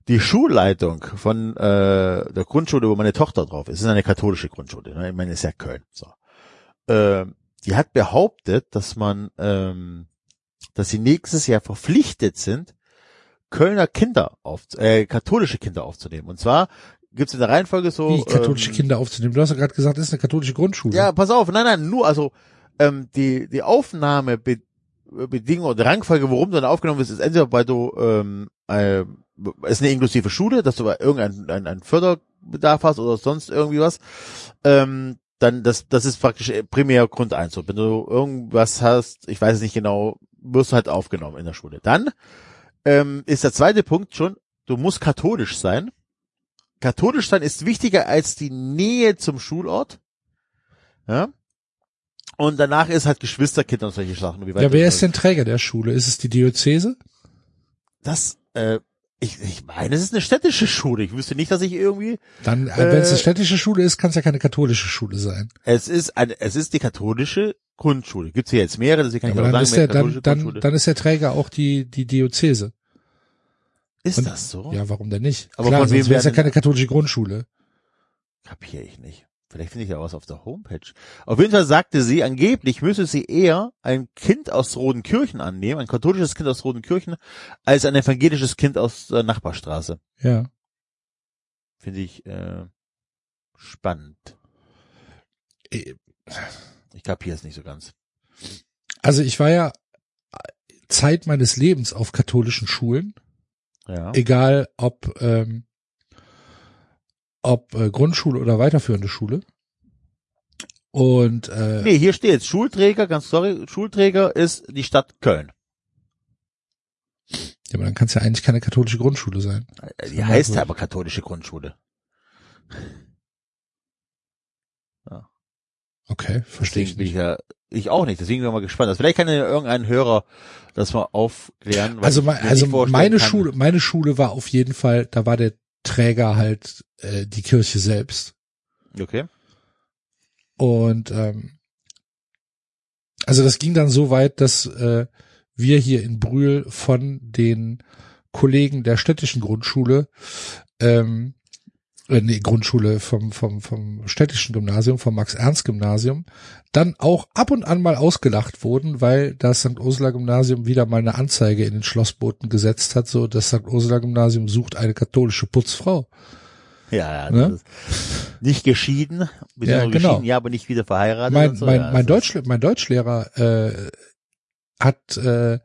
Die Schulleitung von äh, der Grundschule, wo meine Tochter drauf ist, ist eine katholische Grundschule. Ne? Ich meine, ist ja Köln. So. Ähm, die hat behauptet, dass man, ähm, dass sie nächstes Jahr verpflichtet sind, Kölner Kinder auf, äh, katholische Kinder aufzunehmen. Und zwar gibt's in der Reihenfolge so. Wie katholische ähm, Kinder aufzunehmen. Du hast ja gerade gesagt, das ist eine katholische Grundschule. Ja, pass auf, nein, nein, nur, also ähm, die, die Aufnahmebedingung oder Rangfolge, worum du dann aufgenommen wirst, ist entweder, weil du ähm, äh, ist eine inklusive Schule, dass du irgendeinen einen, einen Förderbedarf hast oder sonst irgendwie was. Ähm, dann das, das ist praktisch primär Grund eins. Wenn du irgendwas hast, ich weiß es nicht genau, wirst du halt aufgenommen in der Schule. Dann ähm, ist der zweite Punkt schon, du musst katholisch sein. Katholisch sein ist wichtiger als die Nähe zum Schulort. Ja. Und danach ist halt Geschwisterkind und solche Sachen. Ja, wer ist denn Träger der Schule? Ist es die Diözese? Das, äh, ich, ich meine, es ist eine städtische Schule. Ich wüsste nicht, dass ich irgendwie, Dann, äh, wenn es Äh, eine städtische Schule ist, kann es ja keine katholische Schule sein. es ist eine, es ist die katholische Grundschule. Gibt's hier jetzt mehrere, deswegen kann Aber ich dann auch ist sagen, der, dann, katholische dann, dann ist der Träger auch die, die Diözese. ist und- das so? Ja, warum denn nicht? Aber Klar, von wem sonst wäre es ja keine katholische Grundschule. Kapier ich nicht. Vielleicht finde ich ja was auf der Homepage. Auf jeden Fall sagte sie, angeblich müsse sie eher ein Kind aus Rodenkirchen annehmen, ein katholisches Kind aus Rodenkirchen, als ein evangelisches Kind aus der Nachbarstraße. Ja. Finde ich äh, spannend. Äh, Ich hier ist nicht so ganz. Also ich war ja Zeit meines Lebens auf katholischen Schulen, Ja. egal ob ähm, ob äh, Grundschule oder weiterführende Schule. Und äh, Nee, hier steht Schulträger, ganz sorry, Schulträger ist die Stadt Köln. ja, aber dann kann es ja eigentlich keine katholische Grundschule sein. Äh, Die heißt aber katholische Grundschule. Okay, verstehe ich bin ich nicht. ja, ich auch nicht, deswegen bin ich mal gespannt. Also vielleicht kann ja irgendein Hörer das mal aufklären. Also, also nicht meine kann. Schule, meine Schule war auf jeden Fall, da war der Träger halt äh, die Kirche selbst. Okay. Und ähm, also das ging dann so weit, dass äh, wir hier in Brühl von den Kollegen der städtischen Grundschule, ähm, äh, nee, Grundschule vom, vom, vom städtischen Gymnasium, vom Max-Ernst-Gymnasium, dann auch ab und an mal ausgelacht wurden, weil das St. Ursula Gymnasium wieder mal eine Anzeige in den Schlossboten gesetzt hat, so das St. Ursula Gymnasium sucht eine katholische Putzfrau. Ja, ja, Ne? nicht geschieden, Ja, genau. geschieden, ja, aber nicht wieder verheiratet. mein, so, mein, ja, mein, Deutsch, mein Deutschlehrer äh, hat äh,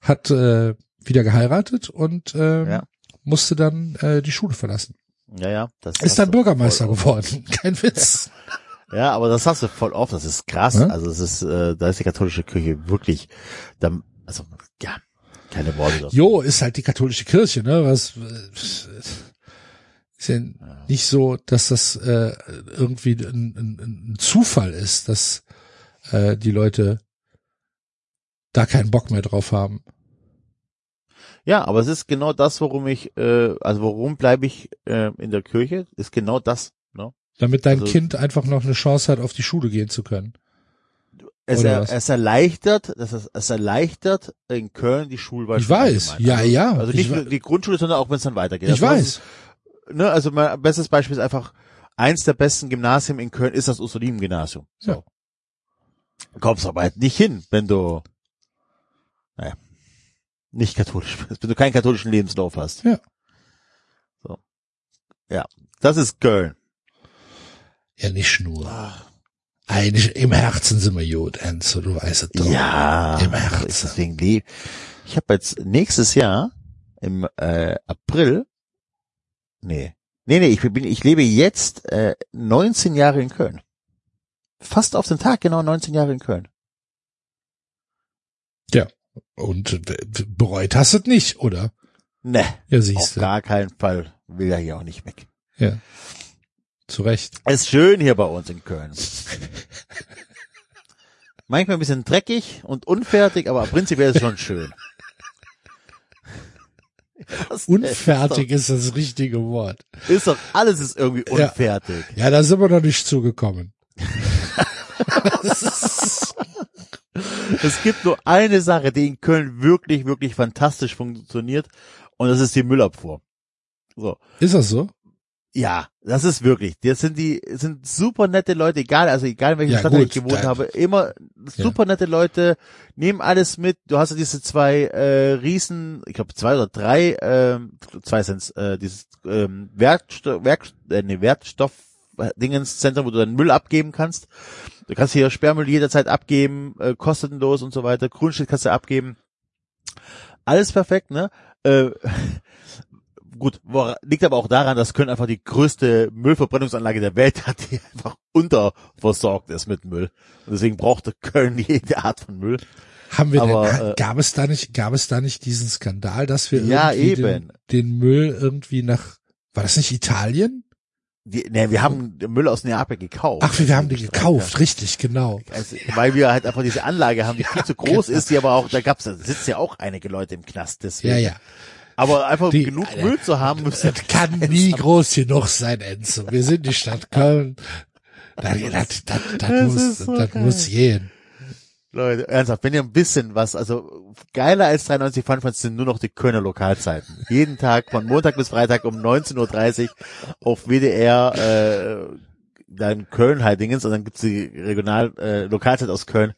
hat äh, wieder geheiratet und ähm, Ja. musste dann äh, die Schule verlassen. Ja, ja. Das Ist dann Bürgermeister geworden. [laughs] Kein Witz. Ja, aber das hast du voll oft, das ist krass. Ja? Also es ist, äh, da ist die katholische Kirche wirklich, da, also ja, keine Worte. dazu. Jo, ist halt die katholische Kirche, ne? Was äh, ist ja nicht so, dass das äh, irgendwie ein, ein, ein Zufall ist, dass äh, die Leute da keinen Bock mehr drauf haben. Ja, aber es ist genau das, worum ich, äh, also warum bleibe ich äh, in der Kirche, ist genau das. Ne? Damit dein Also- Kind einfach noch eine Chance hat, auf die Schule gehen zu können. Es, er, es erleichtert, das ist, es erleichtert in Köln die Schulwahl. Ich weiß. Ja, also, ja. Also Ich nicht nur die Grundschule, sondern auch wenn es dann weitergeht. Ich Das war- weiß. Ne, also mein bestes Beispiel ist einfach, eins der besten Gymnasien in Köln ist das Ursulinengymnasium. So. Ja. Kommst aber halt nicht hin, wenn du, nicht katholisch [laughs] bist, wenn du keinen katholischen Lebenslauf hast. Ja. So. Ja. Das ist Köln. Ja, nicht nur. Eigentlich im Herzen sind wir gut, Enzo, du weißt es doch. Ja. Im Herzen. ich deswegen lieb. Ich habe jetzt nächstes Jahr im äh, April, nee, nee, nee, ich bin, ich lebe jetzt äh, 19 Jahre in Köln. Fast auf den Tag genau 19 Jahre in Köln. Und äh, bereut hast du es nicht, oder? Ne, Ja, auf siehst du. gar keinen Fall. Will ja hier auch nicht weg. Ja. Zu Recht. Es ist schön hier bei uns in Köln. [laughs] Manchmal ein bisschen dreckig und unfertig, aber prinzipiell ist es schon schön. [laughs] Das Unfertig ist das richtige Wort. Ist doch, ist doch alles ist irgendwie Ja. unfertig. Ja, da sind wir noch nicht zugekommen. [laughs] Es gibt nur eine Sache, die in Köln wirklich, wirklich fantastisch funktioniert, und das ist die Müllabfuhr. So. Ist das so? Ja, das ist wirklich. Das sind die, sind super nette Leute, egal, also egal in welcher Ja, Stadt gut, ich gewohnt habe, immer super nette Leute, nehmen alles mit. Du hast ja diese zwei äh, Riesen, ich glaube zwei oder drei, ähm, zwei sind's, äh, dieses ähm, Werkstoff, Werk, äh, nee, Wertstoff Dingenszentrum, wo du deinen Müll abgeben kannst. Du kannst hier Sperrmüll jederzeit abgeben, äh, kostenlos und so weiter. Grundstück kannst du abgeben. Alles perfekt, ne? Äh, [laughs] gut, liegt aber auch daran, dass Köln einfach die größte Müllverbrennungsanlage der Welt hat, die einfach unterversorgt ist mit Müll. Und deswegen brauchte Köln [laughs] jede Art von Müll. Haben wir Aber, denn, äh, gab es da nicht, gab es da nicht diesen Skandal, dass wir Ja, irgendwie eben. Den, den Müll irgendwie nach, war das nicht Italien? Die, ne, wir haben Müll aus Neapel gekauft. Ach, wir, haben den gekauft, richtig, genau. Also, weil wir halt einfach diese Anlage haben, die viel zu groß ist, die aber auch, da gab's, da sitzen ja auch einige Leute im Knast, deswegen. Ja, ja. Aber einfach um Die- genug Alter, Müll zu haben, müsste Das [laughs] kann nie groß genug sein, Enzo. Wir sind die Stadt Köln. [laughs] Das, das, das, das, Das muss, so das muss gehen. Leute, ernsthaft, wenn ihr ein bisschen was, also geiler als 93 Funfans sind nur noch die Kölner Lokalzeiten. Jeden Tag von Montag bis Freitag um 19.30 Uhr auf WDR, äh, dann Köln halt Dingens und dann gibt's die Regional, äh, Lokalzeit aus Köln.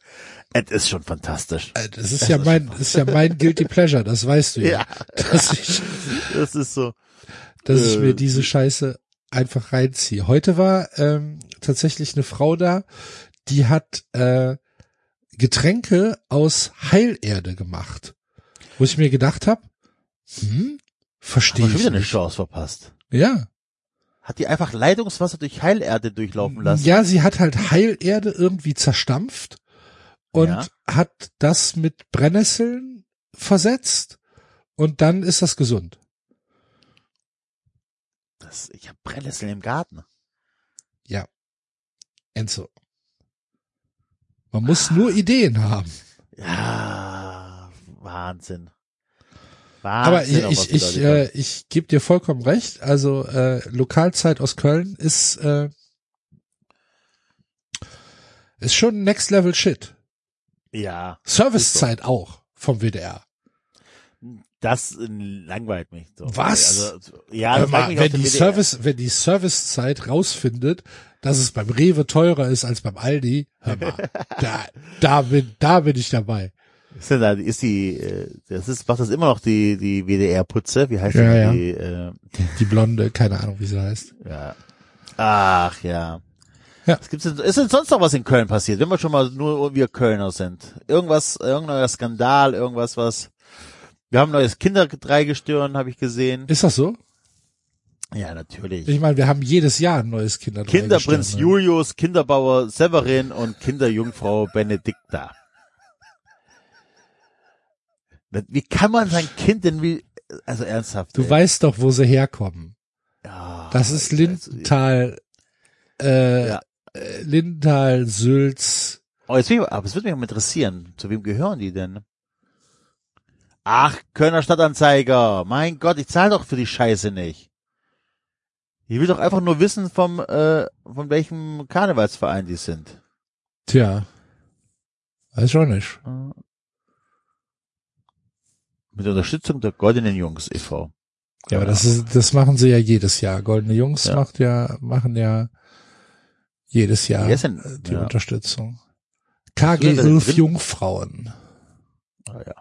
Es ist schon fantastisch. Äh, Das ist ja mein, das ist ja mein guilty pleasure, das weißt du ja. [laughs] Ja. Dass ich, Das ist so. dass ich mir Äh, diese Scheiße einfach reinziehe. Heute war ähm, tatsächlich eine Frau da, die hat äh, Getränke aus Heilerde gemacht. Wo ich mir gedacht habe, hm, verstehe ich schon wieder eine nicht. Chance verpasst. Ja. Hat die einfach Leitungswasser durch Heilerde durchlaufen lassen? Ja, sie hat halt Heilerde irgendwie zerstampft und Ja. hat das mit Brennnesseln versetzt und dann ist das gesund. Das, ich habe Brennnesseln im Garten. Enzo. Man muss nur Ideen haben. Ja, Wahnsinn. Aber Wahnsinn, ich, auf was ich, die ich, äh, ich gebe dir vollkommen recht. Also äh, Lokalzeit aus Köln ist äh, ist schon Next Level Shit. Ja, Servicezeit auch vom WDR. Das äh, langweilt mich. So. Was? Also, ja, das mal, wenn die. Service, wenn die Servicezeit rausfindet, dass es beim Rewe teurer ist als beim Aldi, hör mal, [laughs] da, da bin, da bin ich dabei. Ist, denn da, ist die, äh, das ist, macht das immer noch die, die WDR-Putze? Wie heißt Ja, ja. die? Äh, Die Blonde, keine Ahnung, wie sie heißt. ja. Ach, ja. Ja. Gibt's denn, ist denn sonst noch was in Köln passiert, wenn wir schon mal nur wir Kölner sind? Irgendwas, irgendein Skandal, irgendwas, was, wir haben ein neues Kinderdreigestirn, habe ich gesehen. Ist das so? Ja, natürlich. Ich meine, wir haben jedes Jahr ein neues Kinder. Kinderprinz ne? Julius, Kinderbauer Severin und Kinderjungfrau Benedikta. Wie kann man sein Kind denn wie, also ernsthaft? Du ey. weißt doch, wo sie herkommen. Ja, Das ist weiß, Lindenthal, äh, Ja. Lindenthal, Sülz. Oh, jetzt will ich, aber es würde mich mal interessieren. Zu wem gehören die denn? Ach, Kölner Stadtanzeiger. Mein Gott, ich zahle doch für die Scheiße nicht. Ich will doch einfach nur wissen vom, äh, von welchem Karnevalsverein die sind. Tja. Weiß schon nicht. Mit Unterstützung der Goldenen Jungs e.V. Ja, aber das ist, das machen sie ja jedes Jahr. Goldene Jungs Ja. macht ja, machen ja jedes Jahr denn- äh, die ja. Unterstützung. KG du denn da 11 drin? Jungfrauen. Ah, ja.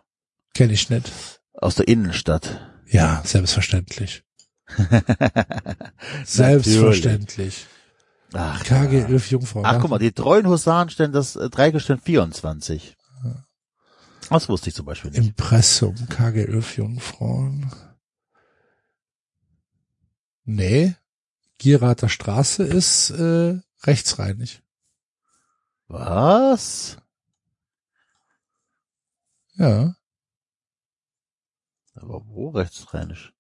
Kenne ich nicht. Aus der Innenstadt. Ja, selbstverständlich. [laughs] Selbstverständlich. Ach, KG ja. 11 Jungfrauen. Ach, guck mal, die treuen Husaren stellen das äh, Dreigestirn 24. Das wusste ich zum Beispiel nicht. Impressum, KG 11 Jungfrauen. Nee. Gierater Straße ist äh, rechtsreinig. Was? Ja. Aber wo rechtsrheinisch?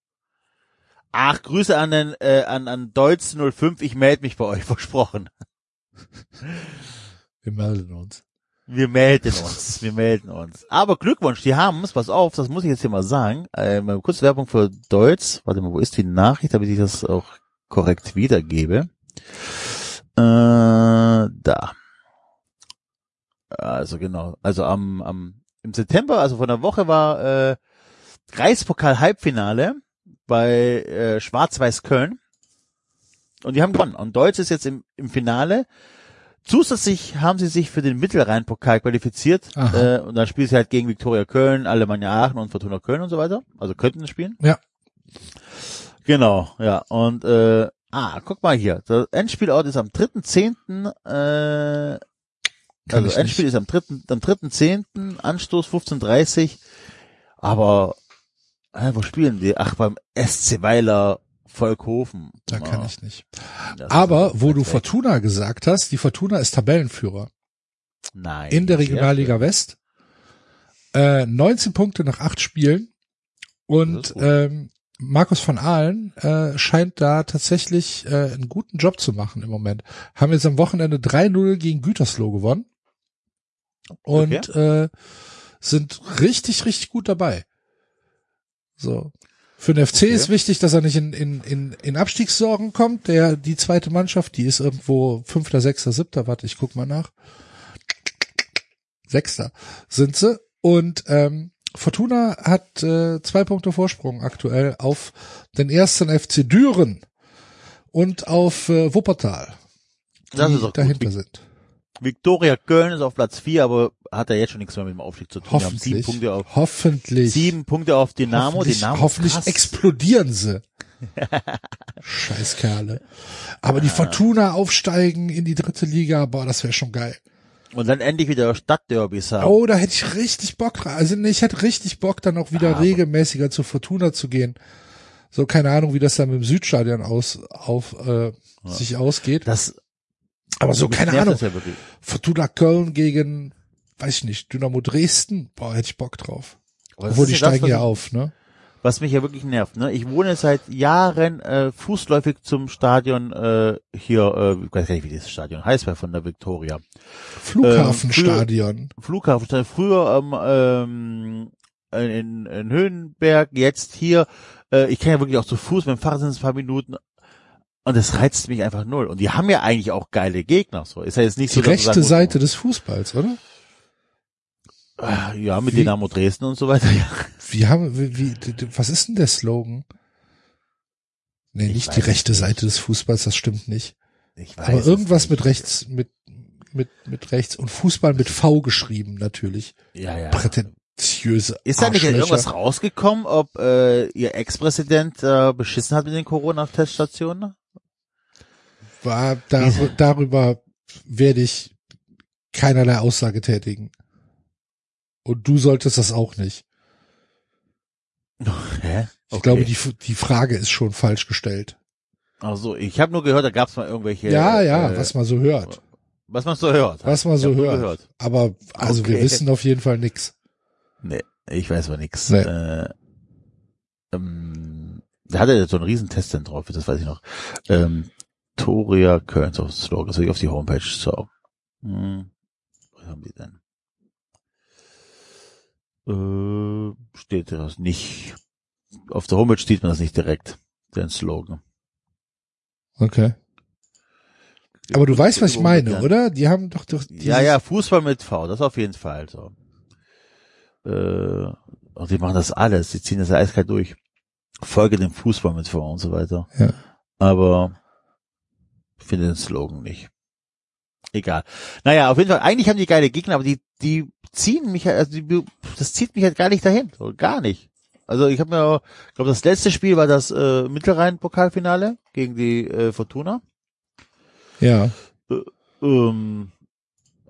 Ach, Grüße an den, äh, an, an Deutz 05, ich melde mich bei euch, [laughs] versprochen. Wir melden uns. Wir melden uns, wir melden uns. Aber Glückwunsch, die haben's, pass auf, das muss ich jetzt hier mal sagen. Äh, mal kurz Werbung für Deutz. Warte mal, wo ist die Nachricht, damit ich das auch korrekt wiedergebe? Äh, da. Also genau, also am, am im September, also vor einer Woche war äh, Reichspokal Halbfinale bei äh, Schwarz-Weiß Köln und die haben gewonnen. Und Deutsch ist jetzt im, im Finale. Zusätzlich haben sie sich für den Mittelrhein-Pokal qualifiziert Aha. äh, und dann spielen sie halt gegen Viktoria Köln, Alemannia Aachen und Fortuna Köln und so weiter. Also könnten sie spielen. Ja. Genau, ja. Und äh, ah, guck mal hier. Der Endspielort ist am 3.10. Äh, Kann also Endspiel nicht. ist am 3. am 3.10. Anstoß 15.30 Aber äh, wo spielen die? Ach, beim SC Weiler Volkhofen. Da kann ich nicht. das Aber wo du. Fortuna gesagt hast, die Fortuna ist Tabellenführer Nein, in der Regionalliga. West. Äh, 19 Punkte nach acht Spielen. Das Und ähm, Markus von Ahlen äh, scheint da tatsächlich äh, einen guten Job zu machen im Moment. Haben jetzt am Wochenende 3-0 gegen Gütersloh gewonnen. Und äh, sind richtig, richtig gut dabei. So. Für den FC Okay. ist wichtig, dass er nicht in, in, in, in Abstiegssorgen kommt. Der, die zweite Mannschaft, die ist irgendwo fünfter, sechster, siebter. Warte, ich guck mal nach. Sechster sind sie. Und ähm, Fortuna hat äh, zwei Punkte Vorsprung aktuell auf den ersten FC Düren und auf äh, Wuppertal. Das die dahinter sind. Viktoria Köln ist auf Platz 4, aber hat ja jetzt schon nichts mehr mit dem Aufstieg zu tun. Haben sieben Hoffentlich. Punkte auf, Hoffentlich. sieben Punkte auf Dynamo. hoffentlich, Dynamo hoffentlich krass. explodieren sie. [laughs] Scheißkerle. Aber die Fortuna aufsteigen in die dritte Liga, boah, das wäre schon geil. Und dann endlich wieder Stadtderbys haben. Oh, da hätte ich richtig Bock drauf. Also nee, ich hätte richtig Bock, dann auch wieder Aber- regelmäßiger zur Fortuna zu gehen. So, keine Ahnung, wie das dann mit dem Südstadion aus, auf, äh, sich ausgeht. Das, Aber so, mich keine Ahnung. Das ja. Fortuna Köln gegen, weiß ich nicht, Dynamo Dresden, boah, hätte ich Bock drauf. Aber das Obwohl, die ja das, steigen was ja auf, ne? Was mich ja wirklich nervt, ne? Ich wohne seit Jahren äh, fußläufig zum Stadion äh, hier, äh, ich weiß gar nicht, wie dieses Stadion heißt, bei von der Victoria. Flughafenstadion. Flughafen, früher ähm, ähm, in, in Höhenberg, jetzt hier. Äh, ich kann ja wirklich auch zu Fuß, mit dem Fahrrad sind es ein paar Minuten. Und das reizt mich einfach null. Und die haben ja eigentlich auch geile Gegner. So ist ja jetzt nicht die so, du rechte sagen musst, Seite des Fußballs, oder? Ja, mit Wie- Dynamo Dresden und so weiter. [laughs] Ja. Wie haben, wie, wie, was ist denn der Slogan? Nee, Ich nicht die rechte nicht. Seite des Fußballs, das stimmt nicht. Ich weiß Aber irgendwas mit rechts, mit, mit, mit rechts und Fußball mit V geschrieben, natürlich. Ja, ja. Prätentiöse Ist da nicht irgendwas rausgekommen, ob äh, ihr Ex-Präsident äh, beschissen hat mit den Corona-Teststationen? War, dar darüber werde ich keinerlei Aussage tätigen. Und du solltest das auch nicht. [laughs] Hä? Ich glaube, die, die Frage ist schon falsch gestellt. Also ich habe nur gehört, da gab es mal irgendwelche. ja, ja, äh, was man so hört. was man so hört. Was man so hört. Gehört. Aber, also wir Okay. wissen auf jeden Fall nix. Nee, ich weiß aber nix. Nee. Äh, ähm, da hatte er so einen riesen Test dann drauf, das weiß ich noch. Ähm, Toria Köln, so Slogan, ich auf die Homepage. So. Hm, was haben die denn? Äh, steht das nicht. Auf der Homepage sieht man das nicht direkt, den Slogan. Okay. Aber du weißt, was ich meine, oder? Die haben doch doch Ja, ja, Fußball mit V, das auf jeden Fall so. Äh, und die machen das alles, die ziehen das eiskalt durch. Folge dem Fußball mit V und so weiter. Ja. Aber finde den Slogan nicht. Egal. Naja, auf jeden Fall, eigentlich haben die geile Gegner, aber die, die ziehen mich halt, also die, das zieht mich halt gar nicht dahin. So, gar nicht. Also ich habe mir, ich glaube, das letzte Spiel war das äh, Mittelrhein-Pokalfinale gegen die äh, Fortuna. Ja. Ähm,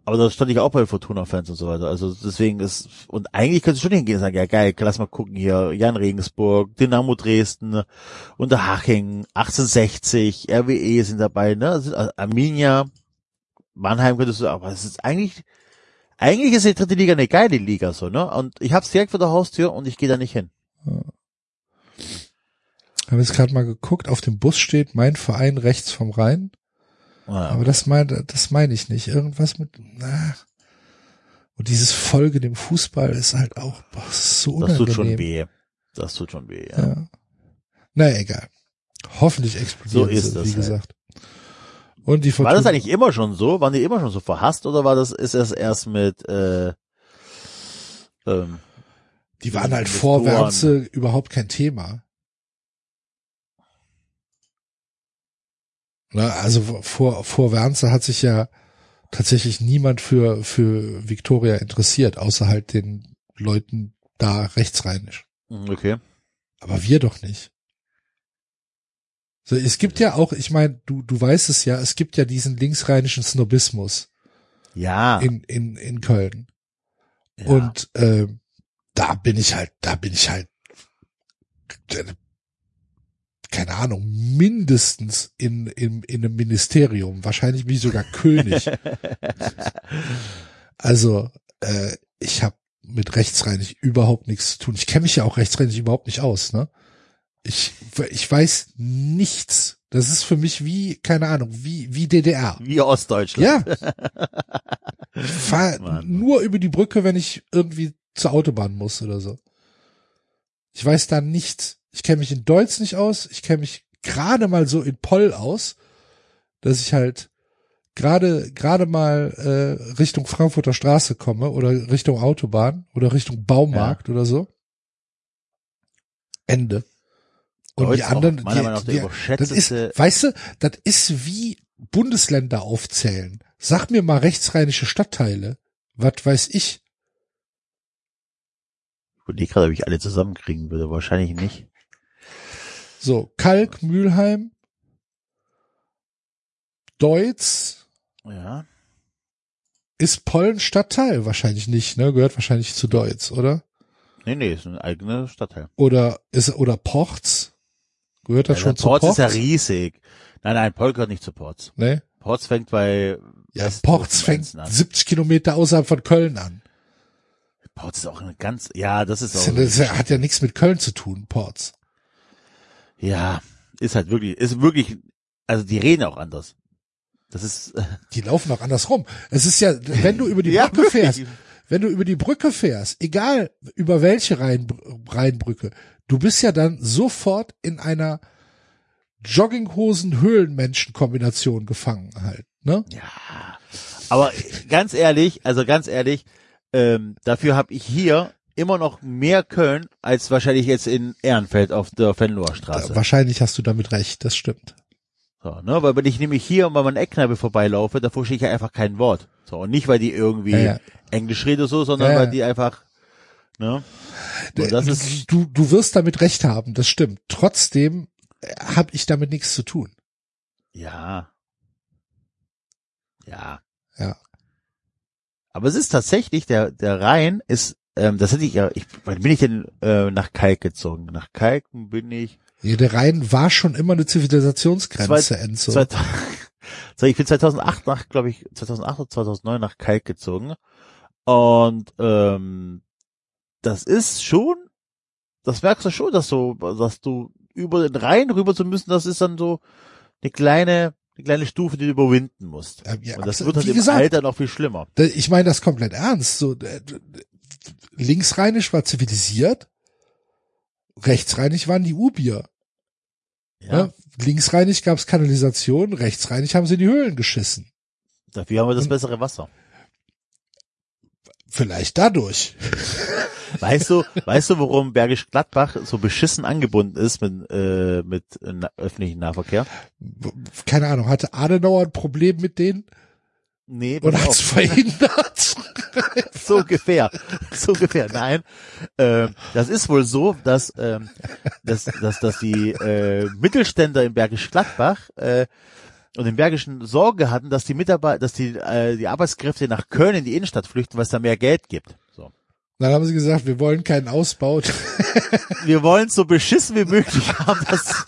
aber da stand ich auch bei Fortuna-Fans und so weiter. Also deswegen ist, und eigentlich könntest du schon hingehen und sagen, ja geil, lass mal gucken hier, Jan Regensburg, Dynamo Dresden, Unterhaching, 1860, RWE sind dabei, ne, also Arminia, Mannheim könntest du, aber es ist eigentlich, eigentlich ist die dritte Liga eine geile Liga, so, ne, und ich hab's direkt vor der Haustür und ich gehe da nicht hin. Habe jetzt gerade mal geguckt, auf dem Bus steht mein Verein rechts vom Rhein. Ja. Aber das meine das meine ich nicht. Irgendwas mit na. und dieses Folge dem Fußball ist halt auch boah, das so das unangenehm. tut schon weh. Das tut schon weh, ja. Ja. Na egal. Hoffentlich explodieren So ist sie, das wie halt. gesagt. Und die War das eigentlich immer schon so? Waren die immer schon so verhasst oder war das, ist das erst mit, äh, ähm, die waren halt Investoren? vor Wernze überhaupt kein Thema. Also vor, vor Wernze hat sich ja tatsächlich niemand für, für Victoria interessiert, außer halt den Leuten da rechtsrheinisch. hm, okay. Aber wir doch nicht. So, es gibt ja auch, ich meine, du, du weißt es ja, es gibt ja diesen linksrheinischen Snobismus Ja. in, in, in Köln. ja. Und äh, da bin ich halt, da bin ich halt, keine Ahnung, mindestens in, in, in einem Ministerium. Wahrscheinlich ich sogar König. [laughs] Also, äh, ich habe mit rechtsreinig überhaupt nichts zu tun. Ich kenne mich ja auch rechtsreinig überhaupt nicht aus, ne? Ich, ich weiß nichts. Das ist für mich wie, keine Ahnung, wie, wie DDR. Wie Ostdeutschland. Ja. [laughs] Ich fahr nur über die Brücke, wenn ich irgendwie zur Autobahn muss oder so. Ich weiß da nichts. Ich kenne mich in Deutsch nicht aus. Ich kenne mich gerade mal so in Poll aus, dass ich halt gerade gerade mal äh, Richtung Frankfurter Straße komme oder Richtung Autobahn oder Richtung Baumarkt oder so. Ende. Und Deutsch die anderen, auch die, der die, das ist, weißt du, das ist wie Bundesländer aufzählen. Sag mir mal rechtsrheinische Stadtteile. Was weiß ich? Ich überlege gerade, ob ich alle zusammenkriegen würde. Wahrscheinlich nicht. So, Kalk, Mülheim, Deutz, Ja. ist Pollen Stadtteil? Wahrscheinlich nicht, ne? Gehört wahrscheinlich zu Deutz, oder? Nee, nee, ist ein eigener Stadtteil. Oder ist oder Porz? Gehört das Ja, schon zu Ports Porz? ist ja riesig. Nein, nein, Pol gehört nicht zu Ports. ne? Ports fängt bei Ja, West- Porz fängt Grenzen an. 70 Kilometer außerhalb von Köln an. Ports ist auch eine ganz, ja, das ist Das, auch, ist ja- das hat ja nichts mit Köln zu tun, Porz. Ja, ist halt wirklich, ist wirklich, also die reden auch anders. Das ist, äh, Die laufen auch andersrum. Es ist ja, wenn du über die [laughs] Ja, Brücke fährst, wenn du über die Brücke fährst, egal über welche Rhein, Rheinbrücke, du bist ja dann sofort in einer Jogginghosen-Höhlenmenschen-Kombination gefangen halt, ne? ja. Aber ganz ehrlich, also ganz ehrlich, ähm, dafür habe ich hier immer noch mehr Köln als wahrscheinlich jetzt in Ehrenfeld auf der Venloer Straße. Wahrscheinlich hast du damit recht, das stimmt. So, ne, weil wenn ich nämlich hier bei meiner Eckkneipe vorbeilaufe, da verstehe ich ja einfach kein Wort. So, und nicht, weil die irgendwie Ja, ja. Englisch reden oder so, sondern Ja, ja. weil die einfach, ne, und das ist, du, du wirst damit recht haben, das stimmt. Trotzdem habe ich damit nichts zu tun. ja, ja. Ja. Aber es ist tatsächlich, der, der Rhein ist, ähm, das hätte ich ja, ich, wann bin ich denn äh, nach Kalk gezogen? Nach Kalken bin ich, Ja, der Rhein war schon immer eine Zivilisationsgrenze, Zwei- Enzo. Zweit- [laughs] so, ich bin 2008 nach, glaube ich, 2008 oder 2009 nach Kalk gezogen. Und ähm, das ist schon, das merkst du schon, dass du, dass du über den Rhein rüber zu müssen, das ist dann so eine kleine, eine kleine Stufe, die du überwinden musst. Ja, ja, Und das wird halt im gesagt, Alter noch viel schlimmer. Ich meine das komplett ernst. So, äh, linksrheinisch war zivilisiert, rechtsrheinig waren die Ubier. Ja, Ne? Linksrheinig gab's Kanalisation, rechtsrheinig haben sie in die Höhlen geschissen. dafür haben wir das Und- bessere Wasser. Vielleicht dadurch. [laughs] Weißt du, weißt du, warum Bergisch Gladbach so beschissen angebunden ist mit, äh, mit äh, na- öffentlichen Nahverkehr? Keine Ahnung, hatte Adenauer ein Problem mit denen Nee, und hat's verhindert? [laughs] so ungefähr. So ungefähr. Nein. Ähm, das ist wohl so, dass, ähm, dass, dass, dass die äh, Mittelständler im Bergisch Gladbach äh, und im Bergischen Sorge hatten, dass die Mitarbeiter, dass die, äh, die Arbeitskräfte nach Köln in die Innenstadt flüchten, weil es da mehr Geld gibt. So. Dann haben sie gesagt, wir wollen keinen Ausbau. Wir wollen so beschissen wie möglich haben, dass,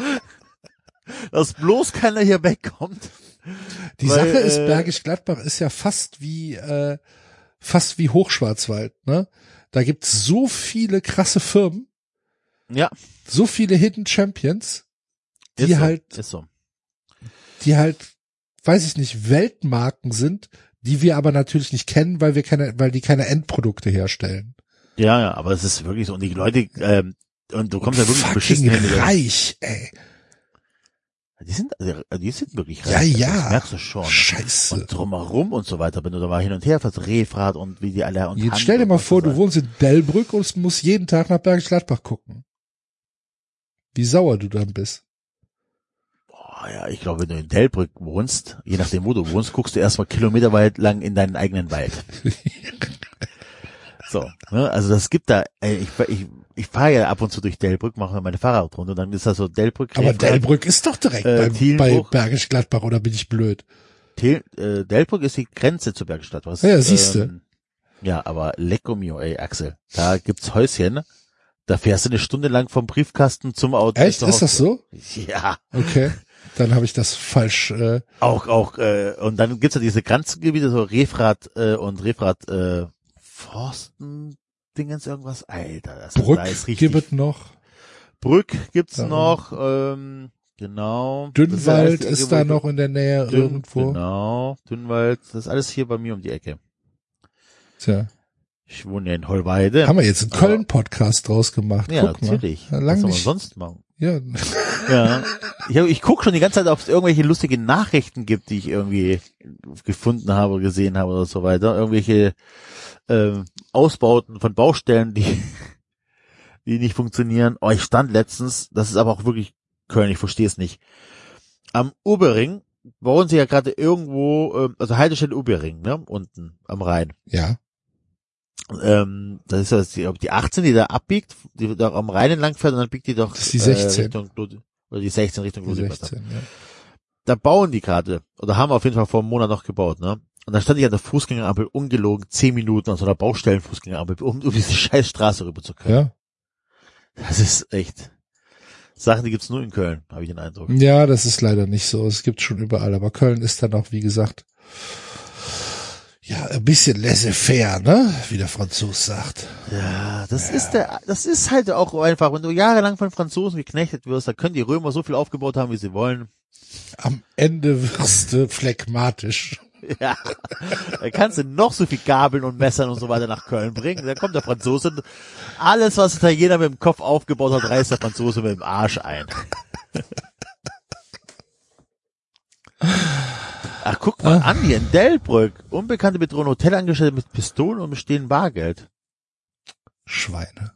[laughs] dass bloß keiner hier wegkommt. Die Weil, Sache ist, äh, Bergisch Gladbach ist ja fast wie äh, fast wie Hochschwarzwald, ne? Da gibt's so viele krasse Firmen, Ja, so viele Hidden Champions, ist die so, halt, ist so. die halt, weiß ich nicht, Weltmarken sind, die wir aber natürlich nicht kennen, weil wir keine, weil die keine Endprodukte herstellen. Ja, ja, aber es ist wirklich so. Und die Leute, ähm, und du kommst ja wirklich beschissen reich, ey. Die sind, also, die sind wirklich Ja, reich. ja. Das merkst du schon. Scheiße. Und drumherum und so weiter, wenn du da mal hin und her fährst, Refrat und wie die alle und Jetzt Hand stell dir mal vor, du wohnst in Delbrück und musst jeden Tag nach Bergisch Gladbach gucken. Wie sauer du dann bist. Boah, ja, ich glaube, wenn du in Delbrück wohnst, je nachdem wo du wohnst, guckst du erstmal kilometerweit lang in deinen eigenen Wald. [laughs] so, ne? also das gibt da, ey, ich, ich, ich fahre ja ab und zu durch Delbrück, mache meine Fahrradrunde und dann ist da so Delbrück. Aber Delbrück ist doch direkt äh, bei, bei. Bergisch Gladbach, oder bin ich blöd? Tel, äh, Delbrück ist die Grenze zu Bergstadt. Was, Ja, siehste. Ähm, ja, aber lecco mio, ey, Axel. Da gibt's Häuschen, da fährst du eine Stunde lang vom Briefkasten zum Auto. Echt? Ist das so? Ja, Okay. Dann habe ich das falsch. Äh, auch, auch, äh, und dann gibt's ja diese Grenzgebiete, so Refrat äh, und Refrat äh, Forsten, Dingens irgendwas. Alter, das Brück da ist richtig. gibt noch. Brück gibt's Ja. noch, ähm, genau. Dünnwald ist, die da noch in der Nähe Dünn, irgendwo. Genau, Dünnwald, das ist alles hier bei mir um die Ecke. Tja. Ich wohne ja in Holweide. Haben wir jetzt einen Köln-Podcast draus gemacht. Ja, Guck natürlich. Mal. Ja, Was lang soll man sonst machen? Ja. Ja. Ich, hab, ich guck schon die ganze Zeit, ob es irgendwelche lustigen Nachrichten gibt, die ich irgendwie gefunden habe, gesehen habe oder so weiter. Irgendwelche ähm, Ausbauten von Baustellen, die, [laughs] die nicht funktionieren. Oh, ich stand letztens, das ist aber auch wirklich Köln, ich verstehe es nicht. am Ubering bauen sie ja gerade irgendwo, ähm, also Haltestelle Ubering, ne, unten am Rhein. Ja. Ähm, das ist ja die, ob die 18, die da abbiegt, die da am Rhein entlang fährt und dann biegt die doch Das ist die 16. Äh, Richtung oder die 16 Richtung Die Ludwigsburg. 16, ja. Da bauen die gerade, oder haben auf jeden Fall vor einem Monat noch gebaut, ne? Und dann stand ich an der Fußgängerampel ungelogen zehn Minuten an so einer Baustellenfußgängerampel, um, um diese [laughs] scheiß Straße rüber zu können. Ja. Das ist echt Sachen, die gibt's nur in Köln, habe ich den Eindruck. Ja, das ist leider nicht so. Es gibt schon überall, aber Köln ist dann auch, wie gesagt, ja, ein bisschen laissez-faire, ne? Wie der Franzos sagt. Ja, das ist der, das ist halt auch einfach, wenn du jahrelang von Franzosen geknechtet wirst, da können die Römer so viel aufgebaut haben, wie sie wollen. Am Ende wirst du phlegmatisch. [laughs] Ja, da kannst du noch so viel Gabeln und Messern und so weiter nach Köln bringen. Dann kommt der Franzose. Alles, was der Italiener mit dem Kopf aufgebaut hat, reißt der Franzose mit dem Arsch ein. Ach, guck mal an hier in Delbrück. Unbekannte bedrohen Hotelangestellte mit Pistolen und bestehen Bargeld. Schweine.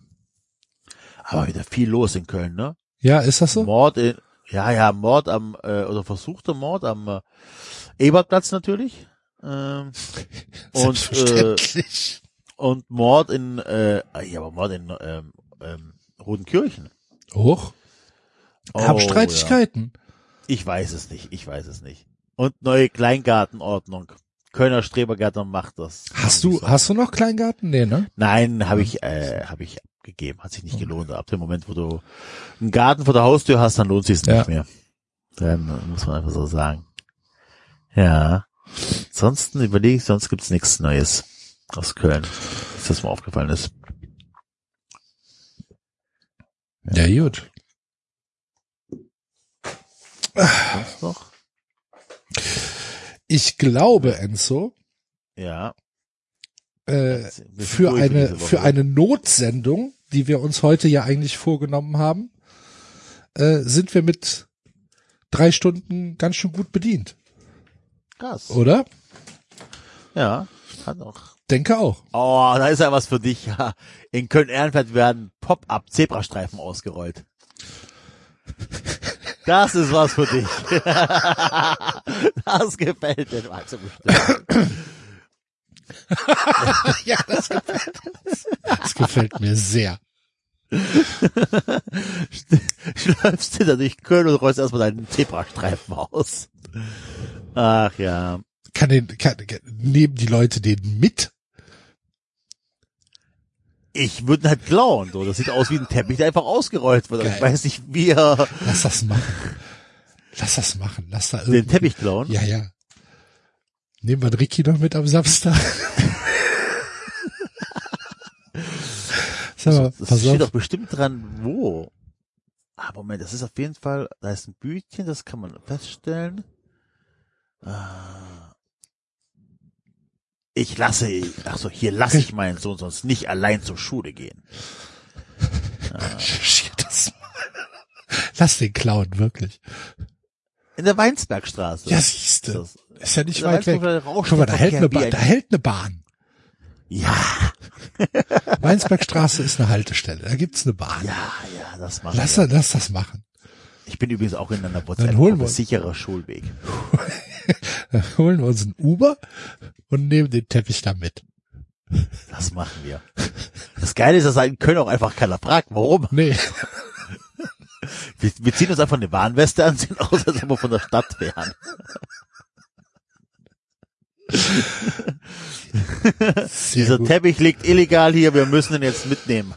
Aber wieder viel los in Köln, ne? Ja, ist das so? Mord in, ja, ja, Mord am, äh, oder versuchter Mord am äh, Ebertplatz natürlich. Ähm, [laughs] und, äh, und Mord in, äh, ja, aber Mord in ähm, ähm, Rodenkirchen. Hoch. Oh, Hab Streitigkeiten. Ja. Ich weiß es nicht, ich weiß es nicht. Und neue Kleingartenordnung. Kölner Strebergärtner macht das. Hast du, hast du noch Kleingarten? Nee, ne? Nein, habe ich, äh, habe ich abgegeben. Hat sich nicht gelohnt. Ab dem Moment, wo du einen Garten vor der Haustür hast, dann lohnt sich Ja. nicht mehr. Dann muss man einfach so sagen. Ja. Ansonsten überlege ich, sonst gibt's nichts Neues aus Köln, dass das mal aufgefallen ist. Ja, gut. Sonst noch? Ich glaube, Enzo, Ja. äh, für eine, für eine Notsendung, die wir uns heute ja eigentlich vorgenommen haben, äh, sind wir mit drei Stunden ganz schön gut bedient, Krass. oder? Ja. Hat noch. Denke auch. Oh, da ist ja was für dich. In Köln-Ehrenfeld werden Pop-up-Zebrastreifen ausgerollt. Das ist was für dich. [laughs] Das gefällt dir also bestimmt. [laughs] ja, das gefällt, das gefällt mir sehr. [laughs] Schläufst du da durch Köln und rollst erstmal deinen Zebrastreifen aus. Ach ja. Kann den, kann, nehmen die Leute den mit? Ich würde ihn halt klauen. So. Das sieht aus wie ein Teppich, der einfach ausgerollt wird. Aber Ich Geil. weiß nicht, wie er Lass das machen. Lass das machen. Lass da den irgendwie. Teppich klauen. Ja, ja. Nehmen wir den Ricky noch mit am Samstag? [laughs] Sag mal, Das steht auf. doch bestimmt dran, wo. Ah, Moment, das ist auf jeden Fall, da ist ein Bütchen, das kann man feststellen. Ich lasse, ach so, hier lasse ich meinen Sohn sonst nicht allein zur Schule gehen. [laughs] Schier das mal. Lass den klauen, wirklich. In der Weinsbergstraße. Ja, siehste. Das- Ist ja nicht weit weg. Guck mal, da hält eine Bahn. Da hält eine Bahn. Ja, [laughs] Weinsbergstraße ist eine Haltestelle. Da gibt's eine Bahn. ja, ja, das machen Lass, wir. lass das machen. Ich bin übrigens auch in einer WhatsApp-Gruppe, sicherer Schulweg. [laughs] [laughs] Holen wir uns einen Uber und nehmen den Teppich da mit. Das machen wir. Das Geile ist, dass in Köln auch einfach keiner fragt, warum. Nee. [laughs] Wir, wir ziehen uns einfach eine Warnweste an, sehen aus, als ob wir von der Stadt wären. [laughs] Dieser gut. Teppich liegt illegal hier, wir müssen ihn jetzt mitnehmen.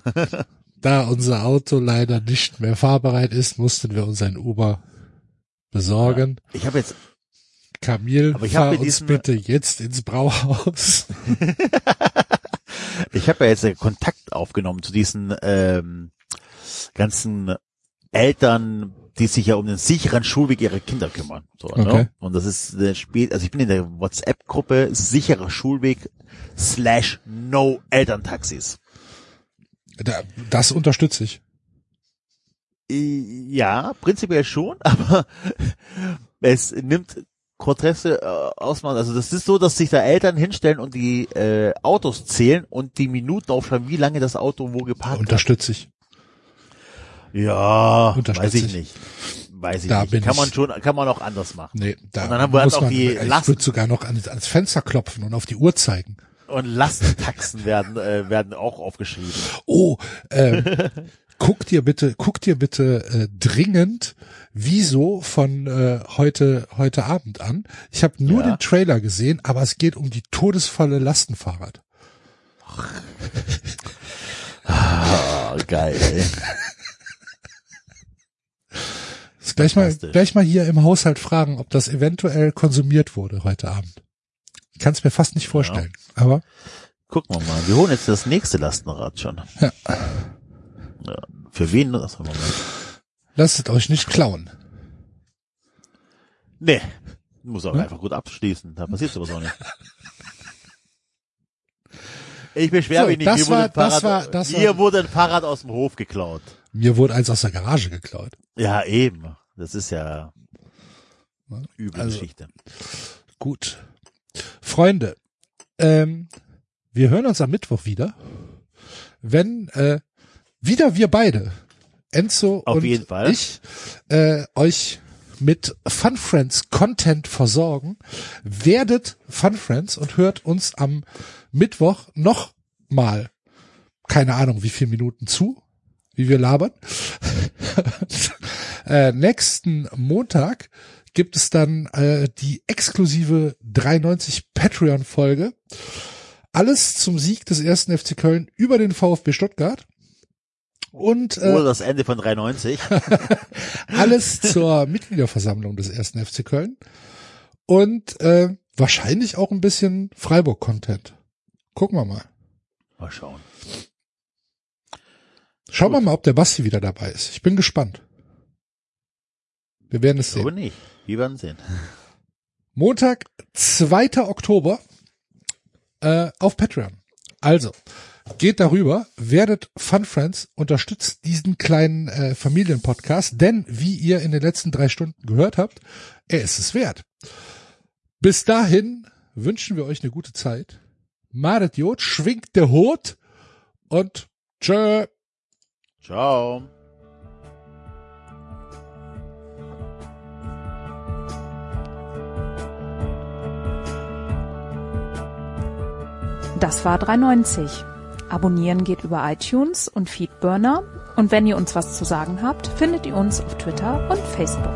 Da unser Auto leider nicht mehr fahrbereit ist, mussten wir uns ein Uber besorgen. Ich habe jetzt, Camille, Aber ich fahr uns diesem- bitte jetzt ins Brauhaus. [laughs] ich habe ja jetzt äh, Kontakt aufgenommen zu diesen ähm, ganzen Eltern, die sich ja um den sicheren Schulweg ihrer Kinder kümmern. So, Okay. ne? Und das ist äh, spät, also ich bin in der WhatsApp-Gruppe sicherer Schulweg slash no Elterntaxis. Da, das unterstütze ich. Ja, prinzipiell schon, [laughs] aber es nimmt groteske äh, Ausmaß. Also das ist so, dass sich da Eltern hinstellen und die äh, Autos zählen und die Minuten aufschreiben, wie lange das Auto wo geparkt hat. Unterstütze ich. Ja, Unterstütze weiß ich ich. nicht. weiß ich Da nicht. bin Kann ich- man schon, kann man auch anders machen. Nee, da Und dann haben wir muss auch man, die ich Lasten- würde sogar noch ans, ans Fenster klopfen und auf die Uhr zeigen. Und Lastentaxen [laughs] werden, äh, werden auch aufgeschrieben. Oh, ähm, [laughs] guck dir bitte, guck dir bitte äh, dringend Wieso von äh, heute heute Abend an. Ich habe nur Ja. den Trailer gesehen, aber es geht um die todesvolle Lastenfahrrad. Ah, geil. Das [laughs] gleich mal gleich mal hier im Haushalt fragen, ob das eventuell konsumiert wurde heute Abend. Ich kann es mir fast nicht vorstellen, aber Gucken wir mal. Wir holen jetzt das nächste Lastenrad schon. Ja. Ja. Für wen? Das Moment. Lasst euch nicht klauen. Nee. Muss auch Hm? einfach gut abschließen. Da passiert sowas auch nicht. Ich beschwere So, mich nicht. das Mir wurde, war- ein Fahrrad, das war- das mir war- wurde ein Fahrrad aus dem Hof geklaut. Mir wurde eins aus der Garage geklaut. Ja, eben. Das ist ja üble Also- Geschichte. Gut. Freunde, ähm, wir hören uns am Mittwoch wieder, wenn äh, wieder wir beide, Enzo Auf und ich, äh, euch mit Fun Friends Content versorgen. Werdet Fun Friends und hört uns am Mittwoch noch mal, keine Ahnung wie viele Minuten zu, wie wir labern. [laughs] äh, nächsten Montag gibt es dann äh, die exklusive 93 Patreon Folge. Alles zum Sieg des ersten FC Köln über den VfB Stuttgart. Und Oder äh, das Ende von 390. [laughs] alles zur Mitgliederversammlung des ersten FC Köln. Und äh, wahrscheinlich auch ein bisschen Freiburg-Content. Gucken wir mal. Mal schauen. Schauen wir mal, ob der Basti wieder dabei ist. Ich bin gespannt. Wir werden es sehen. glaube nicht. Wir werden sehen. Montag, 2. Oktober äh, auf Patreon. Also, geht darüber, werdet Fun Friends, unterstützt diesen kleinen äh, Familienpodcast, denn wie ihr in den letzten drei Stunden gehört habt, er ist es wert. Bis dahin wünschen wir euch eine gute Zeit. Madet Jod, schwingt der Hut und tschö. Ciao. Das war 390. Abonnieren geht über iTunes und Feedburner. Und wenn ihr uns was zu sagen habt, findet ihr uns auf Twitter und Facebook.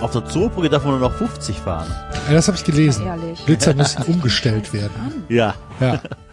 Auf der Zoobrücke darf man nur noch 50 fahren. Ja, das habe ich gelesen. Ehrlich. Blitzer müssen umgestellt werden. Ja. Ja. [laughs]